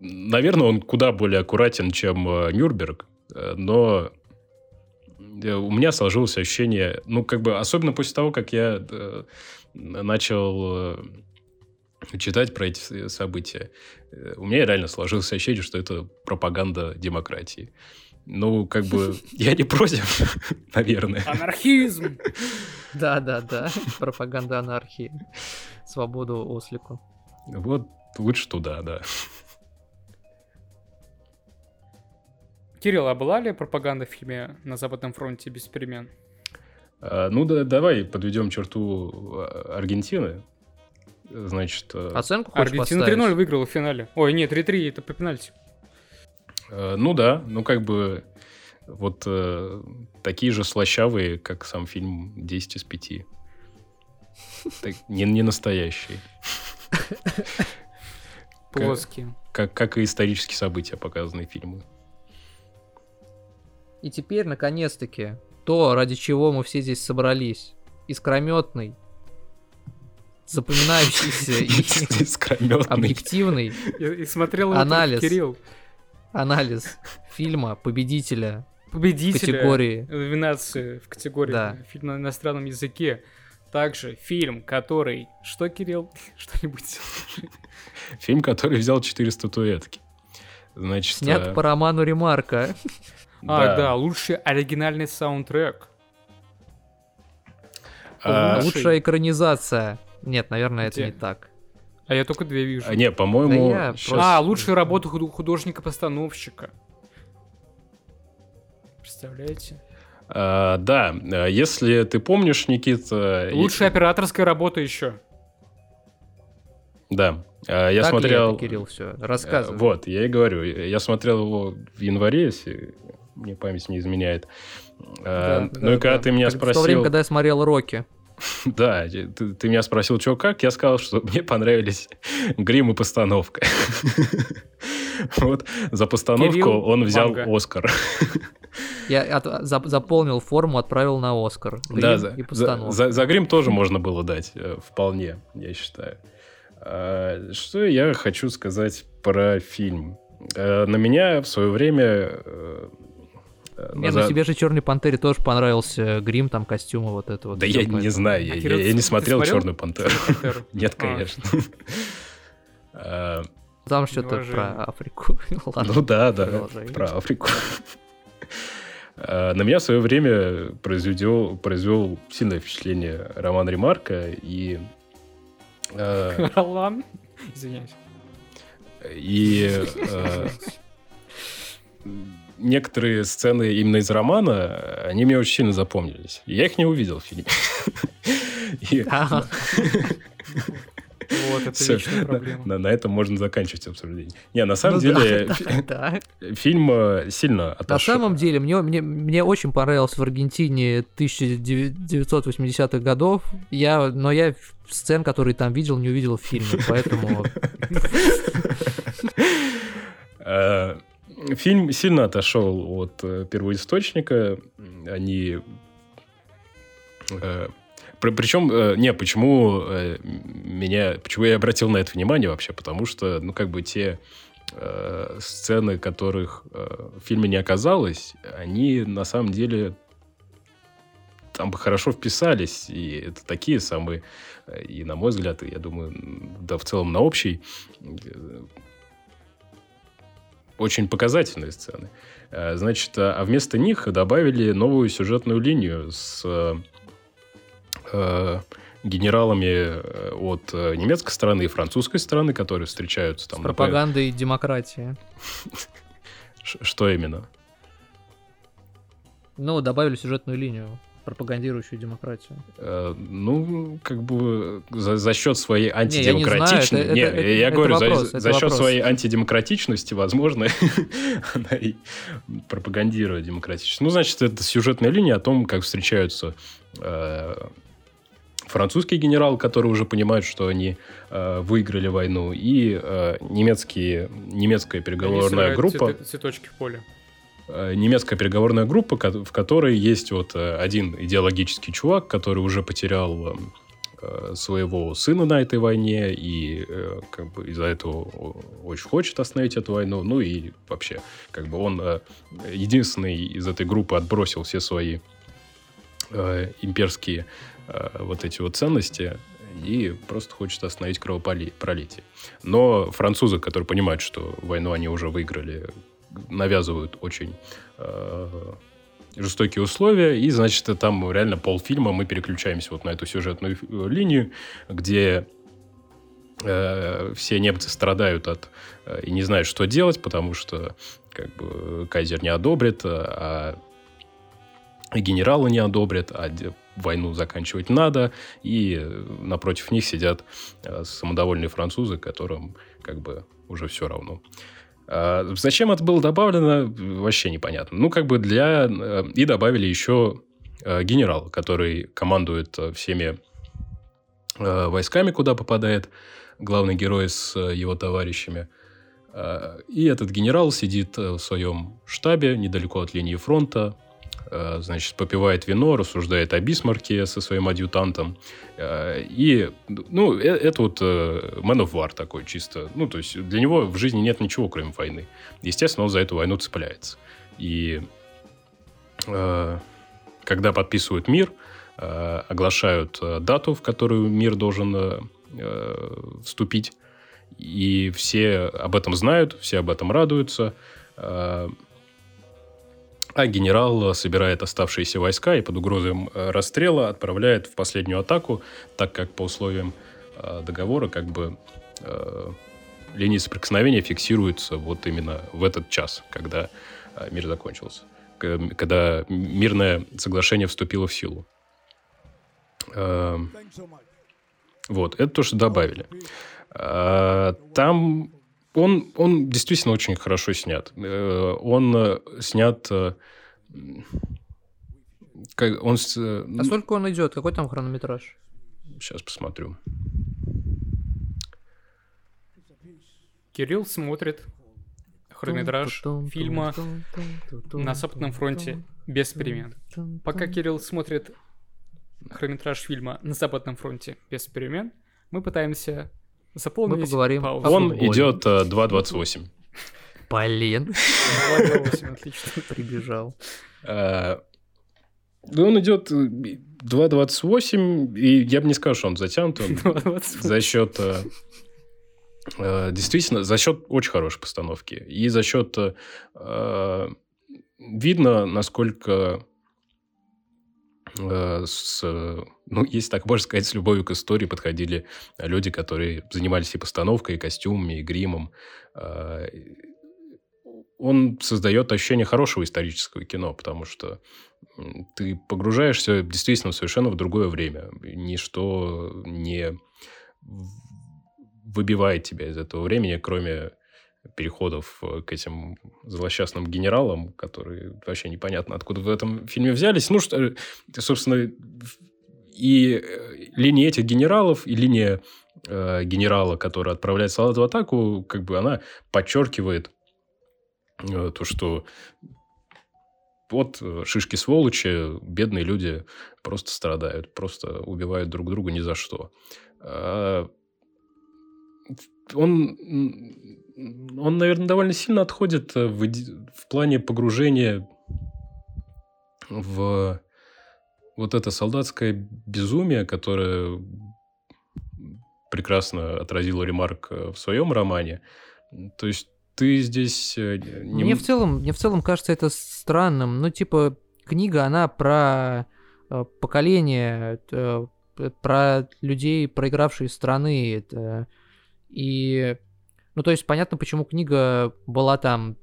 наверное, он куда более аккуратен, чем Нюрнберг, но Э, у меня сложилось ощущение, ну, как бы, особенно после того, как я э, начал э, читать про эти события, э, у меня реально сложилось ощущение, что это пропаганда демократии. Ну, как бы, [LAUGHS] я не против, [LAUGHS] наверное.
Анархизм! [LAUGHS]
Да-да-да, пропаганда анархии. Свободу ослику.
Вот лучше туда, да.
Кирилл, а была ли пропаганда в фильме «На Западном фронте» без перемен?
А, ну да, давай подведем черту а, Аргентины. Значит...
А, Оценку хочешь
Аргентина 3-0 выиграла в финале. Ой, нет, 3-3 это по пенальти.
Э, ну да, ну как бы вот э, такие же слащавые, как сам фильм «10 из 5». Так, не, не настоящие.
Плоские.
Как, как и исторические события, показанные фильмы.
И теперь, наконец-таки, то, ради чего мы все здесь собрались. Искрометный, запоминающийся [LAUGHS] и объективный
И, смотрел
Анализ.
Кирилл.
анализ фильма победителя
Победителя
категории.
номинации в категории
Да.
фильм на иностранном языке. Также фильм, который... Что, Кирилл? [LAUGHS] Что-нибудь.
Фильм, который взял четыре статуэтки. Значит,
снят
э,
по роману Ремарка.
А, да, лучший оригинальный саундтрек.
А,
Лучший.
Лучшая экранизация. Нет, наверное, это
Где?
не так.
А я только две вижу.
а, не, по-моему,
Да просто-
А, лучшая работа худ- художника-постановщика. Представляете?
А, да, а, если ты помнишь, Никита... и-
Лучшая операторская работа еще.
Да, а, я
Так ли
смотрел...
это, Кирилл, все,
Э,
рассказывай.
Вот, я и говорю. Я смотрел его в январе, если мне память не изменяет. А,
Да,
ну и
да,
когда
да.
ты меня
Как В то
спросил...
время, когда я смотрел Рокки. [LAUGHS]
Да, ты, ты меня спросил, что как, я сказал, что [LAUGHS] мне понравились [LAUGHS] грим и постановка. Вот за постановку
Кирилл
он взял. Оскар.
Я от- за- заполнил форму, отправил на Оскар.
Да,
Грим
за,
и
за,
постановка.
за- за грим тоже можно было дать, э, вполне, я считаю. А, Что я хочу сказать про фильм? Э, На меня в свое время... э, э,
Не,
за-
ну тебе же Черной Пантере тоже понравился грим, там костюмы, вот это вот.
Да я не знаю, я,
А,
не смотрел Черную пантеру. [LAUGHS] Нет,
А.
конечно. А, [LAUGHS]
Там что-то про Африку. [LAUGHS]
Ну да, да, про Африку. На меня в свое время произвел, произвел сильное впечатление роман Ремарка и э,
Ролан? Извиняюсь.
и э, некоторые сцены именно из романа, они мне очень сильно запомнились. Я их не увидел в фильме. [LAUGHS]
Вот, это личная проблема.
на, на этом можно заканчивать обсуждение. Не, на самом
Ну
деле
да,
фи-
да, да.
фильм э, сильно
На
отошел.
самом деле, мне, мне, мне очень понравился в Аргентине 1980-х годов, я, но я сцен, которые там видел, не увидел в фильме, поэтому... [LAUGHS]
Фильм сильно отошел от э, первоисточника. Они... э, при- Причем, э, не, почему э, меня, почему я обратил на это внимание вообще? Потому что, ну, как бы те э, сцены, которых э, в фильме не оказалось, они на самом деле там бы хорошо вписались. И это такие самые, э, и на мой взгляд, и я думаю, да в целом на общий, э, очень показательные сцены. Э, Значит, а а вместо них добавили новую сюжетную линию с э, э, генералами от немецкой стороны и французской стороны, которые встречаются там.
С пропагандой демократии. [LAUGHS]
Ш- Что именно?
Ну, добавили сюжетную линию, пропагандирующую демократию.
Э, Ну, как бы за, за счет своей
я не знаю,
антидемократичности...
это-
Не,
это-
я
это
говорю, за-
вопрос,
за,
это
счет
вопрос.
своей антидемократичности, возможно, [LAUGHS] она и пропагандирует демократичность. Ну, значит, это сюжетная линия о том, как встречаются э, французский генерал, который уже понимает, что они э, выиграли войну, и э, немецкие, немецкая
Они
переговорная
собирают
группа
Цветочки в поле.
Э, немецкая переговорная группа, в которой есть вот э, один идеологический чувак, который уже потерял э, своего сына на этой войне и как бы из-за этого очень хочет остановить эту войну. Ну и вообще, как бы он единственный из этой группы отбросил все свои имперские вот эти вот ценности и просто хочет остановить кровопролитие. Но французы, которые понимают, что войну они уже выиграли, навязывают очень э, жестокие условия, и, значит, там реально полфильма мы переключаемся вот на эту сюжетную э, линию, где э, все немцы страдают от э, и не знают, что делать, потому что как бы кайзер не одобрит, а и генералы не одобрят, а войну заканчивать надо, и э, напротив них сидят э, самодовольные французы, которым как бы уже все равно. А зачем это было добавлено, вообще непонятно. Ну, как бы для... Э, и добавили еще э, генерал, который командует э, всеми войсками, куда попадает главный герой с его товарищами. И этот генерал сидит в своем штабе недалеко от линии фронта, значит, попивает вино, рассуждает о Бисмарке со своим адъютантом. Э, и, ну, э, это вот Man of War такой чисто. Ну, то есть для него в жизни нет ничего, кроме войны. Естественно, он за эту войну цепляется. И когда подписывают мир, оглашают дату, в которую мир должен вступить, и все об этом знают, все об этом радуются а генерал собирает оставшиеся войска и под угрозой э, расстрела отправляет в последнюю атаку, так как по условиям э, договора как бы э, линии соприкосновения фиксируются вот именно в этот час, когда мир закончился, когда мирное соглашение вступило в силу. Вот, это то, что добавили. Там он, он действительно очень хорошо снят. Э, он э, снят... Э,
как он... А сколько он идет? Какой там хронометраж?
Сейчас посмотрю.
Кирилл смотрит хронометраж фильма на Западном фронте без перемен. Пока Кирилл смотрит хронометраж фильма на Западном фронте без перемен, мы пытаемся Заполнить
Мы поговорим.
Паузу. Он идет э, 2.28.
Блин. 2.28, отлично. Прибежал.
Э, он идет 2.28, и я бы не сказал, что он затянут. Он за счет... Э, э, действительно, за счет очень хорошей постановки. И за счет... Э, видно, насколько Э, с, ну, если так можно сказать, с любовью к истории подходили люди, которые занимались и постановкой, и костюмами, и гримом. А, он создает ощущение хорошего исторического кино, потому что ты погружаешься действительно совершенно в другое время. Ничто не выбивает тебя из этого времени, кроме переходов э, к этим злосчастным генералам, которые вообще непонятно откуда в этом фильме взялись. Ну, что, э, собственно, и э, линия этих генералов, и линия э, генерала, который отправляет солдат в атаку, как бы она подчеркивает э, то, что вот шишки сволочи, бедные люди просто страдают, просто убивают друг друга ни за что. А, он он, наверное, довольно сильно отходит э, в, в плане погружения в вот это солдатское безумие, которое прекрасно отразил Ремарк э, в своем романе. То есть ты здесь... Э,
не... Мне, в целом, мне в целом кажется это странным. Ну, типа, книга, она про поколение, про людей, проигравшие страны. И ну, то есть понятно, почему книга была там...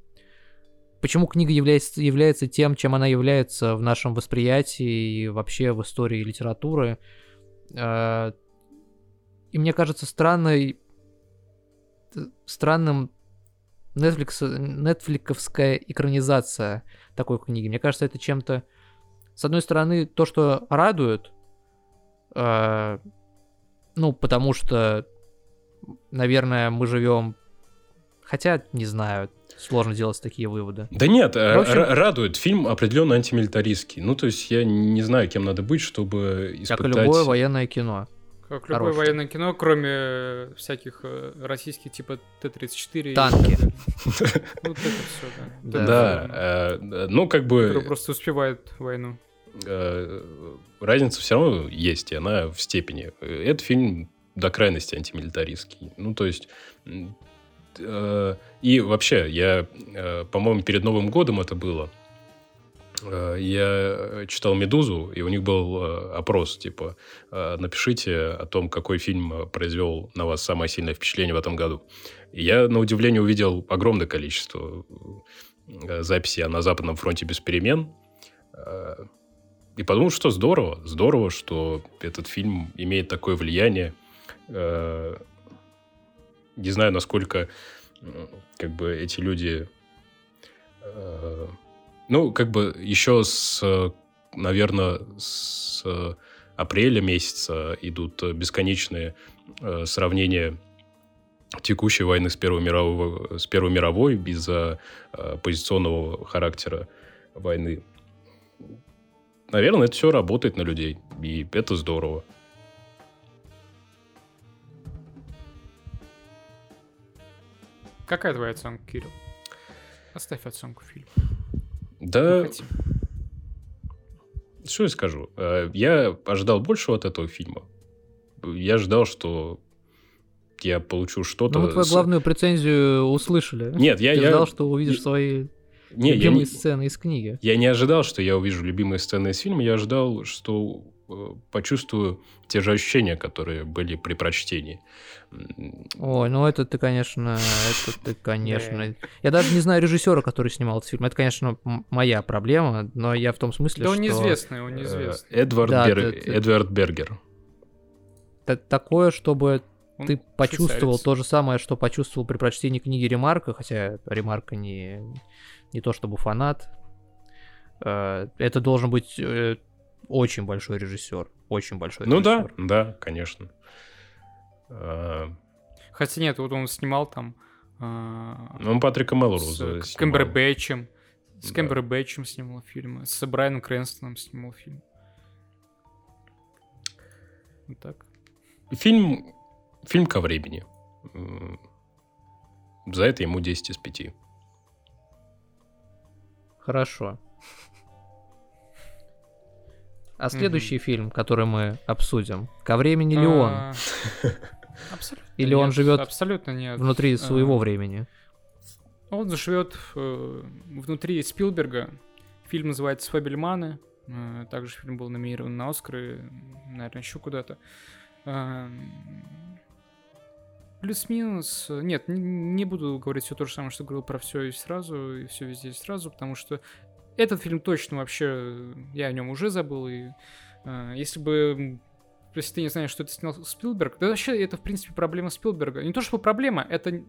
Почему книга является, является тем, чем она является в нашем восприятии и вообще в истории литературы. А, и мне кажется странной... Странным Netflix, нетфликовская экранизация такой книги. Мне кажется, это чем-то... С одной стороны, то, что радует, э, ну, потому что наверное, мы живем... Хотя, не знаю, сложно делать такие выводы.
Да нет, э, общем... радует. Фильм определенно антимилитаристский. Ну, то есть я не знаю, кем надо быть, чтобы испытать...
Как любое военное кино.
Как любое Хорошее. военное кино, кроме всяких э, российских типа Т-34.
Танки.
Вот это все,
да. Да, э, ну как бы...
просто успевает войну.
Разница все равно есть, и она в степени. Этот фильм до крайности антимилитаристский. Ну, то есть... Э, и вообще, я, э, по-моему, перед Новым годом это было. Э, я читал «Медузу», и у них был опрос, типа, напишите о том, какой фильм произвел на вас самое сильное впечатление в этом году. И я, на удивление, увидел огромное количество записей на Западном фронте без перемен. И подумал, что здорово, здорово, что этот фильм имеет такое влияние – не знаю, насколько как бы эти люди... э, ну, как бы еще с, наверное, с апреля месяца идут бесконечные э, сравнения текущей войны с Первой мировой, с Первой мировой из-за э, позиционного характера войны. Наверное, это все работает на людей, и это здорово.
Какая твоя оценка, Кирилл? Оставь оценку фильму.
Да,
хотим.
что я скажу? Э, Я ожидал большего от этого фильма. Я ожидал, что я получу что-то...
Ну, мы твою
с-
главную претензию услышали.
Нет, я...
Ты
я...
ждал, что увидишь свои
Не, я
любимые
не-
сцены из книги.
Я не ожидал, что я увижу любимые сцены из фильма, я ожидал, что почувствую те же ощущения, которые были при прочтении.
Ой, ну это ты, конечно, это ты, [LAUGHS] конечно. Я даже не знаю режиссера, который снимал этот фильм. Это, конечно, моя проблема, но я в том смысле,
Да
что
он неизвестный, он
э,
неизвестный.
Эдвард,
Да,
Бер-
это- это-
Эдвард Бергер.
та- такое, чтобы
Он
ты почувствовал
швейцарец.
то же самое, что почувствовал при прочтении книги Ремарка, хотя Ремарка не, не то чтобы фанат. Э, Это должен быть э, очень большой режиссер. Очень большой
Ну да,
режиссер.
да, конечно. А,
Хотя нет, вот он снимал там... а,
Ну, он Патрика
с
Мелроуза снимал.
Кэмбербэтчем. С
Да.
Кэмбербэтчем снимал фильмы. С Брайаном Крэнстоном снимал фильм. Вот так.
Фильм, фильм ко времени. За это ему 10 из 5.
Хорошо. А следующий фильм, который мы обсудим, ко времени ли он?
А, [LAUGHS] Абсолютно
Или он живет
Абсолютно нет.
внутри своего
а,
времени?
Он живет э, внутри Спилберга. Фильм называется «Фабельманы». Э, Также фильм был номинирован на Оскар и, наверное, еще куда-то. Эм, Плюс-минус. э, Нет, н- не буду говорить все то же самое, что говорил про все и сразу, и все везде и сразу, потому что этот фильм точно вообще, я о нем уже забыл, и э, если бы если ты не знаешь, что это снял Спилберг, да вообще это, в принципе, проблема Спилберга. Не то, что проблема, это,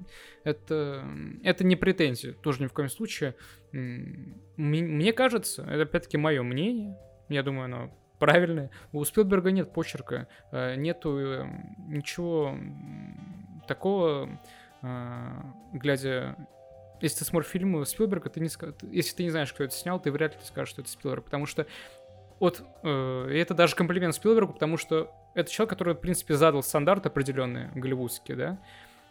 это, это не претензия, тоже ни в коем случае. Мне, мне кажется, это опять-таки мое мнение, я думаю, оно правильное. У Спилберга нет почерка, э, нету э, ничего такого, э, глядя... Если ты смотришь фильмы Спилберга, ты не если ты не знаешь, кто это снял, ты вряд ли скажешь, что это Спилберг, потому что от, э, это даже комплимент Спилбергу, потому что это человек, который, в принципе, задал стандарт определенные голливудские, да,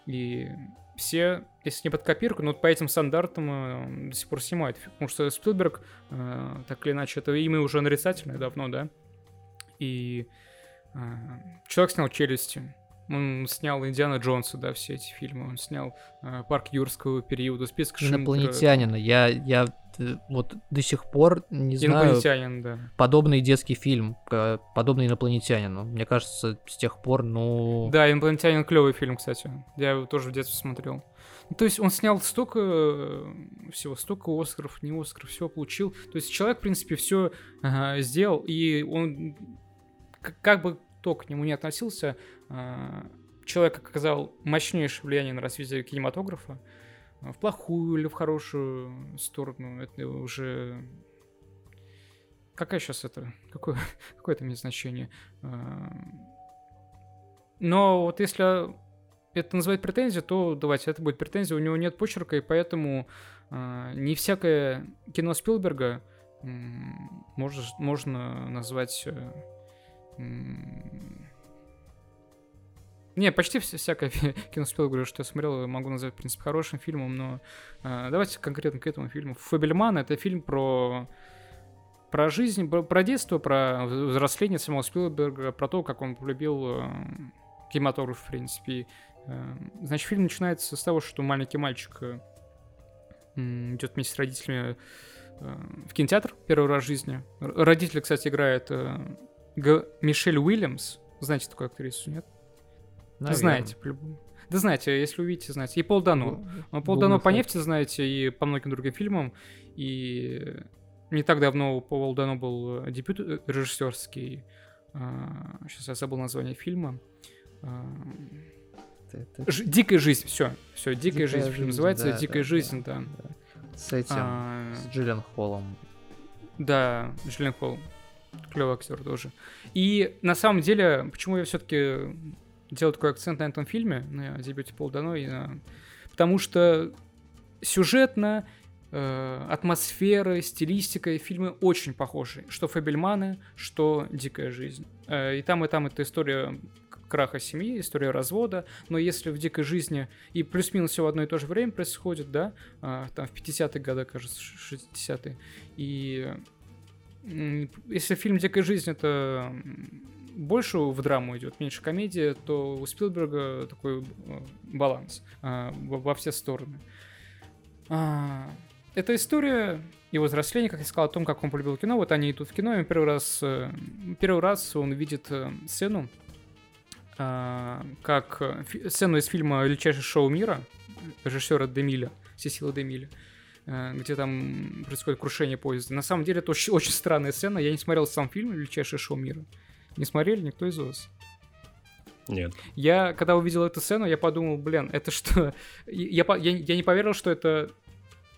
и все, если не под копирку, но вот по этим стандартам э, до сих пор снимают. Потому что Спилберг, э, так или иначе, это имя уже нарицательное давно, да, и э, человек снял «Челюсти», он снял «Индиана Джонса», да, все эти фильмы, он снял э, «Парк юрского периода», «Список Шиндлера».
Инопланетянина. Я, я э, вот до сих пор не знаю
Инопланетянин, да.
подобный детский фильм, подобный инопланетянину. Мне кажется, с тех пор, ну...
Да, «Инопланетянин» клевый фильм, кстати. Я его тоже в детстве смотрел. Ну, то есть он снял столько э, всего, столько Оскаров, не Оскаров, всего получил. То есть человек, в принципе, все сделал, и он, как бы кто к нему не относился, человек оказал мощнейшее влияние на развитие кинематографа. э, В плохую или в хорошую сторону, это уже... Какая сейчас это? Какое, [LAUGHS] какое это имеет значение? Э, Но вот если это называть претензией, то давайте, это будет претензия, у него нет почерка, и поэтому э, не всякое кино Спилберга можно, можно назвать... не, почти вся- всякое [LAUGHS] кино Спилберга, что я смотрел, могу назвать, в принципе, хорошим фильмом, но э, давайте конкретно к этому фильму. «Фабельман» — это фильм про про жизнь, про, про детство, про взросление самого Спилберга, про то, как он полюбил э, кинематограф, в принципе. Э, значит, фильм начинается с того, что маленький мальчик э, идет вместе с родителями э, в кинотеатр первый раз в жизни. Родители, кстати, играет э, Г- Мишель Уильямс. Знаете такую актрису, нет?
Наверно.
Знаете, по-любому. Да знаете, если увидите, знаете. И Пол Дано. Ну, Пол
Google
Дано по нефти знаете и по многим другим фильмам. И не так давно у Пола Дано был э, дебют э, режиссерский. Сейчас я забыл название фильма. А,
Это-
Ж- Дикая жизнь, все. Все, дикая,
Дикая
жизнь.
жизнь,
называется
да,
Дикая
да,
жизнь, да.
С этим,
А,
с Джиллен Холлом.
Да, Джиллен Холл. Клевый актер тоже. И на самом деле, почему я все-таки делаю такой акцент на этом фильме, на дебюте Пол Дано, и на- потому что сюжетно, э, атмосфера, стилистика фильмы очень похожи. Что Фабельманы, что Дикая жизнь. Э, и там, и там это история краха семьи, история развода, но если в дикой жизни и плюс-минус все в одно и то же время происходит, да, а, там в 50-е годы, кажется, ш- 60-е, и если фильм «Дикая жизнь» это больше в драму идет, меньше комедия, то у Спилберга такой э, баланс а, во все стороны. А, Это история его взросления, как я сказал, о том, как он полюбил кино. Вот они идут в кино, и первый раз, э, первый раз он видит сцену, как сцену из фильма «Величайшее шоу мира» режиссера Демиля, Сесила Демиля, где там происходит крушение поезда. На самом деле это очень, очень странная сцена. Я не смотрел сам фильм «Величайшее шоу мира». Не смотрели никто из вас?
Нет.
Я, когда увидел эту сцену, я подумал, блин, это что? [LAUGHS] Я, я, я не поверил, что это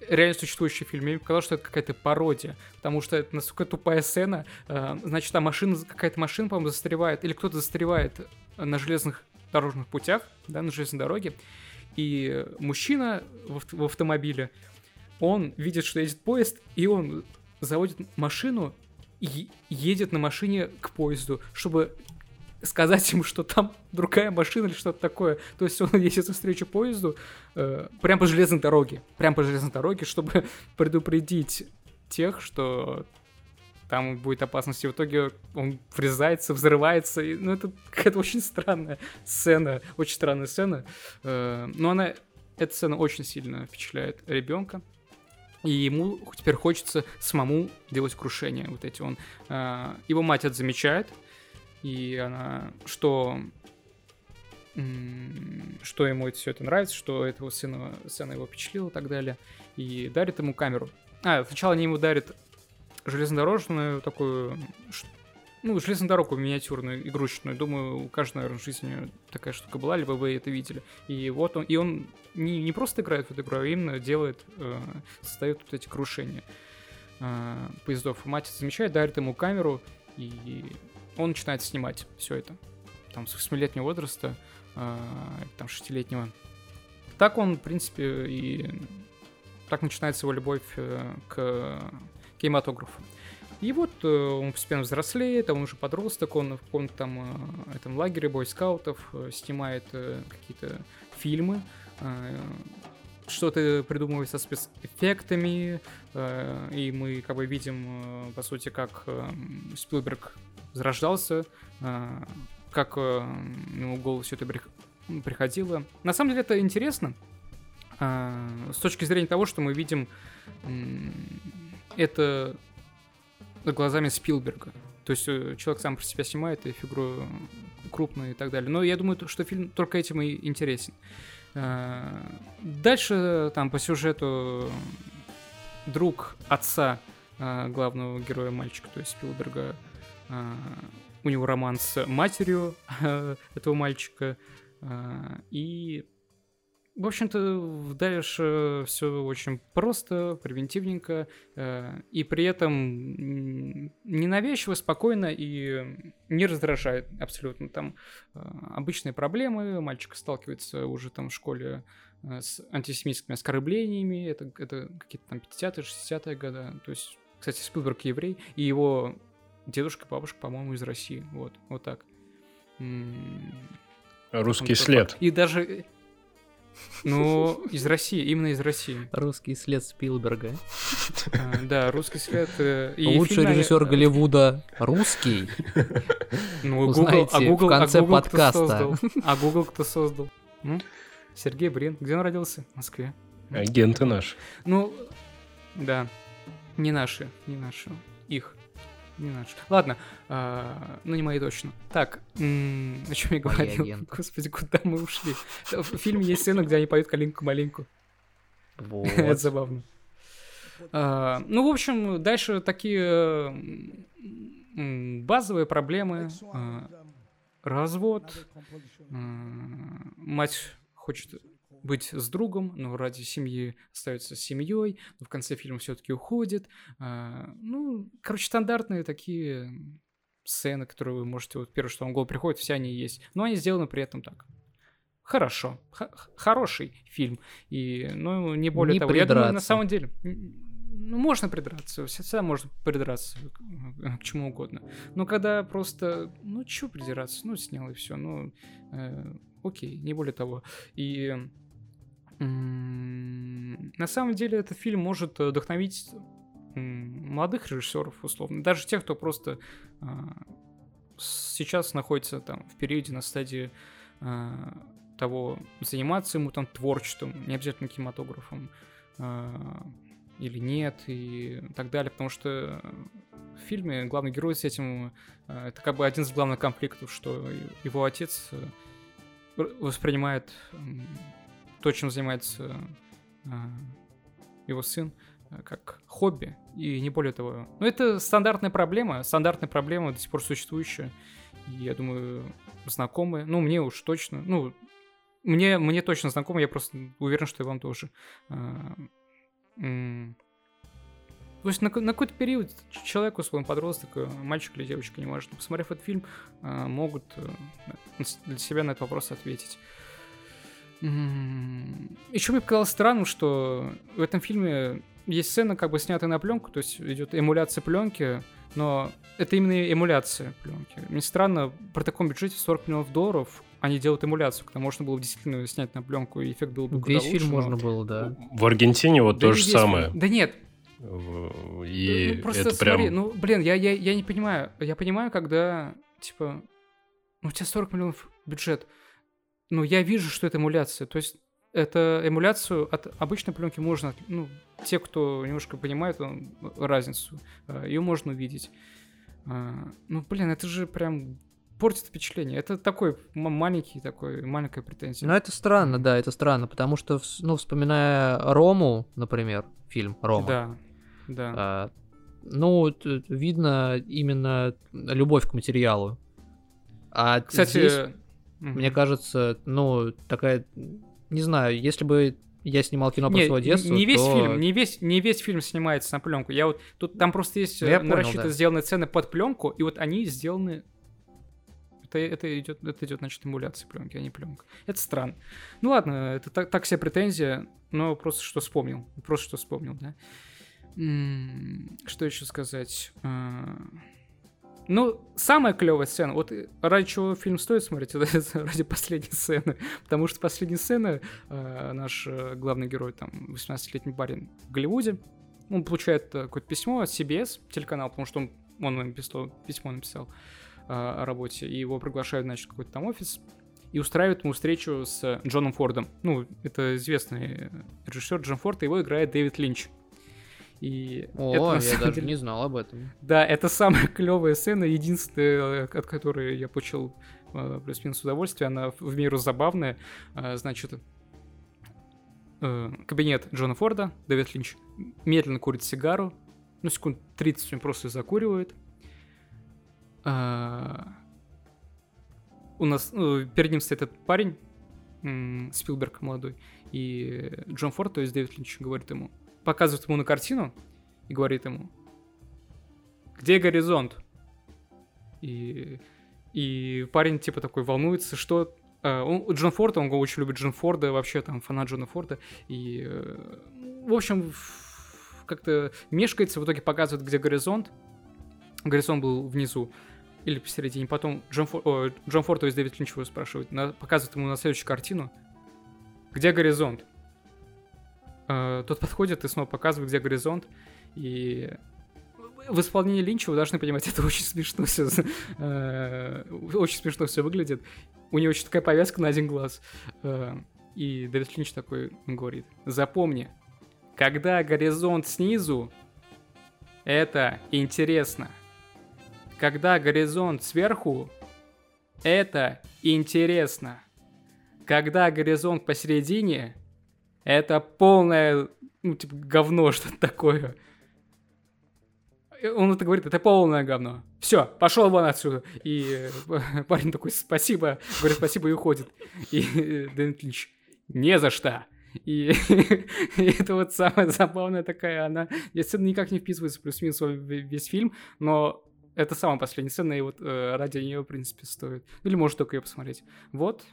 реально существующий фильм. Мне показалось, что это какая-то пародия, потому что это настолько тупая сцена. Э, Значит, там машина, какая-то машина, по-моему, застревает, или кто-то застревает на железных дорожных путях, да, на железной дороге, и мужчина в, в автомобиле, он видит, что едет поезд, и он заводит машину едет на машине к поезду, чтобы сказать ему, что там другая машина или что-то такое. То есть он едет навстречу поезду э, прям по железной дороге. Прям по железной дороге, чтобы [LAUGHS] предупредить тех, что там будет опасность. И в итоге он врезается, взрывается. И, ну, это какая-то очень странная сцена. Очень странная сцена. Э, но она, эта сцена очень сильно впечатляет ребенка. И ему теперь хочется самому делать крушение. Вот эти он. э, его мать это замечает. И она, что что ему это все это нравится, что этого сына, сына его впечатлило и так далее. И дарит ему камеру. А, сначала они ему дарят железнодорожную такую, ну, железную дорогу миниатюрную, игрушечную. Думаю, у каждого, наверное, в жизни такая штука была, либо вы это видели. И вот он, и он не, не просто играет в эту игру, а именно делает, э, создает вот эти крушения э, поездов. Мать замечает, дарит ему камеру, и он начинает снимать все это. Там с 8-летнего возраста, э, там 6-летнего. Так он, в принципе, и так начинается его любовь э, к кинематографу. И вот э, он постепенно взрослеет, а он уже подросток, он в каком-то там э, этом лагере бойскаутов э, снимает какие-то фильмы, что-то придумывает со спецэффектами, и мы как бы видим, по сути, как Спилберг зарождался, как э, ему голову все это прих- приходило. На самом деле это интересно, с точки зрения того, что мы видим это глазами Спилберга. То есть э, человек сам про себя снимает, и фигуру крупную и так далее. Но я думаю, то- что фильм только этим и интересен. Э, Дальше там по сюжету друг отца э, главного героя мальчика, то есть Спилберга, э, у него роман с матерью [LAUGHS] э, этого мальчика. э, И, в общем-то, дальше все очень просто, превентивненько, э, и при этом ненавязчиво, спокойно и не раздражает абсолютно. Там э, обычные проблемы, мальчик сталкивается уже там в школе э, с антисемитскими оскорблениями, это, это какие-то там 50-е, 60-е годы. То есть, кстати, Спилберг еврей, и его дедушка, бабушка, по-моему, из России. Вот, вот так.
Русский след.
И даже... Ну, из России, именно из России.
Русский след Спилберга.
А, Да, русский след. э,
Лучший
фильм,
режиссер
э,
Голливуда русский.
Ну,
Узнаете
Google, а Google,
в конце
а Google кто
подкаста.
создал? А Google кто создал? М? Сергей Брин. Где он родился? В Москве.
Агенты наши.
Ну, да. Не наши, не наши. Их. Не наши. Ладно, а, ну не мои точно. Так, м, о чем я говорил? [LAUGHS] Господи, куда мы ушли? [LAUGHS] В фильме есть сцена, где они поют «Калинку-малинку».
Вот. [LAUGHS]
Это забавно. А, ну, в общем, дальше такие базовые проблемы а, развод, мать хочет быть с другом, но ради семьи остается с семьей, но в конце фильма все-таки уходит. А, ну, короче, стандартные такие сцены, которые вы можете, вот первое, что вам в голову приходит, все они есть. Но они сделаны при этом так. Хорошо. Х- хороший фильм. И, ну, не более
Не
того. Я думаю, на
придраться.
самом деле, ну, можно придраться, всегда можно придраться к, к чему угодно. Но когда просто, ну, чё придираться, ну, снял и все, ну, э, окей, не более того. И на самом деле этот фильм может вдохновить м, молодых режиссеров, условно, даже тех, кто просто а, сейчас находится там в периоде на стадии а, того, заниматься ему там творчеством, не обязательно кинематографом, а, или нет, и так далее, потому что в фильме главный герой с этим, это как бы один из главных конфликтов, что его отец э, воспринимает то, чем занимается а, его сын, э, как хобби, и не более того. Но это стандартная проблема, стандартная проблема, до сих пор существующая, и я думаю, знакомые, ну, мне уж точно, ну, мне, мне точно знакомо, я просто уверен, что и вам тоже. М, То есть на, на какой-то период ч- человек, условно, подросток, э, мальчик или девочка, неважно, посмотрев этот фильм, могут э, для себя на этот вопрос ответить. Еще мне показалось странным, что в этом фильме есть сцена, как бы снятая на пленку, то есть идет эмуляция пленки, но это именно эмуляция пленки. Мне странно, при таком бюджете в 40 миллионов долларов они делают эмуляцию, когда можно было бы действительно снять на пленку, и эффект был бы куда
Весь
лучше,
фильм
но-
можно было, да.
В Аргентине вот
Да
то же
весь
самое.
Да нет,
И
ну, просто
это
смотри,
прям...
ну, блин, я, я, я не понимаю. Я понимаю, когда, типа, ну, у тебя 40 миллионов бюджет, но я вижу, что это эмуляция. То есть, это эмуляцию от обычной пленки можно, ну, те, кто немножко понимает он, разницу, ее можно увидеть. А, Ну, блин, это же прям портит впечатление. Это такой маленький, такой, маленькая претензия.
Ну, это странно, да, это странно, потому что, ну, вспоминая Рому, например, фильм Рома,
Да, да.
а, ну, т- видно именно любовь к материалу. А
Кстати,
здесь,
мгм.
мне кажется, ну, такая, не знаю, если бы я снимал кино про свое детство,
не весь
то-
фильм, не весь, не весь фильм снимается на пленку. Я вот тут там просто есть
Ну, я
э,
понял, да.
сделанные сцены под пленку, и вот они сделаны. Это, это идет, это идет, значит, эмуляция пленки, а не пленка. Это странно. Ну ладно, это так, так себе претензия, но просто что вспомнил. Просто что вспомнил, да. Что еще сказать? Ну, самая клевая сцена, вот э, ради чего фильм стоит смотреть, [LAUGHS] ради последней сцены. Потому что последняя сцена, э, наш э, главный герой, там, 18-летний парень в Голливуде, он получает э, какое-то письмо от CBS, телеканал, потому что он, он им письмо, письмо написал э, о работе, и его приглашают, значит, в какой-то там офис, и устраивают ему встречу с Джоном Фордом. Ну, это известный режиссер Джон Форд, его играет Дэвид Линч. И
О,
это,
я
самом
даже
деле-
не знал об этом.
да, это самая [LAUGHS] клевая сцена, единственная, от которой я получил э, плюс-минус удовольствие. Она в меру забавная. Э, Значит, э, кабинет Джона Форда, Дэвид Линч медленно курит сигару. Ну, секунд 30 он просто закуривает. У нас ну, перед ним стоит этот парень, Спилберг молодой, и Джон Форд, то есть Дэвид Линч, говорит ему, показывает ему на картину и говорит ему, где горизонт? И, и парень типа такой волнуется, что... э, он, Джон Форд, он очень любит Джон Форда, вообще там фанат Джона Форда. И, э, в общем, как-то мешкается, в итоге показывает, где горизонт. Горизонт был внизу или посередине. Потом Джон, Фор, о, Джон Форд, есть Дэвид Линч его спрашивает, на- показывает ему на следующую картину, где горизонт? Э, тот подходит и снова показывает, где горизонт. И в исполнении Линча вы должны понимать, [LAUGHS] это очень смешно все, очень смешно все выглядит. У него еще такая повязка на один глаз. Э, И Дэвид Линч такой говорит, запомни, когда горизонт снизу, это интересно. Когда горизонт сверху, это интересно. Когда горизонт посередине, это полное, ну, типа, говно, [LAUGHS] что-то такое. он это говорит, это полное говно. Все, пошел вон отсюда. И э, [LAUGHS] парень такой, спасибо, говорит спасибо и уходит. И э, Дэвид Линч, не за что. И, [LAUGHS] и это вот самая забавная такая, она, я сцена никак не вписывается плюс-минус весь фильм, но это самая последняя сцена, и вот э, ради нее, в принципе, стоит. Или может только ее посмотреть. Вот,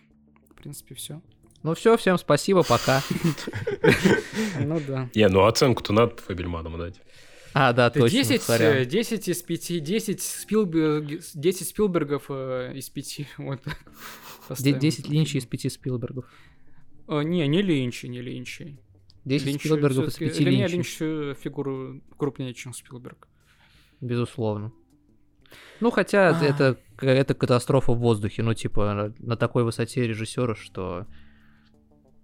в принципе, все.
Ну все, всем спасибо, пока.
Ну да.
Не, ну оценку-то надо Фабельману дать.
А, да, точно.
10, 10 из 5, 10, Спилберг, 10 Спилбергов э, из 5. [LAUGHS] Вот.
10 Линчей из 5 Спилбергов.
Э, не, не Линчи, не Линчи.
10 Линч Спилбергов из 5
Для меня Линч фигуру крупнее, чем Спилберг.
Безусловно. Ну, хотя а. это, это катастрофа в воздухе, ну, типа, на такой высоте режиссера, что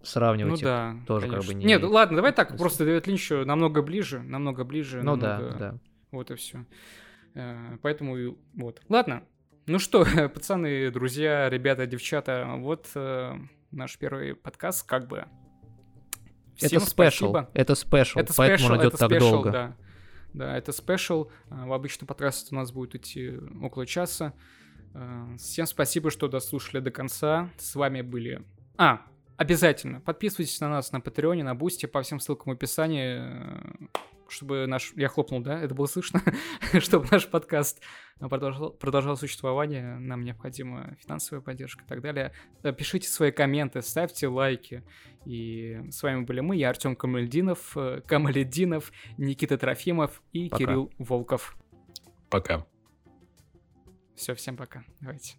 сравнивать
ну, да,
тоже конечно. как бы не
Нет, ладно, давай так, просто Дэвид Линч намного ближе, намного ближе.
Ну
намного...
да, да.
Вот и все. Э, поэтому вот. Ладно. Ну что, [LAUGHS] пацаны, друзья, ребята, девчата, вот э, наш первый подкаст, как бы.
Всем это special. Это special, это поэтому special, он идет так special, долго.
Да. да, это special. Э, в обычном подкасте у нас будет идти около часа. Всем спасибо, что дослушали до конца. С вами были... А, Обязательно. Подписывайтесь на нас на Патреоне, на Бусти, по всем ссылкам в описании, э, чтобы наш... Я хлопнул, да? Это было слышно? [LAUGHS] чтобы наш подкаст продолжал, продолжал существование, нам необходима финансовая поддержка и так далее. Э, пишите свои комменты, ставьте лайки. И с вами были мы, я Артем Камальдинов, э, Камаледдинов, Никита Трофимов и пока. Кирилл Волков.
Пока.
Все, всем пока. Давайте.